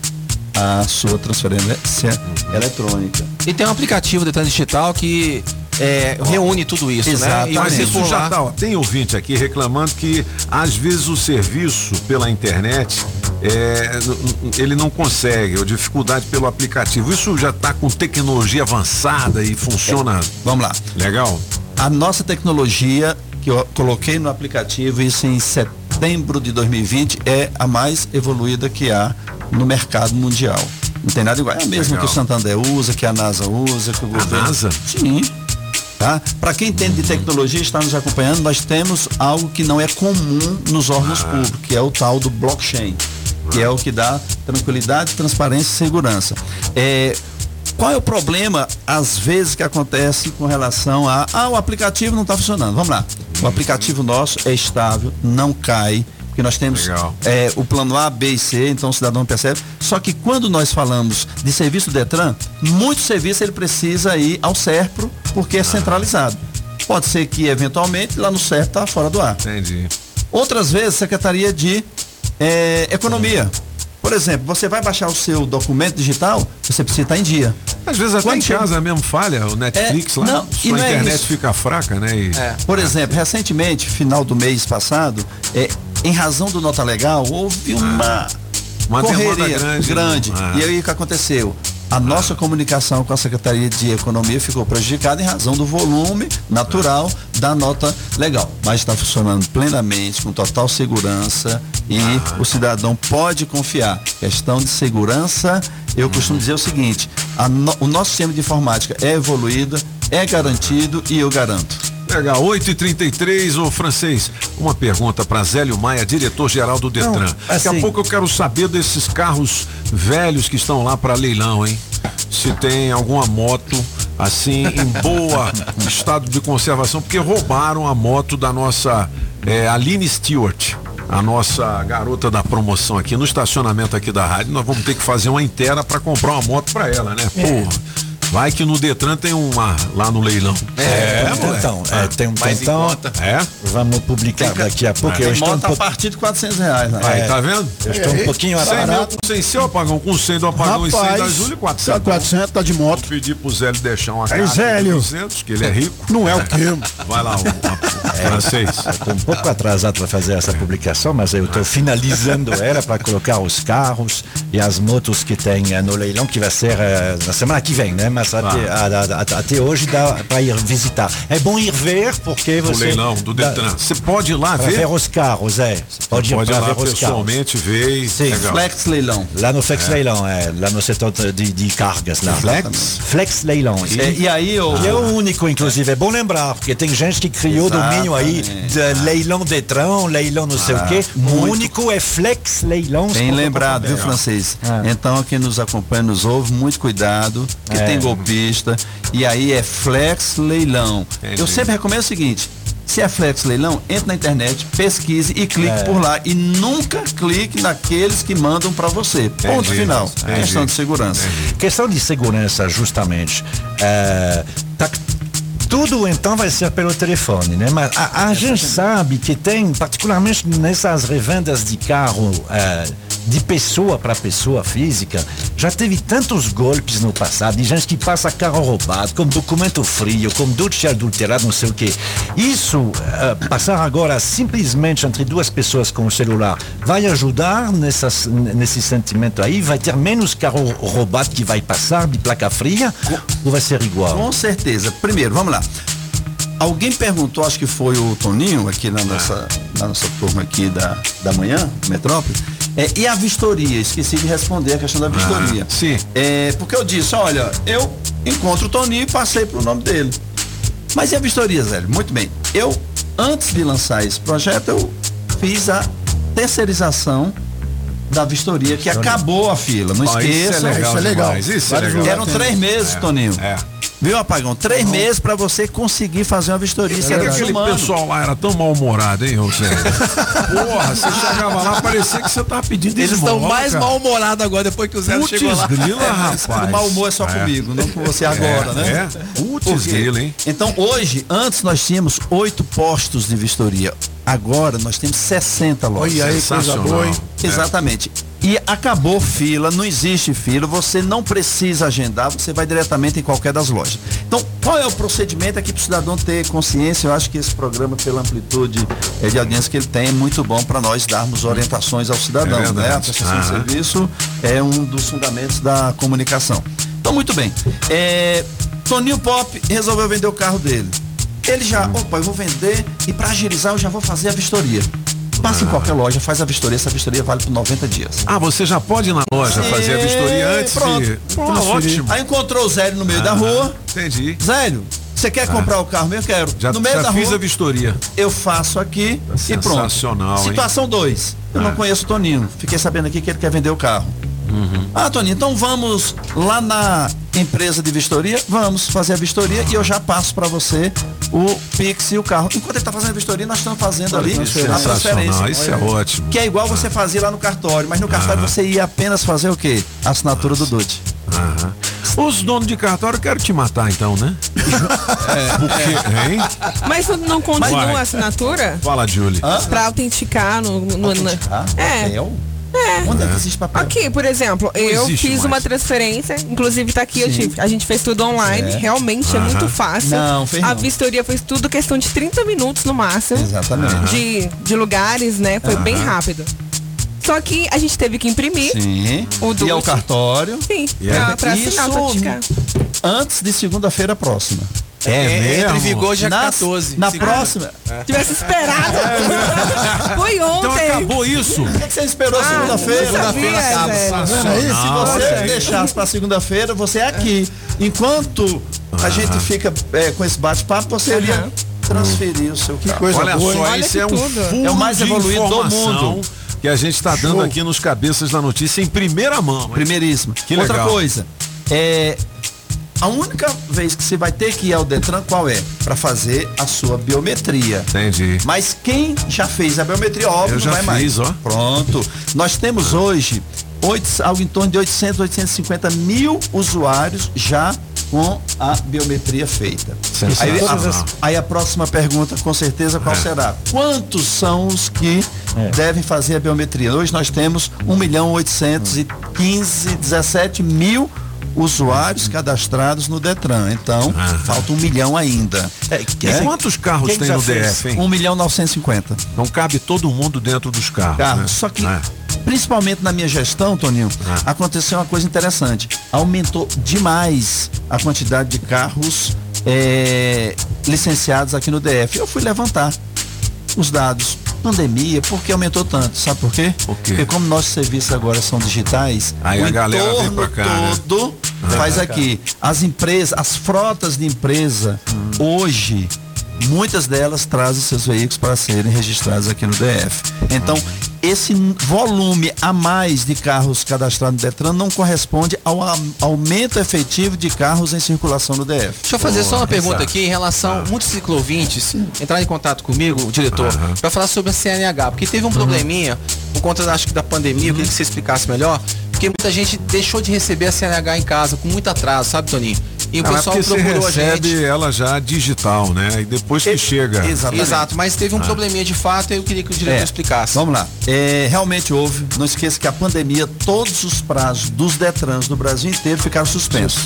a sua transferência eletrônica. E tem um aplicativo de trânsito digital que é, reúne tudo isso, né? E Mas você isso já tá, ó, tem ouvinte aqui reclamando que às vezes o serviço pela internet é, ele não consegue, ou dificuldade pelo aplicativo. Isso já está com tecnologia avançada e funciona. Vamos lá. Legal? A nossa tecnologia, que eu coloquei no aplicativo, isso em set- setembro de 2020 é a mais evoluída que há no mercado mundial. Não tem nada igual. É a mesma Legal. que o Santander usa, que a NASA usa, que o governo. NASA? Sim. Tá? Para quem entende de tecnologia e está nos acompanhando, nós temos algo que não é comum nos órgãos Ah. públicos, que é o tal do blockchain, que é o que dá tranquilidade, transparência e segurança. É, qual é o problema, às vezes, que acontece com relação a. Ah, o aplicativo não está funcionando. Vamos lá. O aplicativo nosso é estável, não cai, porque nós temos é, o plano A, B e C, então o cidadão percebe. Só que quando nós falamos de serviço do Detran, muito serviço ele precisa ir ao SERPRO, porque é centralizado. Pode ser que, eventualmente, lá no SERPRO está fora do ar. Entendi. Outras vezes, Secretaria de é, Economia. Por exemplo, você vai baixar o seu documento digital, você precisa estar em dia. Às vezes até Quando em chega- casa mesmo falha, o Netflix É, lá, não, e sua não é internet isso. fica fraca, né? E- Por exemplo, recentemente, final do mês passado, é, em razão do nota legal, houve uma, Uma correria grande, grande. né? E aí o que aconteceu? A nossa comunicação com a Secretaria de Economia ficou prejudicada em razão do volume natural da nota legal. Mas está funcionando plenamente, com total segurança e o cidadão pode confiar. Questão de segurança, eu costumo dizer o seguinte: a no- o nosso sistema de informática é evoluído, é garantido e eu garanto. Legal, 8 e 33 ô francês, uma pergunta para Zélio Maia, diretor-geral do Detran. Daqui a assim- pouco eu quero saber desses carros velhos que estão lá para leilão, hein? Se tem alguma moto assim em boa estado de conservação, porque roubaram a moto da nossa é, Aline Stewart. A nossa garota da promoção aqui no estacionamento aqui da rádio, nós vamos ter que fazer uma inteira para comprar uma moto para ela, né? Porra. Vai que no Detran tem uma lá no leilão. É, moleque. então, é, tem um Mais em tentão. É? Vamos publicar daqui a pouco. Tem Eu estou um moto a pouco. partir de 400 reais. Né? Aí, tá vendo? Eu estou um pouquinho mil, sem seu apagão, com 100 do apagão e 100 da Rapaz, Júlia, 400. 400 tá de moto. Vou pedir pro Zélio deixar uma Aí, carta Zélio. 200, que ele é rico. Não é o quê? Vai lá, o, o francês. Estou um pouco atrasado para fazer essa publicação, mas eu estou finalizando ela para colocar os carros e as motos que tem eh, no leilão, que vai ser eh, na semana que vem, né? Mas até, a- a- a- até hoje dá para ir visitar. É bom ir ver, porque O você. leilão do Detran. Você pode ir lá ver? ver os carros, é. Você pode, Pode ir ir lá ver os carros. pessoalmente ver e Sim. legal. Flex Leilão. Lá no Flex É. Leilão, é. Lá no setor de, de cargas. Lá. Flex? Flex Leilão. E- É, e aí, ô- Que é o único, inclusive. É bom lembrar, porque tem gente que criou o domínio aí de leilão Detran, leilão não sei o quê. O único é Flex Leilão. Bem lembrado, viu, francês? Então, quem nos acompanha, nos ouve, muito cuidado, que É. tem golpista. E aí é Flex Leilão. Entendi. Eu sempre recomendo o seguinte: se é Flex Leilão, entre na internet, pesquise e clique É. por lá. E nunca clique naqueles que mandam para você. Ponto Entendi. final. Entendi. Questão de segurança. Questão de segurança, justamente. É, tá- tudo então vai ser pelo telefone, né? Mas a, a gente sabe que tem, particularmente nessas revendas de carro é, de pessoa para pessoa física, já teve tantos golpes no passado, de gente que passa carro roubado, com documento frio, com doce adulterado, não sei o quê. Isso, é, passar agora simplesmente entre duas pessoas com o celular, vai ajudar nessas, nesse sentimento aí? Vai ter menos carro roubado que vai passar de placa fria? Ou vai ser igual? Com certeza. Primeiro, vamos lá. Alguém perguntou, acho que foi o Toninho, aqui na nossa, na nossa turma aqui da, da manhã, Metrópole, é, e a vistoria? Esqueci de responder a questão da vistoria. sim. É, porque eu disse, olha, eu encontro o Toninho e passei pro nome dele. Mas e a vistoria, Zé? Muito bem. Eu, antes de lançar esse projeto, eu fiz a terceirização da vistoria, que acabou a fila. Não Ó, isso é esqueça. legal Isso é legal. isso é legal. Eram três meses, É, Toninho. é. Viu, Apagão? Três meses para você conseguir fazer uma vistoria. É que aquele desumano. pessoal lá era tão mal-humorado, hein, José? Porra, você chegava lá, parecia que você tava pedindo Eles estão mais mal-humorados agora depois que o Zé Putz chegou lá. grila, É, rapaz. O mau humor é só É. comigo, não com você agora, É, né? é. Putz grila, hein? Então, hoje, antes nós tínhamos oito postos de vistoria. Agora nós temos 60 lojas. Olha aí, coisa boa, hein? Exatamente. E acabou fila, não existe fila, você não precisa agendar, você vai diretamente em qualquer das lojas. Então, qual é o procedimento aqui para o cidadão ter consciência? Eu acho que esse programa, pela amplitude eh, de audiência que ele tem, é muito bom para nós darmos orientações ao cidadão, É né? A prestação de serviço é um dos fundamentos da comunicação. Então, muito bem. É, Toninho Pop resolveu vender o carro dele. Ele já, opa, eu vou vender e para agilizar eu já vou fazer a vistoria. Passa em qualquer loja, faz a vistoria, essa vistoria vale por 90 dias. Ah, você já pode ir na loja fazer a vistoria antes pronto. de. Ah, ótimo. Aí encontrou o Zélio no meio da Ah, rua. Entendi. Zélio, você quer Ah. comprar o carro mesmo? Quero. Já, no meio já da fiz rua, a vistoria. eu faço aqui e pronto. Sensacional? Situação 2. Eu não Ah. conheço o Toninho. Fiquei sabendo aqui que ele quer vender o carro. Uhum. Ah, Toninho, então vamos lá na empresa de vistoria, vamos fazer a vistoria e eu já passo para você o Pix e o carro. Enquanto ele está fazendo a vistoria, nós estamos fazendo ali a Sensacional, transferência. isso é ótimo. Que é igual você fazia lá no cartório, mas no cartório Ah. você ia apenas fazer o quê? A assinatura do DUT. Aham. Os donos de cartório querem te matar então, né? É. Porque, hein? Mas não- não continua Vai. a assinatura? Fala, Julie. Pra autenticar no. no, no- é. Papel? É. Onde é que existe papel? Aqui, por exemplo, Não eu fiz mais. uma transferência, inclusive tá aqui, eu tive, a gente fez tudo online, É. realmente é muito fácil. Não, fez a não. vistoria foi tudo questão de 30 minutos no máximo. Exatamente. De, de lugares, né? Foi bem rápido. Só que a gente teve que imprimir. Sim. O e é cartório. Sim, E pra, é- pra assinar, Isso antes de segunda-feira próxima. É, entra em vigor dia na, 14. Na Segunda. próxima. Tivesse esperado. Foi ontem. Então acabou isso. Por que que você esperou Ah, segunda-feira? não Segunda-feira acaba. aí? Se você aí. deixasse pra segunda-feira, você é aqui. Enquanto a gente fica é, com esse bate-papo, você iria transferir o seu carro. Olha só, isso é um furo É o mais de evoluído do informação mundo. que a gente está dando aqui nos cabeças da notícia em primeira mão. Primeiríssima. Que Outra legal. coisa, é a única vez que você vai ter que ir ao Detran qual é? Para fazer a sua biometria. Entendi. Mas quem já fez a biometria, óbvio, Eu já não vai fiz, mais. ó. Pronto. Nós temos hoje oito, algo em torno de 800, 850 mil usuários já com a biometria feita. Aí Sensacional. a, aí a próxima pergunta, com certeza, qual É. será? Quantos são os que devem fazer a biometria? Hoje nós temos 1 milhão 815, 17 mil usuários cadastrados no Detran. Então, falta um milhão ainda. É, E quantos carros Quem tem no fez? DF, hein? 1 milhão 950. Não cabe todo mundo dentro dos carros. Carro. né? Só que, É. principalmente na minha gestão, Toninho, aconteceu uma coisa interessante. Aumentou demais a quantidade de carros é, licenciados aqui no DF. Eu fui levantar os dados. Pandemia, por que aumentou tanto? Sabe por quê? Porque como nossos serviços agora são digitais, Aí o a galera vem entorno pra cá, né? todo faz aqui. As empresas, as frotas de empresa, hoje, muitas delas trazem seus veículos para serem registrados aqui no DF. Então, esse volume a mais de carros cadastrados no Detran não corresponde ao a- aumento efetivo de carros em circulação no DF. Deixa eu fazer só uma pergunta aqui em relação Ah. muitos ciclovintes entrar em contato comigo, o diretor, para falar sobre a CNH, porque teve um Uhum. probleminha por conta acho que da pandemia, eu queria que você explicasse melhor, porque muita gente deixou de receber a CNH em casa com muito atraso, sabe, Toninho? E o Não, é pessoal porque você recebe gente. ela já digital, né? E depois que chega. Exato, mas teve um Ah. probleminha de fato e eu queria que o diretor É, explicasse. Vamos lá. É, realmente houve. Não esqueça que a pandemia, todos os prazos dos Detrans no Brasil inteiro ficaram suspensos.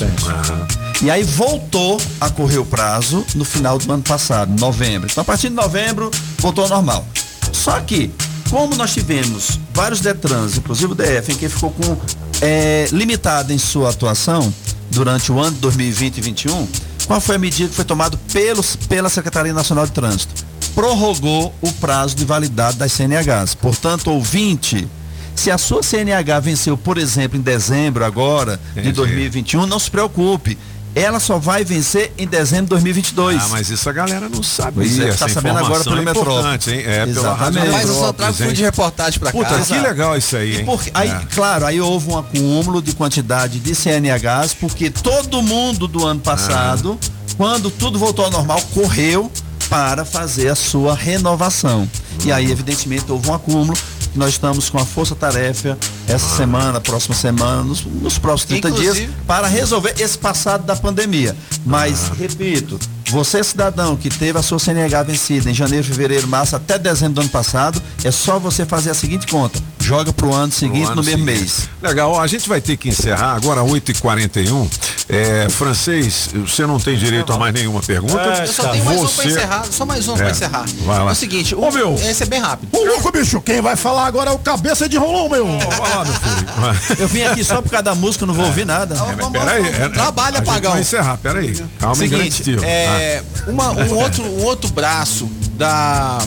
E aí voltou a correr o prazo no final do ano passado, novembro. Então a partir de novembro voltou ao normal. Só que, como nós tivemos vários Detrans, inclusive o DF, em que ficou com é, limitado em sua atuação durante o ano de 2020 e 2021, qual foi a medida que foi tomada pelos, pela Secretaria Nacional de Trânsito? Prorrogou o prazo de validade das CNHs. Portanto, ouvinte, se a sua CNH venceu, por exemplo, em dezembro agora de Entendi. 2021, não se preocupe. Ela só vai vencer em dezembro de 2022. Ah, mas isso a galera não sabe. Pois é, Essa tá sabendo agora pelo é importante, hein? É, pela Exatamente. Rádio Mas eu só trago de reportagem Puta, cá. que Exato. legal isso aí, hein? Porque aí, É. claro, aí houve um acúmulo de quantidade de CNHs, porque todo mundo do ano passado, quando tudo voltou ao normal, correu para fazer a sua renovação. E aí, evidentemente, houve um acúmulo. Nós estamos com a força-tarefa essa semana, próxima semana, nos, nos próximos 30 Inclusive- dias, para resolver esse passado da pandemia. Mas, repito, você cidadão que teve a sua CNH vencida em janeiro, fevereiro, março, até dezembro do ano passado, é só você fazer a seguinte conta. Joga pro ano seguinte ano no mesmo seguinte. mês. Legal, a gente vai ter que encerrar agora 8h41. É, francês, você não tem direito a mais nenhuma pergunta. Eu só tenho mais um pra Você- encerrar, só mais um É, pra encerrar. vai lá. É o seguinte, o, Ô, meu. esse é bem rápido. Ô, louco, bicho, quem vai falar agora é o cabeça de rolão, meu. Eu vim aqui só por causa da música, não vou ouvir nada. Pera aí, é, Trabalha, Pagão. Vai encerrar, pera aí. Calma Seguinte, é, uma- um, outro, um outro braço da,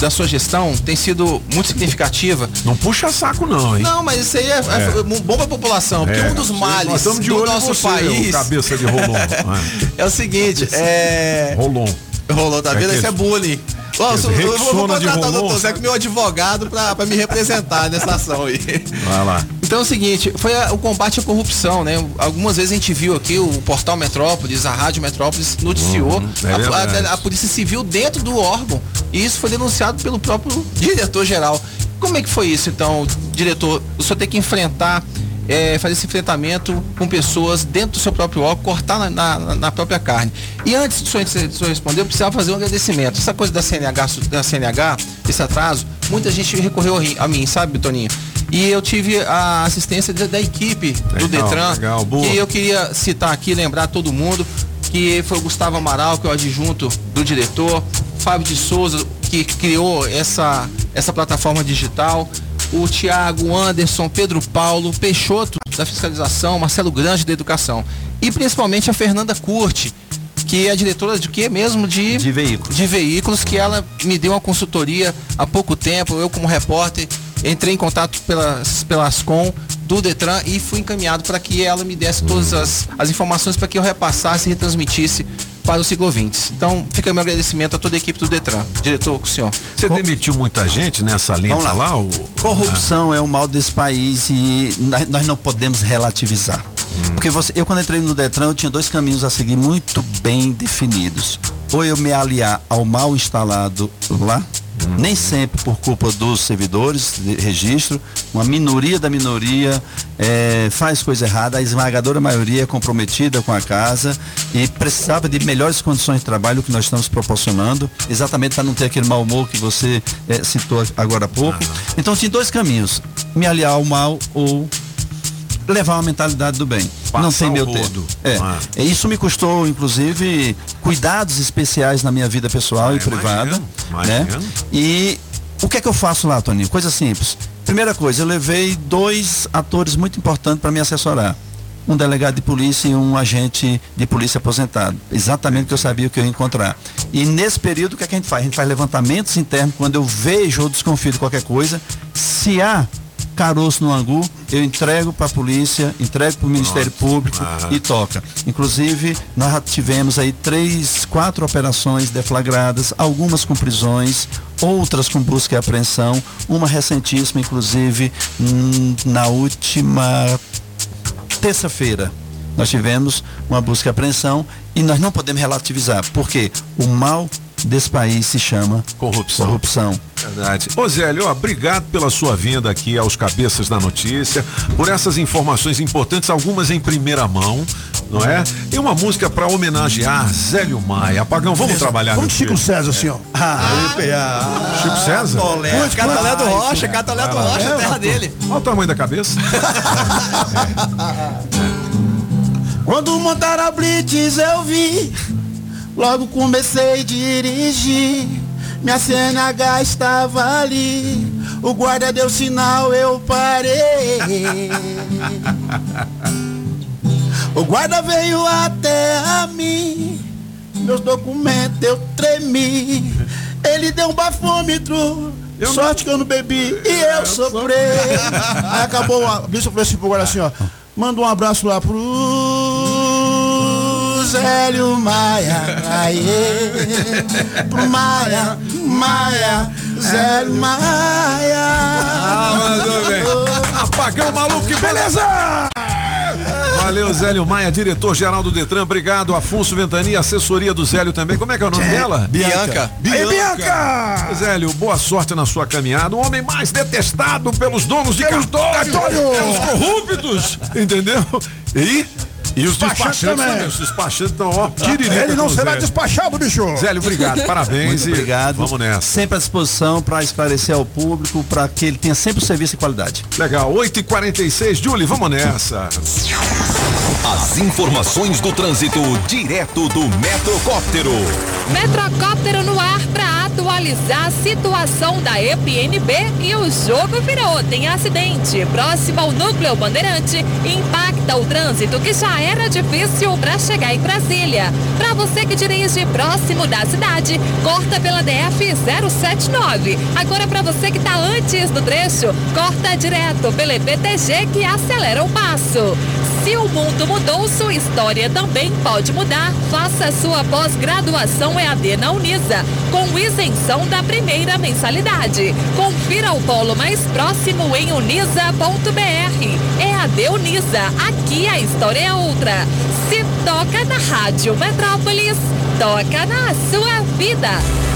da sua gestão tem sido muito significativa. Não puxa saco não, hein? Não, mas isso aí é, é. é bom pra população, porque É. um dos males do nosso você, país... cabeça de rolon. é o seguinte, é... Rolon. Rolon, tá É vendo? que- Isso é bullying. Ó, eu, sou- eu vou, contratar o doutor Zé meu advogado pra, pra me representar nessa ação aí. Vai lá. Então é o seguinte, foi a- o combate à corrupção, né? Algumas vezes a gente viu aqui o portal Metrópolis, a Rádio Metrópolis noticiou Uhum, é a- a, a Polícia Civil dentro do órgão. E isso foi denunciado pelo próprio diretor-geral. Como é que foi isso, então, diretor? O senhor tem que enfrentar, é, fazer esse enfrentamento com pessoas dentro do seu próprio órgão, cortar na, na- na própria carne. E antes do senhor, do senhor responder, eu precisava fazer um agradecimento. Essa coisa da CNH, da CNH, esse atraso, muita gente recorreu a mim, sabe, Toninho? E eu tive a assistência da, da equipe do Legal, Detran, legal, boa. que eu queria citar aqui, lembrar todo mundo, que foi o Gustavo Amaral, que é o adjunto do diretor, Fábio de Souza, que criou essa, essa plataforma digital, o Tiago, Anderson, Pedro Paulo, Peixoto da fiscalização, Marcelo Grande da educação e principalmente a Fernanda Curti, que é a diretora de quê mesmo? De, De veículos. de veículos, que ela me deu uma consultoria há pouco tempo, eu como repórter entrei em contato pelas, pelas com do Detran e fui encaminhado para que ela me desse todas as, as informações para que eu repassasse e retransmitisse para os ciclovintes. Então, fica meu agradecimento a toda a equipe do Detran. Diretor, com o senhor. Você demitiu muita gente nessa linha lá. lá? o- Corrupção é o mal desse país e nós não podemos relativizar. Porque você, eu quando entrei no Detran, eu tinha dois caminhos a seguir muito bem definidos. Ou eu me aliar ao mal instalado lá, nem sempre por culpa dos servidores de registro, uma minoria da minoria eh, faz coisa errada, a esmagadora maioria é comprometida com a casa e precisava de melhores condições de trabalho que nós estamos proporcionando, exatamente para não ter aquele mau humor que você eh, citou agora há pouco. Então tinha dois caminhos, me aliar ao mal ou levar uma mentalidade do bem. não Passar tem o meu tempo. É. Ah. É, Isso me custou, inclusive, cuidados especiais na minha vida pessoal e privada. Né? imagino. E o que é que eu faço lá, Toninho? Coisa simples. Primeira coisa, eu levei dois atores muito importantes para me assessorar. Um delegado de polícia e um agente de polícia aposentado. Exatamente o que eu sabia que eu ia encontrar. E nesse período, o que, é que a gente faz? A gente faz levantamentos internos quando eu vejo ou desconfio de qualquer coisa. Se há caroço no angu, eu entrego para a polícia, entrego para o Ministério Público e toca. Inclusive, nós já tivemos aí três, quatro operações deflagradas, algumas com prisões, outras com busca e apreensão, uma recentíssima, inclusive, hum, na última terça-feira. Nós tivemos uma busca e apreensão e nós não podemos relativizar, porque o mal desse país se chama corrupção. corrupção. Verdade. Ô Zélio, ó, obrigado pela sua vinda aqui aos Cabeças da Notícia, por essas informações importantes, algumas em primeira mão, não é? E uma música para homenagear Zélio Maia. Apagão, vamos trabalhar Vamos meu de Chico filho. César, assim, ó. Ah, Chico César? Muito Catalé do. Rocha, Catalé do. Rocha, É, terra pô. dele. Olha o tamanho da cabeça. Quando montaram a Blitz eu vi, logo comecei a dirigir. Minha CNH estava ali, o guarda deu sinal, eu parei. O guarda veio até a mim, meus documentos eu tremi. Ele deu um bafômetro, sorte que eu não bebi e eu sofri. Aí acabou, a bicho falou assim pro guarda assim, ó. Manda um abraço lá pro Zélio Maia, aê, pro Maia, Maia, Zélio Maia. Ah, mandou bem. Apagão maluco, que beleza! Valeu, Zélio Maia, diretor-geral do Detran. Obrigado, Afonso Ventania, assessoria do Zélio também. Como é que é o nome dela? Bianca. Aí, Bianca! Zélio, boa sorte na sua caminhada. O homem mais detestado pelos donos de cartório, pelos corruptos, entendeu? E, e os Despachante despachantes também. também. Os despachantes estão, ó, tiririca Ele não será Zélio. despachado, bicho. Zélio, obrigado, parabéns Muito e obrigado. vamos nessa. Sempre à disposição para esclarecer ao público, para que ele tenha sempre o serviço de qualidade. Legal, 8h46, Julie, vamos nessa. As informações do trânsito direto do Metrocóptero. Metrocóptero no ar para atualizar a situação da EPNB e o jogo virou. Tem acidente próximo ao núcleo Bandeirante. Impacta o trânsito que já era difícil para chegar em Brasília. Para você que dirige próximo da cidade, corta pela DF 079. Agora para você que está antes do trecho, corta direto pela EPTG que acelera o passo. Se o mundo mudou, sua história também pode mudar. Faça sua pós-graduação EAD na Unisa, com isenção da primeira mensalidade. Confira o polo mais próximo em unisa.br. EAD Unisa, aqui a história é outra. Se toca na Rádio Metrópolis, toca na sua vida.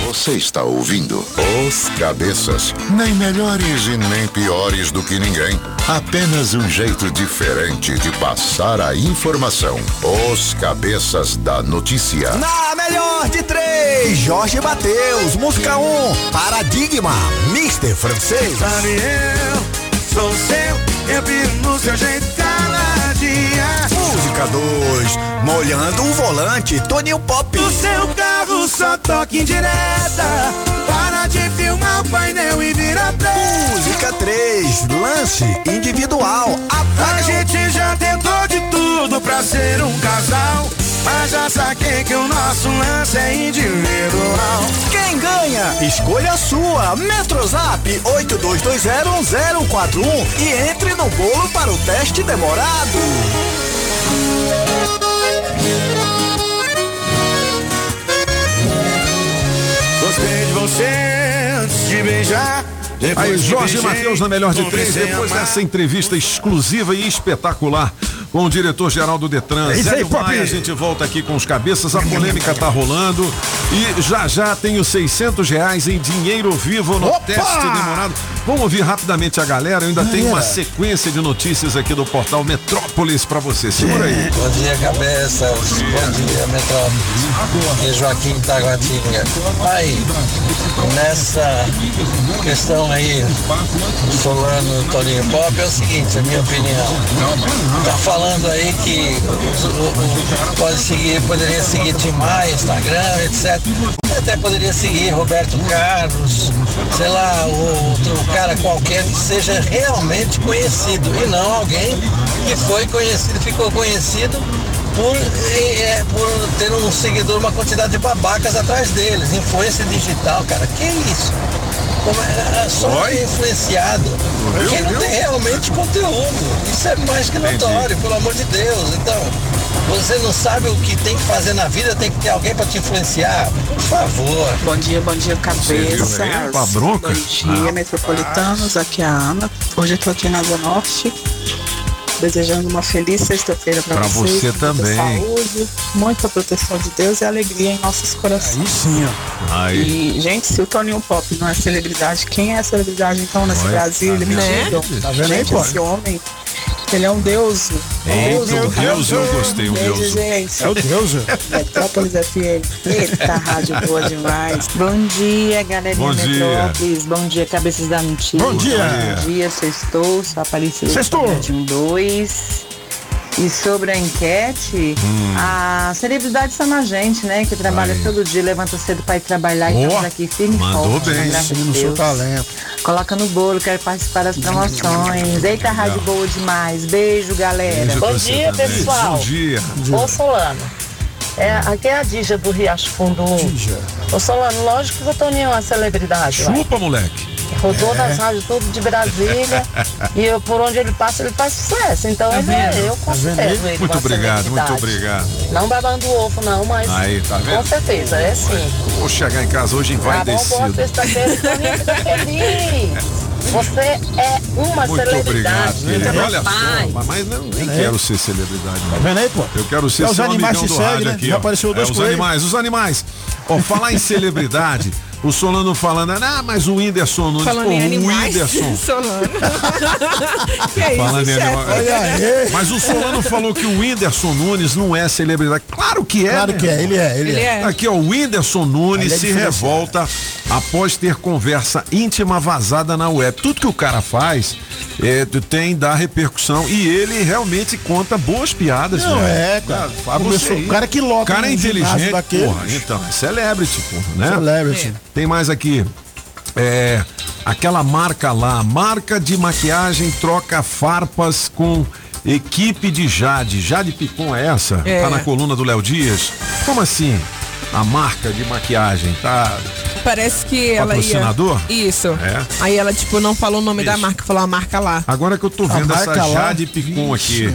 Você está ouvindo Os Cabeças. Nem melhores e nem piores do que ninguém. Apenas um jeito diferente de passar a informação. Os Cabeças da Notícia. Na melhor de três, Jorge Mateus, música 1, um, Paradigma, Mister Francês. Daniel, sou seu, eu vivo no seu jeito caladinha. Música 2, Molhando o Volante, Toninho Pop. O seu carro só toca indireta, para de filmar o painel e vira play. Música 3, Lance Individual, A gente já tentou de tudo pra ser um casal. Mas já saquei que o nosso lance é individual. Quem ganha? Escolha a sua. Metrozap 82201041 e entre no bolo para o teste demorado. Beijar. Aí, Jorge Matheus na melhor de três, depois amar. dessa entrevista exclusiva e espetacular com o diretor-geral do Detran, É isso aí, Pop. Maia, a gente volta aqui com os cabeças, a polêmica tá rolando e já já tem os 600 reais em dinheiro vivo no teste demorado. Vamos ouvir rapidamente a galera, eu ainda tenho uma sequência de notícias aqui do portal Metrópolis pra você, segura aí. Bom dia, cabeças. Bom dia, Metrópolis. E Joaquim Taguatinga. Aí, nessa questão aí, Solano Toninho Pop, é o seguinte, a minha opinião. Tá falando aí que pode seguir, poderia seguir Maia, Instagram, etc. Até poderia seguir Roberto Carlos, sei lá, outro cara qualquer que seja realmente conhecido e não alguém que foi conhecido, ficou conhecido por, é, por ter um seguidor, uma quantidade de babacas atrás deles. Influência digital, cara. Que isso? Como é, é só ser influenciado. Viu, Quem não viu? tem realmente conteúdo. Isso é mais que notório, pelo amor de Deus. Então, você não sabe o que tem que fazer na vida, tem que ter alguém para te influenciar. Por favor. Bom dia, bom dia, Você viu, cabeças. Com a bronca? Bom dia, Ah. metropolitanos. Aqui é a Ana. Hoje eu tô aqui na Asa Norte desejando uma feliz sexta-feira para vocês. Você também. Saúde, muita proteção de Deus e alegria em nossos corações. Aí sim, ó. Aí. E, gente, se o Toninho Pop não é celebridade, quem é celebridade então nesse Brasil? Tá Me. Tá vendo tá gente, esse homem ele é um deus. É um deus, eu gostei, um deus. Gente. É o deus. É? Metrópolis FM. Eita, rádio boa demais. Bom dia, galerinha Bom dia. Metrópolis. Bom dia, cabeças da mentira. Bom dia. Bom dia, sextou. Sou Aparecida. Sextou. 1, 2 vocês. E sobre a enquete, hum. a celebridade está na gente, né? Que trabalha todo dia, levanta cedo para ir trabalhar Boa. e estamos aqui firme Mandou forte, bem, seguindo o seu talento. Coloca no bolo, quero participar das promoções. Eita, rádio boa demais. Beijo, galera. Beijo Bom, dia, Bom dia, pessoal. Bom dia. Ô, Solano. É, aqui é a Dija do Riacho Fundo 1. Ô, Solano, lógico que o Toninho é uma celebridade. Chupa, moleque. Rodou É. nas rádios tudo de Brasília. e eu, por onde ele passa, ele faz sucesso. Então, Tá ele é, eu Tá considero vendo? ele Muito obrigado, muito obrigado. Não babando o ovo, não, mas Aí, tá vendo? com certeza, é sim. Vou chegar em casa hoje Tá bom, boa envaidecido. sexta-feira, Toninho, fica feliz. Você é uma Muito celebridade. obrigado, Olha só, mas não, nem É. quero ser celebridade. Tá vendo aí, pô? Eu quero ser É, os seu animais do seguem, rádio né? aqui, Já ó. apareceu dois é, os animais, os animais. Ó, falar em celebridade, o Solano falando, ah, mas o Whindersson Nunes, Falando pô, em o animais, Whindersson. Solano. que é isso, em animal- Olha aí. Mas o Solano falou que o Whindersson Nunes não é celebridade. Claro que é. Claro né? que é, ele é, ele, Ele é. é. Aqui, ó, o Whindersson Nunes é se diferenciado. revolta após ter conversa íntima vazada na web. Tudo que o cara faz é, tem dar repercussão e ele realmente conta boas piadas. Não, né? é, cara. Você Começou- o cara que lota O cara é inteligente, daquele, porra. Então, é celebrity, porra, né? Celebrity. Tem mais aqui. É, aquela marca lá, marca de maquiagem troca farpas com equipe de Jade. Jade Picon é essa? É. Tá na coluna do Léo Dias? Como assim? A marca de maquiagem tá. Parece que ela ia. Patrocinador? Isso. É. Aí ela, tipo, não falou o nome da marca, falou a marca lá. Agora que eu tô vendo essa marca lá? Jade Picon aqui.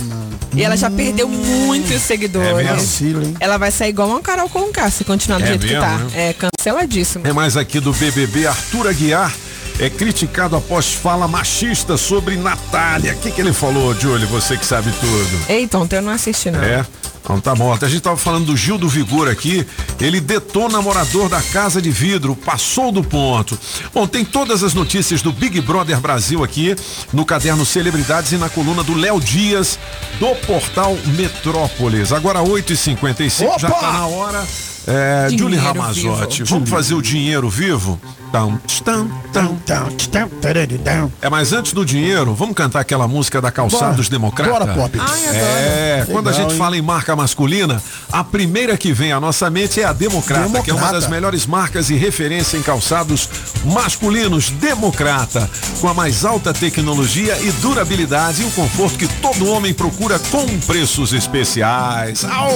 E ela já perdeu muitos seguidores. É? Ela vai sair igual uma Carol Conká, se continuar do É jeito mesmo, que tá. né? É canceladíssimo. É mais aqui do BBB, Arthur Aguiar é criticado após fala machista sobre Natália. O que, que ele falou, Júlio? Você que sabe tudo. Eita, ontem eu não assisti, não. É. Então tá bom. Até a gente tava falando do Gil do Vigor aqui. Ele detona morador da casa de vidro, passou do ponto. Bom, tem todas as notícias do Big Brother Brasil aqui no caderno Celebridades e na coluna do Léo Dias do portal Metrópolis. Agora 8h55, já tá na hora. É, Julie Ramazotti, vamos fazer o dinheiro vivo? Tão, tão, tão. Tão, tão, tararão. É, mas antes do dinheiro, vamos cantar aquela música da Calçada Bora. dos Democratas? Bora, Pop. É, quando a gente hein? fala em marca masculina, a primeira que vem à nossa mente é a Democrata, que é uma Democrata. das melhores marcas e referência em calçados masculinos. Democrata, com a mais alta tecnologia e durabilidade e o conforto que todo homem procura com preços especiais. Au!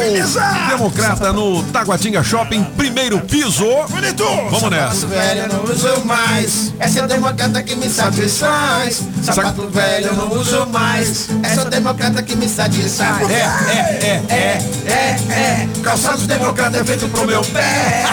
Democrata no Taguatinga Shopping, primeiro piso. Vamos nessa. velho não uso mais. Essa é a democrata que me satisfaz. Sapato velho eu não uso mais. Essa é a democrata que me satisfaz. É, é, é, é, é, é. Calçados democrata é feito pro meu pé.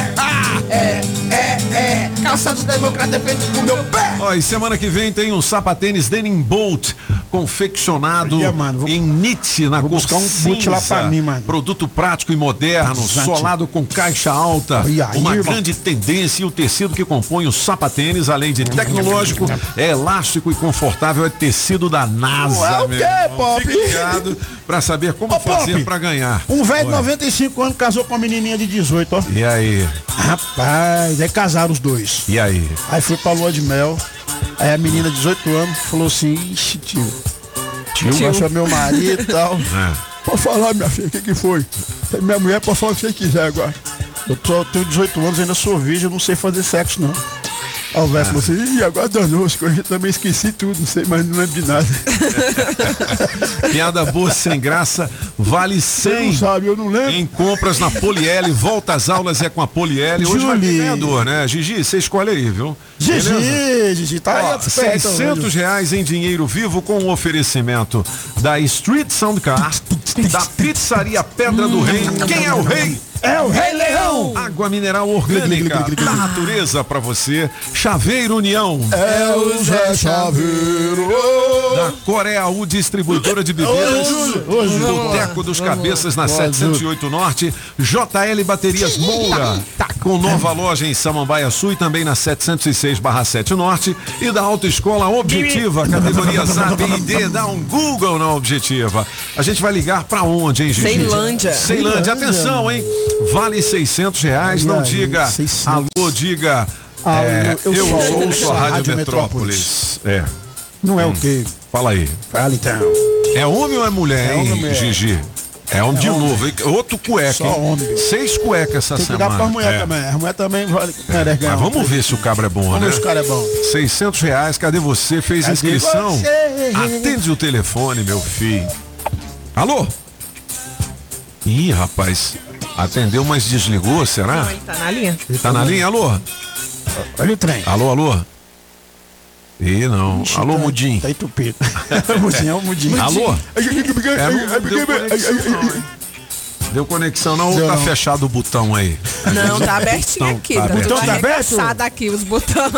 É, é, é. Calçados democrata é feito pro meu pé. Ó, e semana que vem tem um sapatênis Denim Bolt confeccionado Olha, mano, vou- em knit na vou cor buscar um boot lá pra mim, mano. Produto prático e moderno, Exato. solado com caixa alta. Aí, uma irmão. grande tendência e o tecido que compõe o sapatênis, além de tecnológico, é elástico e confortável, é tecido da NASA. Ué, o quê. Pop? Fique ligado pra saber como Ô, fazer Pop, pra ganhar. Um velho de Oi. 95 anos casou com uma menininha de 18, ó. E aí? Rapaz, aí casaram os dois. E aí? Aí foi pra lua de mel. Aí a menina de 18 anos falou assim, ixi, tio. Tio, Tio. achou meu marido e tal. É. Pode falar, minha filha, o que que foi? Minha mulher pode falar o que você quiser agora. Eu tô, tenho 18 anos, ainda sou virgem, eu não sei fazer sexo, não. Aí o velho falou assim, ih, agora danou-se, que eu também esqueci tudo, não sei mais, não lembro de nada. Piada boa sem graça vale 100. Não sabe, eu não lembro. Em compras na Poliel, volta às aulas é com a Poliel. Hoje vai ter Julie. ganhador, né? Gigi, você escolhe aí, viu? Beleza? Gigi, Gigi, tá aí Ó, perto, 600 reais em dinheiro vivo com o oferecimento da Street Soundcar, da Pizzaria Pedra do Rei. Quem é o rei? É o Rei Leão! Água mineral orgânica da natureza pra você. Chaveiro União. É o Zé Chaveiro! Da Coreia U Distribuidora de Bebidas. Boteco dos Cabeças na 708 Norte. JL Baterias Moura. Com nova loja em Samambaia Sul e também na 706/7 Norte. E da Autoescola Objetiva, categorias A, B e D. Dá um Google na Objetiva. A gente vai ligar pra onde, hein, Gigi? Ceilândia. Ceilândia. Atenção, hein? Vale 600 reais. Não E aí, diga 600. alô, diga. Ah, é, eu- eu eu sou- ouço a Rádio Metrópolis. É. Não é o quê? Fala aí. Fala então. É homem ou é mulher, É hein, homem? Gigi? É um de É homem. novo, hein? outro cueca. Só hein? homem. Seis cuecas essa Tem que semana. pra mulher É. também. A mulher também vale- ganhar Mas vamos ver se o cabra é bom, Vamos né? ver se o cara é bom. 600 reais, cadê você? Fez Cadê inscrição? você? Atende o telefone, meu filho. Alô? Ih, rapaz. Atendeu, mas desligou, será? Não, ele tá na linha. Tá na linha? Alô? Olha o trem. Alô, alô? Ih, não. Ixi, alô, tá- Mudim. Tá entupido. mudinho, é o mudinho. Alô? É, não deu conexão, não, hein? Deu conexão não ou tá fechado o botão aí? Não, tá abertinho aqui. tá Tá, aberto. tá aberto? aqui, os botões.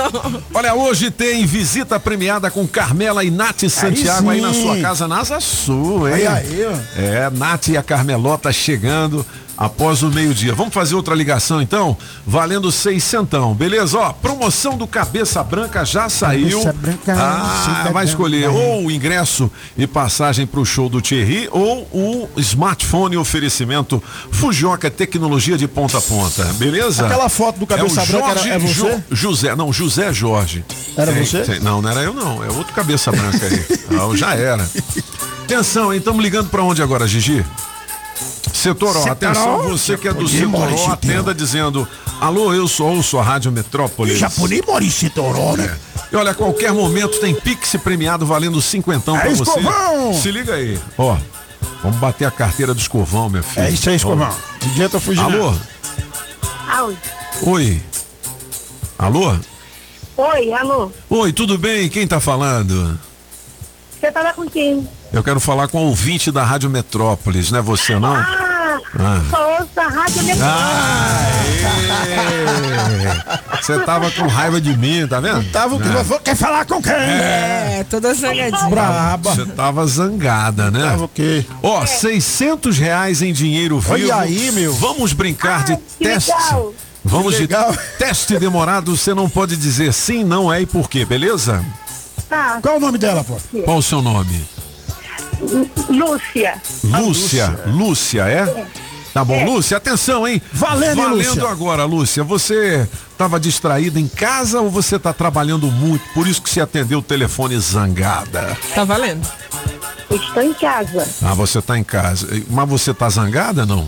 Olha, hoje tem visita premiada com Carmela e Nath Santiago aí, na sim. sua casa, na Asa Sul, hein? Aí, aí, ó. É, Nath e a Carmelota chegando após o meio-dia. Vamos fazer outra ligação então? Valendo seiscentão, beleza? Ó, promoção do Cabeça Branca já saiu. Cabeça Branca, ah, vai escolher ou o ingresso e passagem para o show do Thierry ou o smartphone oferecimento Fujioka Tecnologia de ponta a ponta, beleza? Aquela foto do Cabeça é Branca era- Jorge é você? Jo- José, não, José Jorge. Era você? não, não era eu não, é outro cabeça branca aí. Não, já era. Atenção, hein? Estamos ligando para onde agora, Gigi? Setoró, Setoró? atenção, você que é do Setoró, atenda dizendo, alô, eu sou, ouço a Rádio Metrópolis. Japonês Maurício Toró, né? E olha, a qualquer momento tem Pix premiado valendo cinquentão É pra você. escovão! Se liga aí, ó. Vamos bater a carteira do escovão, meu filho. É isso aí, escovão. Ninguém tá fugindo. Alô? Alô? Oi. Alô? Oi, alô? Oi, tudo bem? Quem tá falando? Você fala com quem? Eu quero falar com o ouvinte da Rádio Metrópolis, não é você não? Ah, Ah. só ouço a rádio Aê! Você tava com raiva de mim, tá vendo? Tava o que? É. Quer falar com quem? É, toda zangadinha. Braba. Você tava zangada, né? Tava o quê? Ó, 600 reais em dinheiro vivo. Olha aí, meu. Vamos brincar de que teste. legal. Vamos de teste demorado. Você não pode dizer sim, não é e por quê, beleza? Tá. Qual o nome dela, pô? Qual o seu nome? Lúcia. Lúcia. Lúcia, é? Tá bom, Lúcia, atenção, hein? Valendo, Valendo Lúcia? agora, Lúcia. Você estava distraída em casa ou você está trabalhando muito? Por isso que você atendeu o telefone zangada. Tá valendo. Estou em casa. Ah, você tá em casa. Mas você tá zangada, não?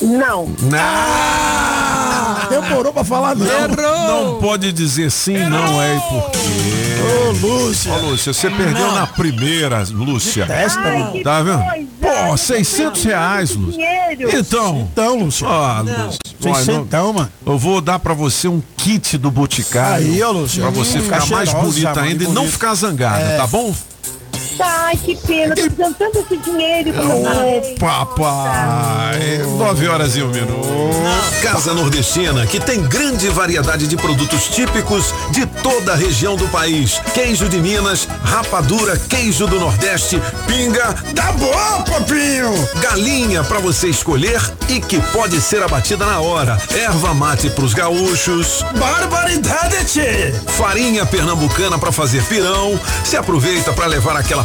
Não. Ah! Demorou pra falar não. Não pode dizer sim, não é e por quê? Ô, Lúcia. Ô, Lúcia, você perdeu na primeira, Lúcia. Testa, que Tá vendo? coisa. Pô, 600 reais, Lúcia. Dinheiro. Então, Então, Lúcia. ó, Lúcia. Seiscentão, mano. Eu vou dar pra você um kit do Boticário. Aí, ó, Lúcia. Pra você Hum, ficar ficar mais bonita ainda e não ficar zangada, É. tá bom? Ai, que pena. Tô precisando tanto desse dinheiro. Ô, papai! 9 horas e um minuto. Casa Nordestina, que tem grande variedade de produtos típicos de toda a região do país. Queijo de Minas, rapadura, queijo do Nordeste, pinga, Tá bom, papinho. galinha para você escolher e que pode ser abatida na hora. Erva mate pros gaúchos, Barbaridade, farinha pernambucana para fazer pirão. Se aproveita para levar aquela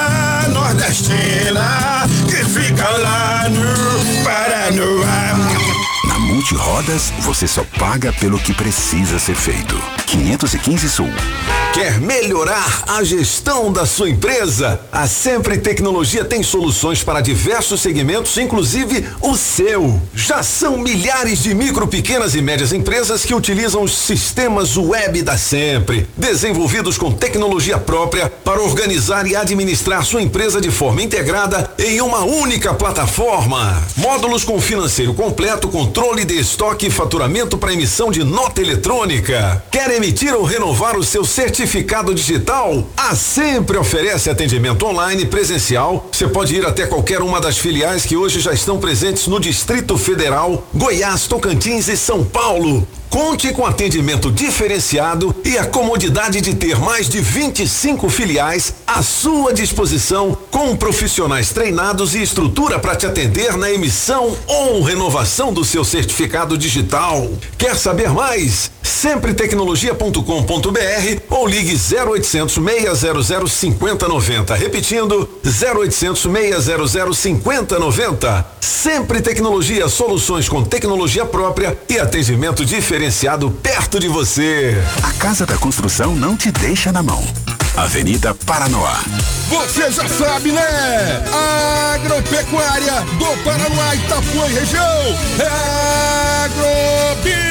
nordestina que fica lá no Paranoá. Multirodas, você só paga pelo que precisa ser feito. 515 Sul. Quer melhorar a gestão da sua empresa? A Sempre Tecnologia tem soluções para diversos segmentos, inclusive o seu. Já são milhares de micro, pequenas e médias empresas que utilizam os sistemas web da Sempre, desenvolvidos com tecnologia própria para organizar e administrar sua empresa de forma integrada em uma única plataforma. Módulos com financeiro completo, controle estoque e faturamento para emissão de nota eletrônica. Quer emitir ou renovar o seu certificado digital? A Sempre oferece atendimento online presencial. Você pode ir até qualquer uma das filiais que hoje já estão presentes no Distrito Federal, Goiás, Tocantins e São Paulo. Conte com atendimento diferenciado e a comodidade de ter mais de 25 filiais à sua disposição, com profissionais treinados e estrutura para te atender na emissão ou renovação do seu certificado digital. Quer saber mais? Sempretecnologia.com.br ou ligue 0800 600 5090. Repetindo, 0800 600 5090. Sempre Tecnologia, soluções com tecnologia própria e atendimento diferenciado perto de você. A Casa da Construção não te deixa na mão. Avenida Paranoá. Você já sabe, né? Agropecuária do Paraná, Itapuã e região. É Agrobinha.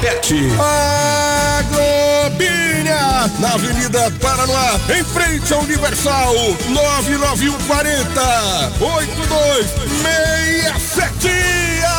PET. Agrobinha, na Avenida Paranoá, em frente ao Universal, 99140 8267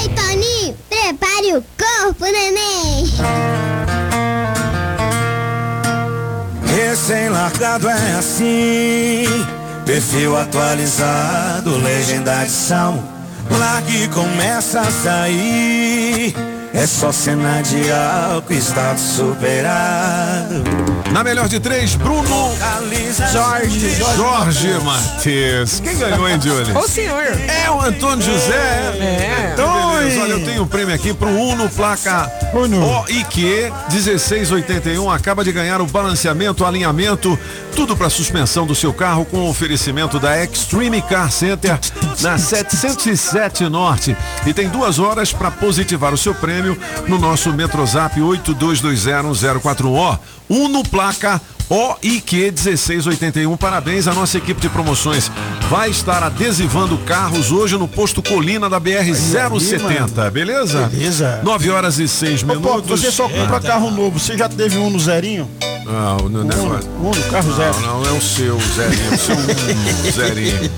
Ei, Toninho, prepare o corpo, neném. Recém-largado é assim, perfil atualizado, legenda adição. Lá que começa a sair, é só cena de álcool, estado superado. Na melhor de três, Bruno Jorge. Jorge Matheus. Quem ganhou, hein, Julie? Ô senhor. É o Antônio José. É. Olha, eu tenho um prêmio aqui pro Uno, placa OIQ 1681. Acaba de ganhar o balanceamento, alinhamento, tudo para suspensão do seu carro com oferecimento da Extreme Car Center na 707 Norte. E tem duas horas para positivar o seu prêmio no nosso Metrozap 82201041O. Uno, placa OIQ 1681. Parabéns à nossa equipe de promoções. Vai estar adesivando carros hoje no posto Colina da BR 070, beleza? Beleza. 9 horas e 6 Ô, Pop, minutos. você só compra Eita. carro novo. Você já teve um no zerinho? Não, não, não, Uno, Uno, carro zero. Não, não é o seu, Zerinho. O seu Uno, Zerinho.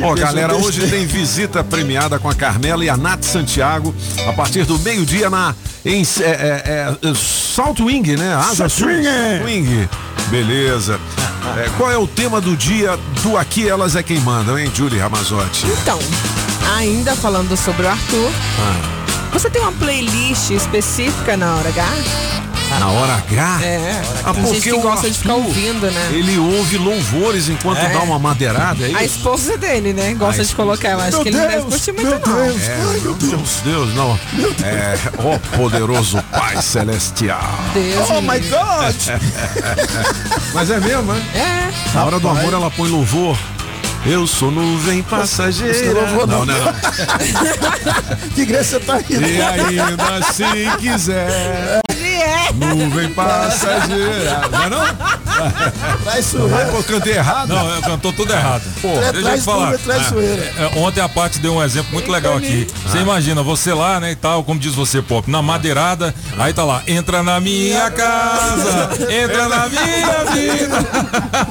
Ó, pessoa galera, hoje tem visita premiada com a Carmela e a Nath Santiago a partir do meio-dia na em é, é, é, Salt Wing, né? Asa. Swing. Swing. Beleza. É, qual é o tema do dia do Aqui Elas é Quem Mandam, hein, Julie Ramazotti? Então, ainda falando sobre o Arthur, você tem uma playlist específica na hora H? Na hora H? É. Ah, porque que o gosta de ficar Arthur, ele né? Ele ouve louvores enquanto É. dá uma madeirada, é A esposa dele, né? Gosta de colocar. Eu acho Meu que ele não deve Deus, curtir muito, meu não. Deus. É, meu Deus, Deus, não. É, ó poderoso Pai Celestial. Deus Oh my. God! Mas é mesmo, né? É. Na hora do amor ela põe louvor. Eu sou nuvem passageira. não, não. não, não. Que igreja você tá indo? E ainda se quiser, Ele é. Nuvem passageira. Não é não? Traz Vai, sujeira. pô, eu cantei errado? Não, eu cantou tudo errado. Pô, É, deixa eu te falar. zoeira. É, é, ontem a Paty deu um exemplo muito legal aqui. Você imagina, você lá, né, e tal, como diz você, Pop, na madeirada, aí tá lá, entra na minha casa, entra na minha vida.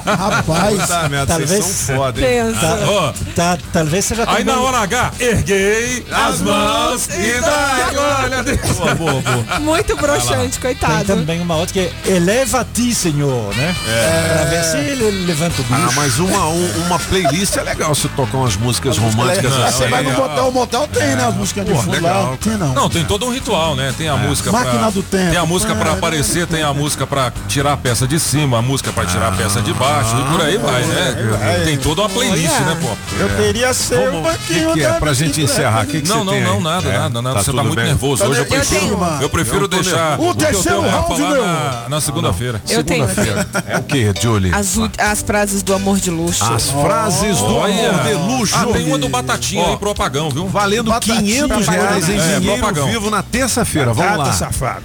Rapaz, merda, talvez- vocês são foda, hein? Pensa. Ó, Tá, talvez seja aí na hora H, erguei as mãos e dá glória a Deus. Boa, boa, boa. Muito broxante, Tem coitado. também uma outra que é eleva a ti, Senhor, né? É. Pra ver se ele levanta o bicho. Ah, mas uma, um- uma playlist é legal se tocar umas músicas românticas Não, assim. Você vai no motel, o motel tem, né? As músicas de Pô, fundo legal, lá. Tem não. Não, tem todo um ritual, né? Tem a música Máquina pra, do tempo. Tem a música pra aparecer, tem a música pra tirar a peça de cima, a música pra tirar a peça de baixo e por aí vai, né? Tem toda uma playlist, né, pô? Eu queria ser um O banquinho que, que é pra gente encerrar? O que, que Não, você não, não, nada, É? nada, nada. Você tudo tá muito nervoso. Tá Hoje eu prefiro, eu deixar O o que eu terceiro round, falar meu. na, segunda-feira. Eu tenho Segunda-feira. É o que, Julie? as, as frases do amor de luxo. As frases do Olha, amor de luxo. ah, tem uma do Batatinha Ó, aí pro apagão, viu? Valendo Batatinha 500 pra reais em. É, dinheiro vivo na terça-feira. Vamos lá. safado.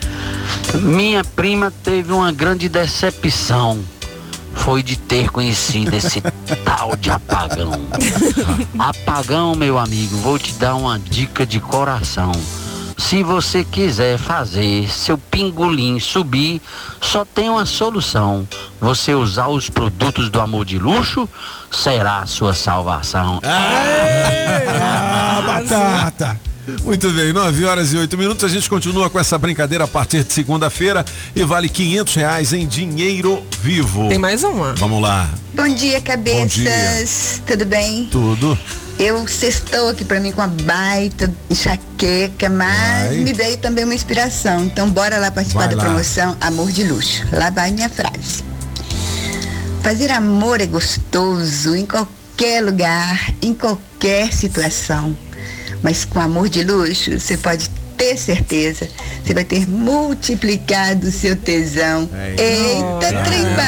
Minha prima teve uma grande decepção. Foi de ter conhecido esse tal de apagão. Apagão, meu amigo, vou te dar uma dica de coração. Se você quiser fazer seu pingolim subir, só tem uma solução. Você usar os produtos do amor de luxo será a sua salvação. Ah, batata. Muito bem, 9 horas e 8 minutos. A gente continua com essa brincadeira a partir de segunda-feira e vale 500 reais em dinheiro vivo. Tem mais uma. Vamos lá. Bom dia, cabeças. Bom dia. Tudo bem? Tudo. Eu sextou aqui pra mim com uma baita enxaqueca, mas Vai. me veio também uma inspiração. Então bora lá participar Vai da lá. promoção Amor de Luxo. Lá vai minha frase. Fazer amor é gostoso em qualquer lugar, em qualquer situação. Mas com amor de luxo, você pode ter certeza, você vai ter multiplicado o seu tesão. Eita, trembão!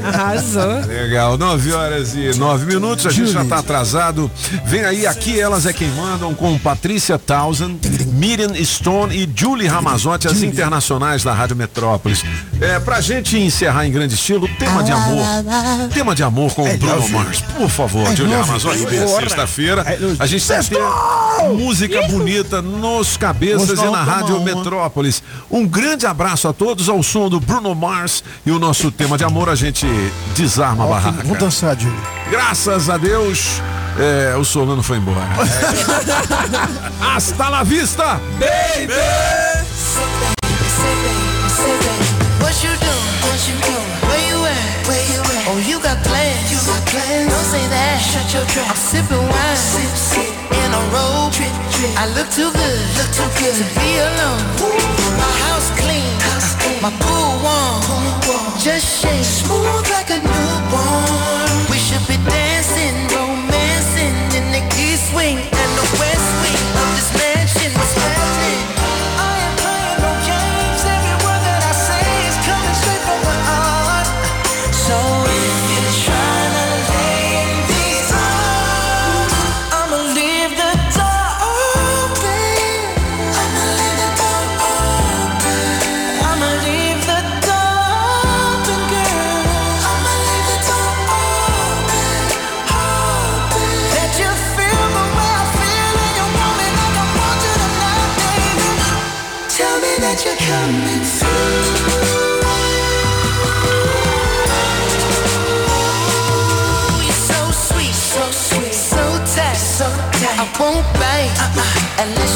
Arrasou. Legal, 9 horas e 9 minutos, a gente já tá atrasado. Vem aí, aqui elas é quem mandam com Patrícia Townsend, Miriam Stone e Julie Ramazotti, as internacionais da Rádio Metrópolis. É, pra gente encerrar em grande estilo, tema de amor. Tema de amor com o Bruno Mars. Por favor, Julie Ramazotti, é sexta-feira. A gente vai ter música bonita nos cabeças Vamos e na Rádio. Metrópolis. Um grande abraço a todos ao som do Bruno Mars e o nosso tema de amor a gente desarma a barraca. Vou dançar, Júlio. Graças a Deus, é, o Solano foi embora. Hasta la vista, baby! What you doing? What you doing? Where you at? Where you at? Oh, you got plans. You got plans. Don't say that. Shut your trap. I'm sipping wine. Sip, sip. In a robe. Trip, trip. I look too good. Look too good to be alone. My house clean. House clean. My pool warm. Pool warm. Just shake. Smooth like a newborn. We should be dancing,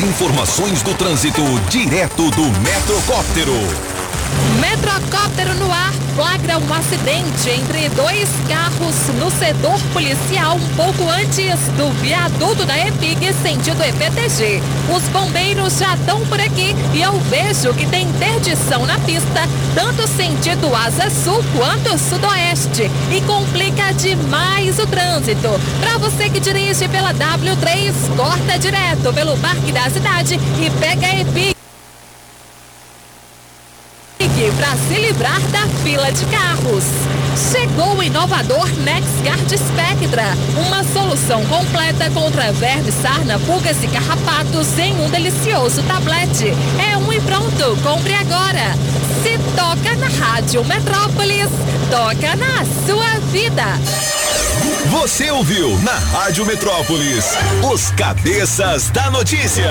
Informações do trânsito direto do Metrocóptero. Metrocóptero no ar flagra um acidente entre dois carros no setor policial um pouco antes do viaduto da EPIG sentido EPTG. Os bombeiros já estão por aqui e eu vejo que tem interdição na pista, tanto sentido asa sul quanto sudoeste e complica demais o trânsito. Para você que dirige pela W3, corta direto pelo Parque da Cidade e pega a EPIG para se livrar da fila de carros. Chegou o inovador NexGuard Spectra, uma solução completa contra vermes, sarna, pulgas e carrapatos em um delicioso tablete. É um e pronto, compre agora. Se toca na Rádio Metrópolis, toca na sua vida. Você ouviu na Rádio Metrópolis os cabeças da notícia.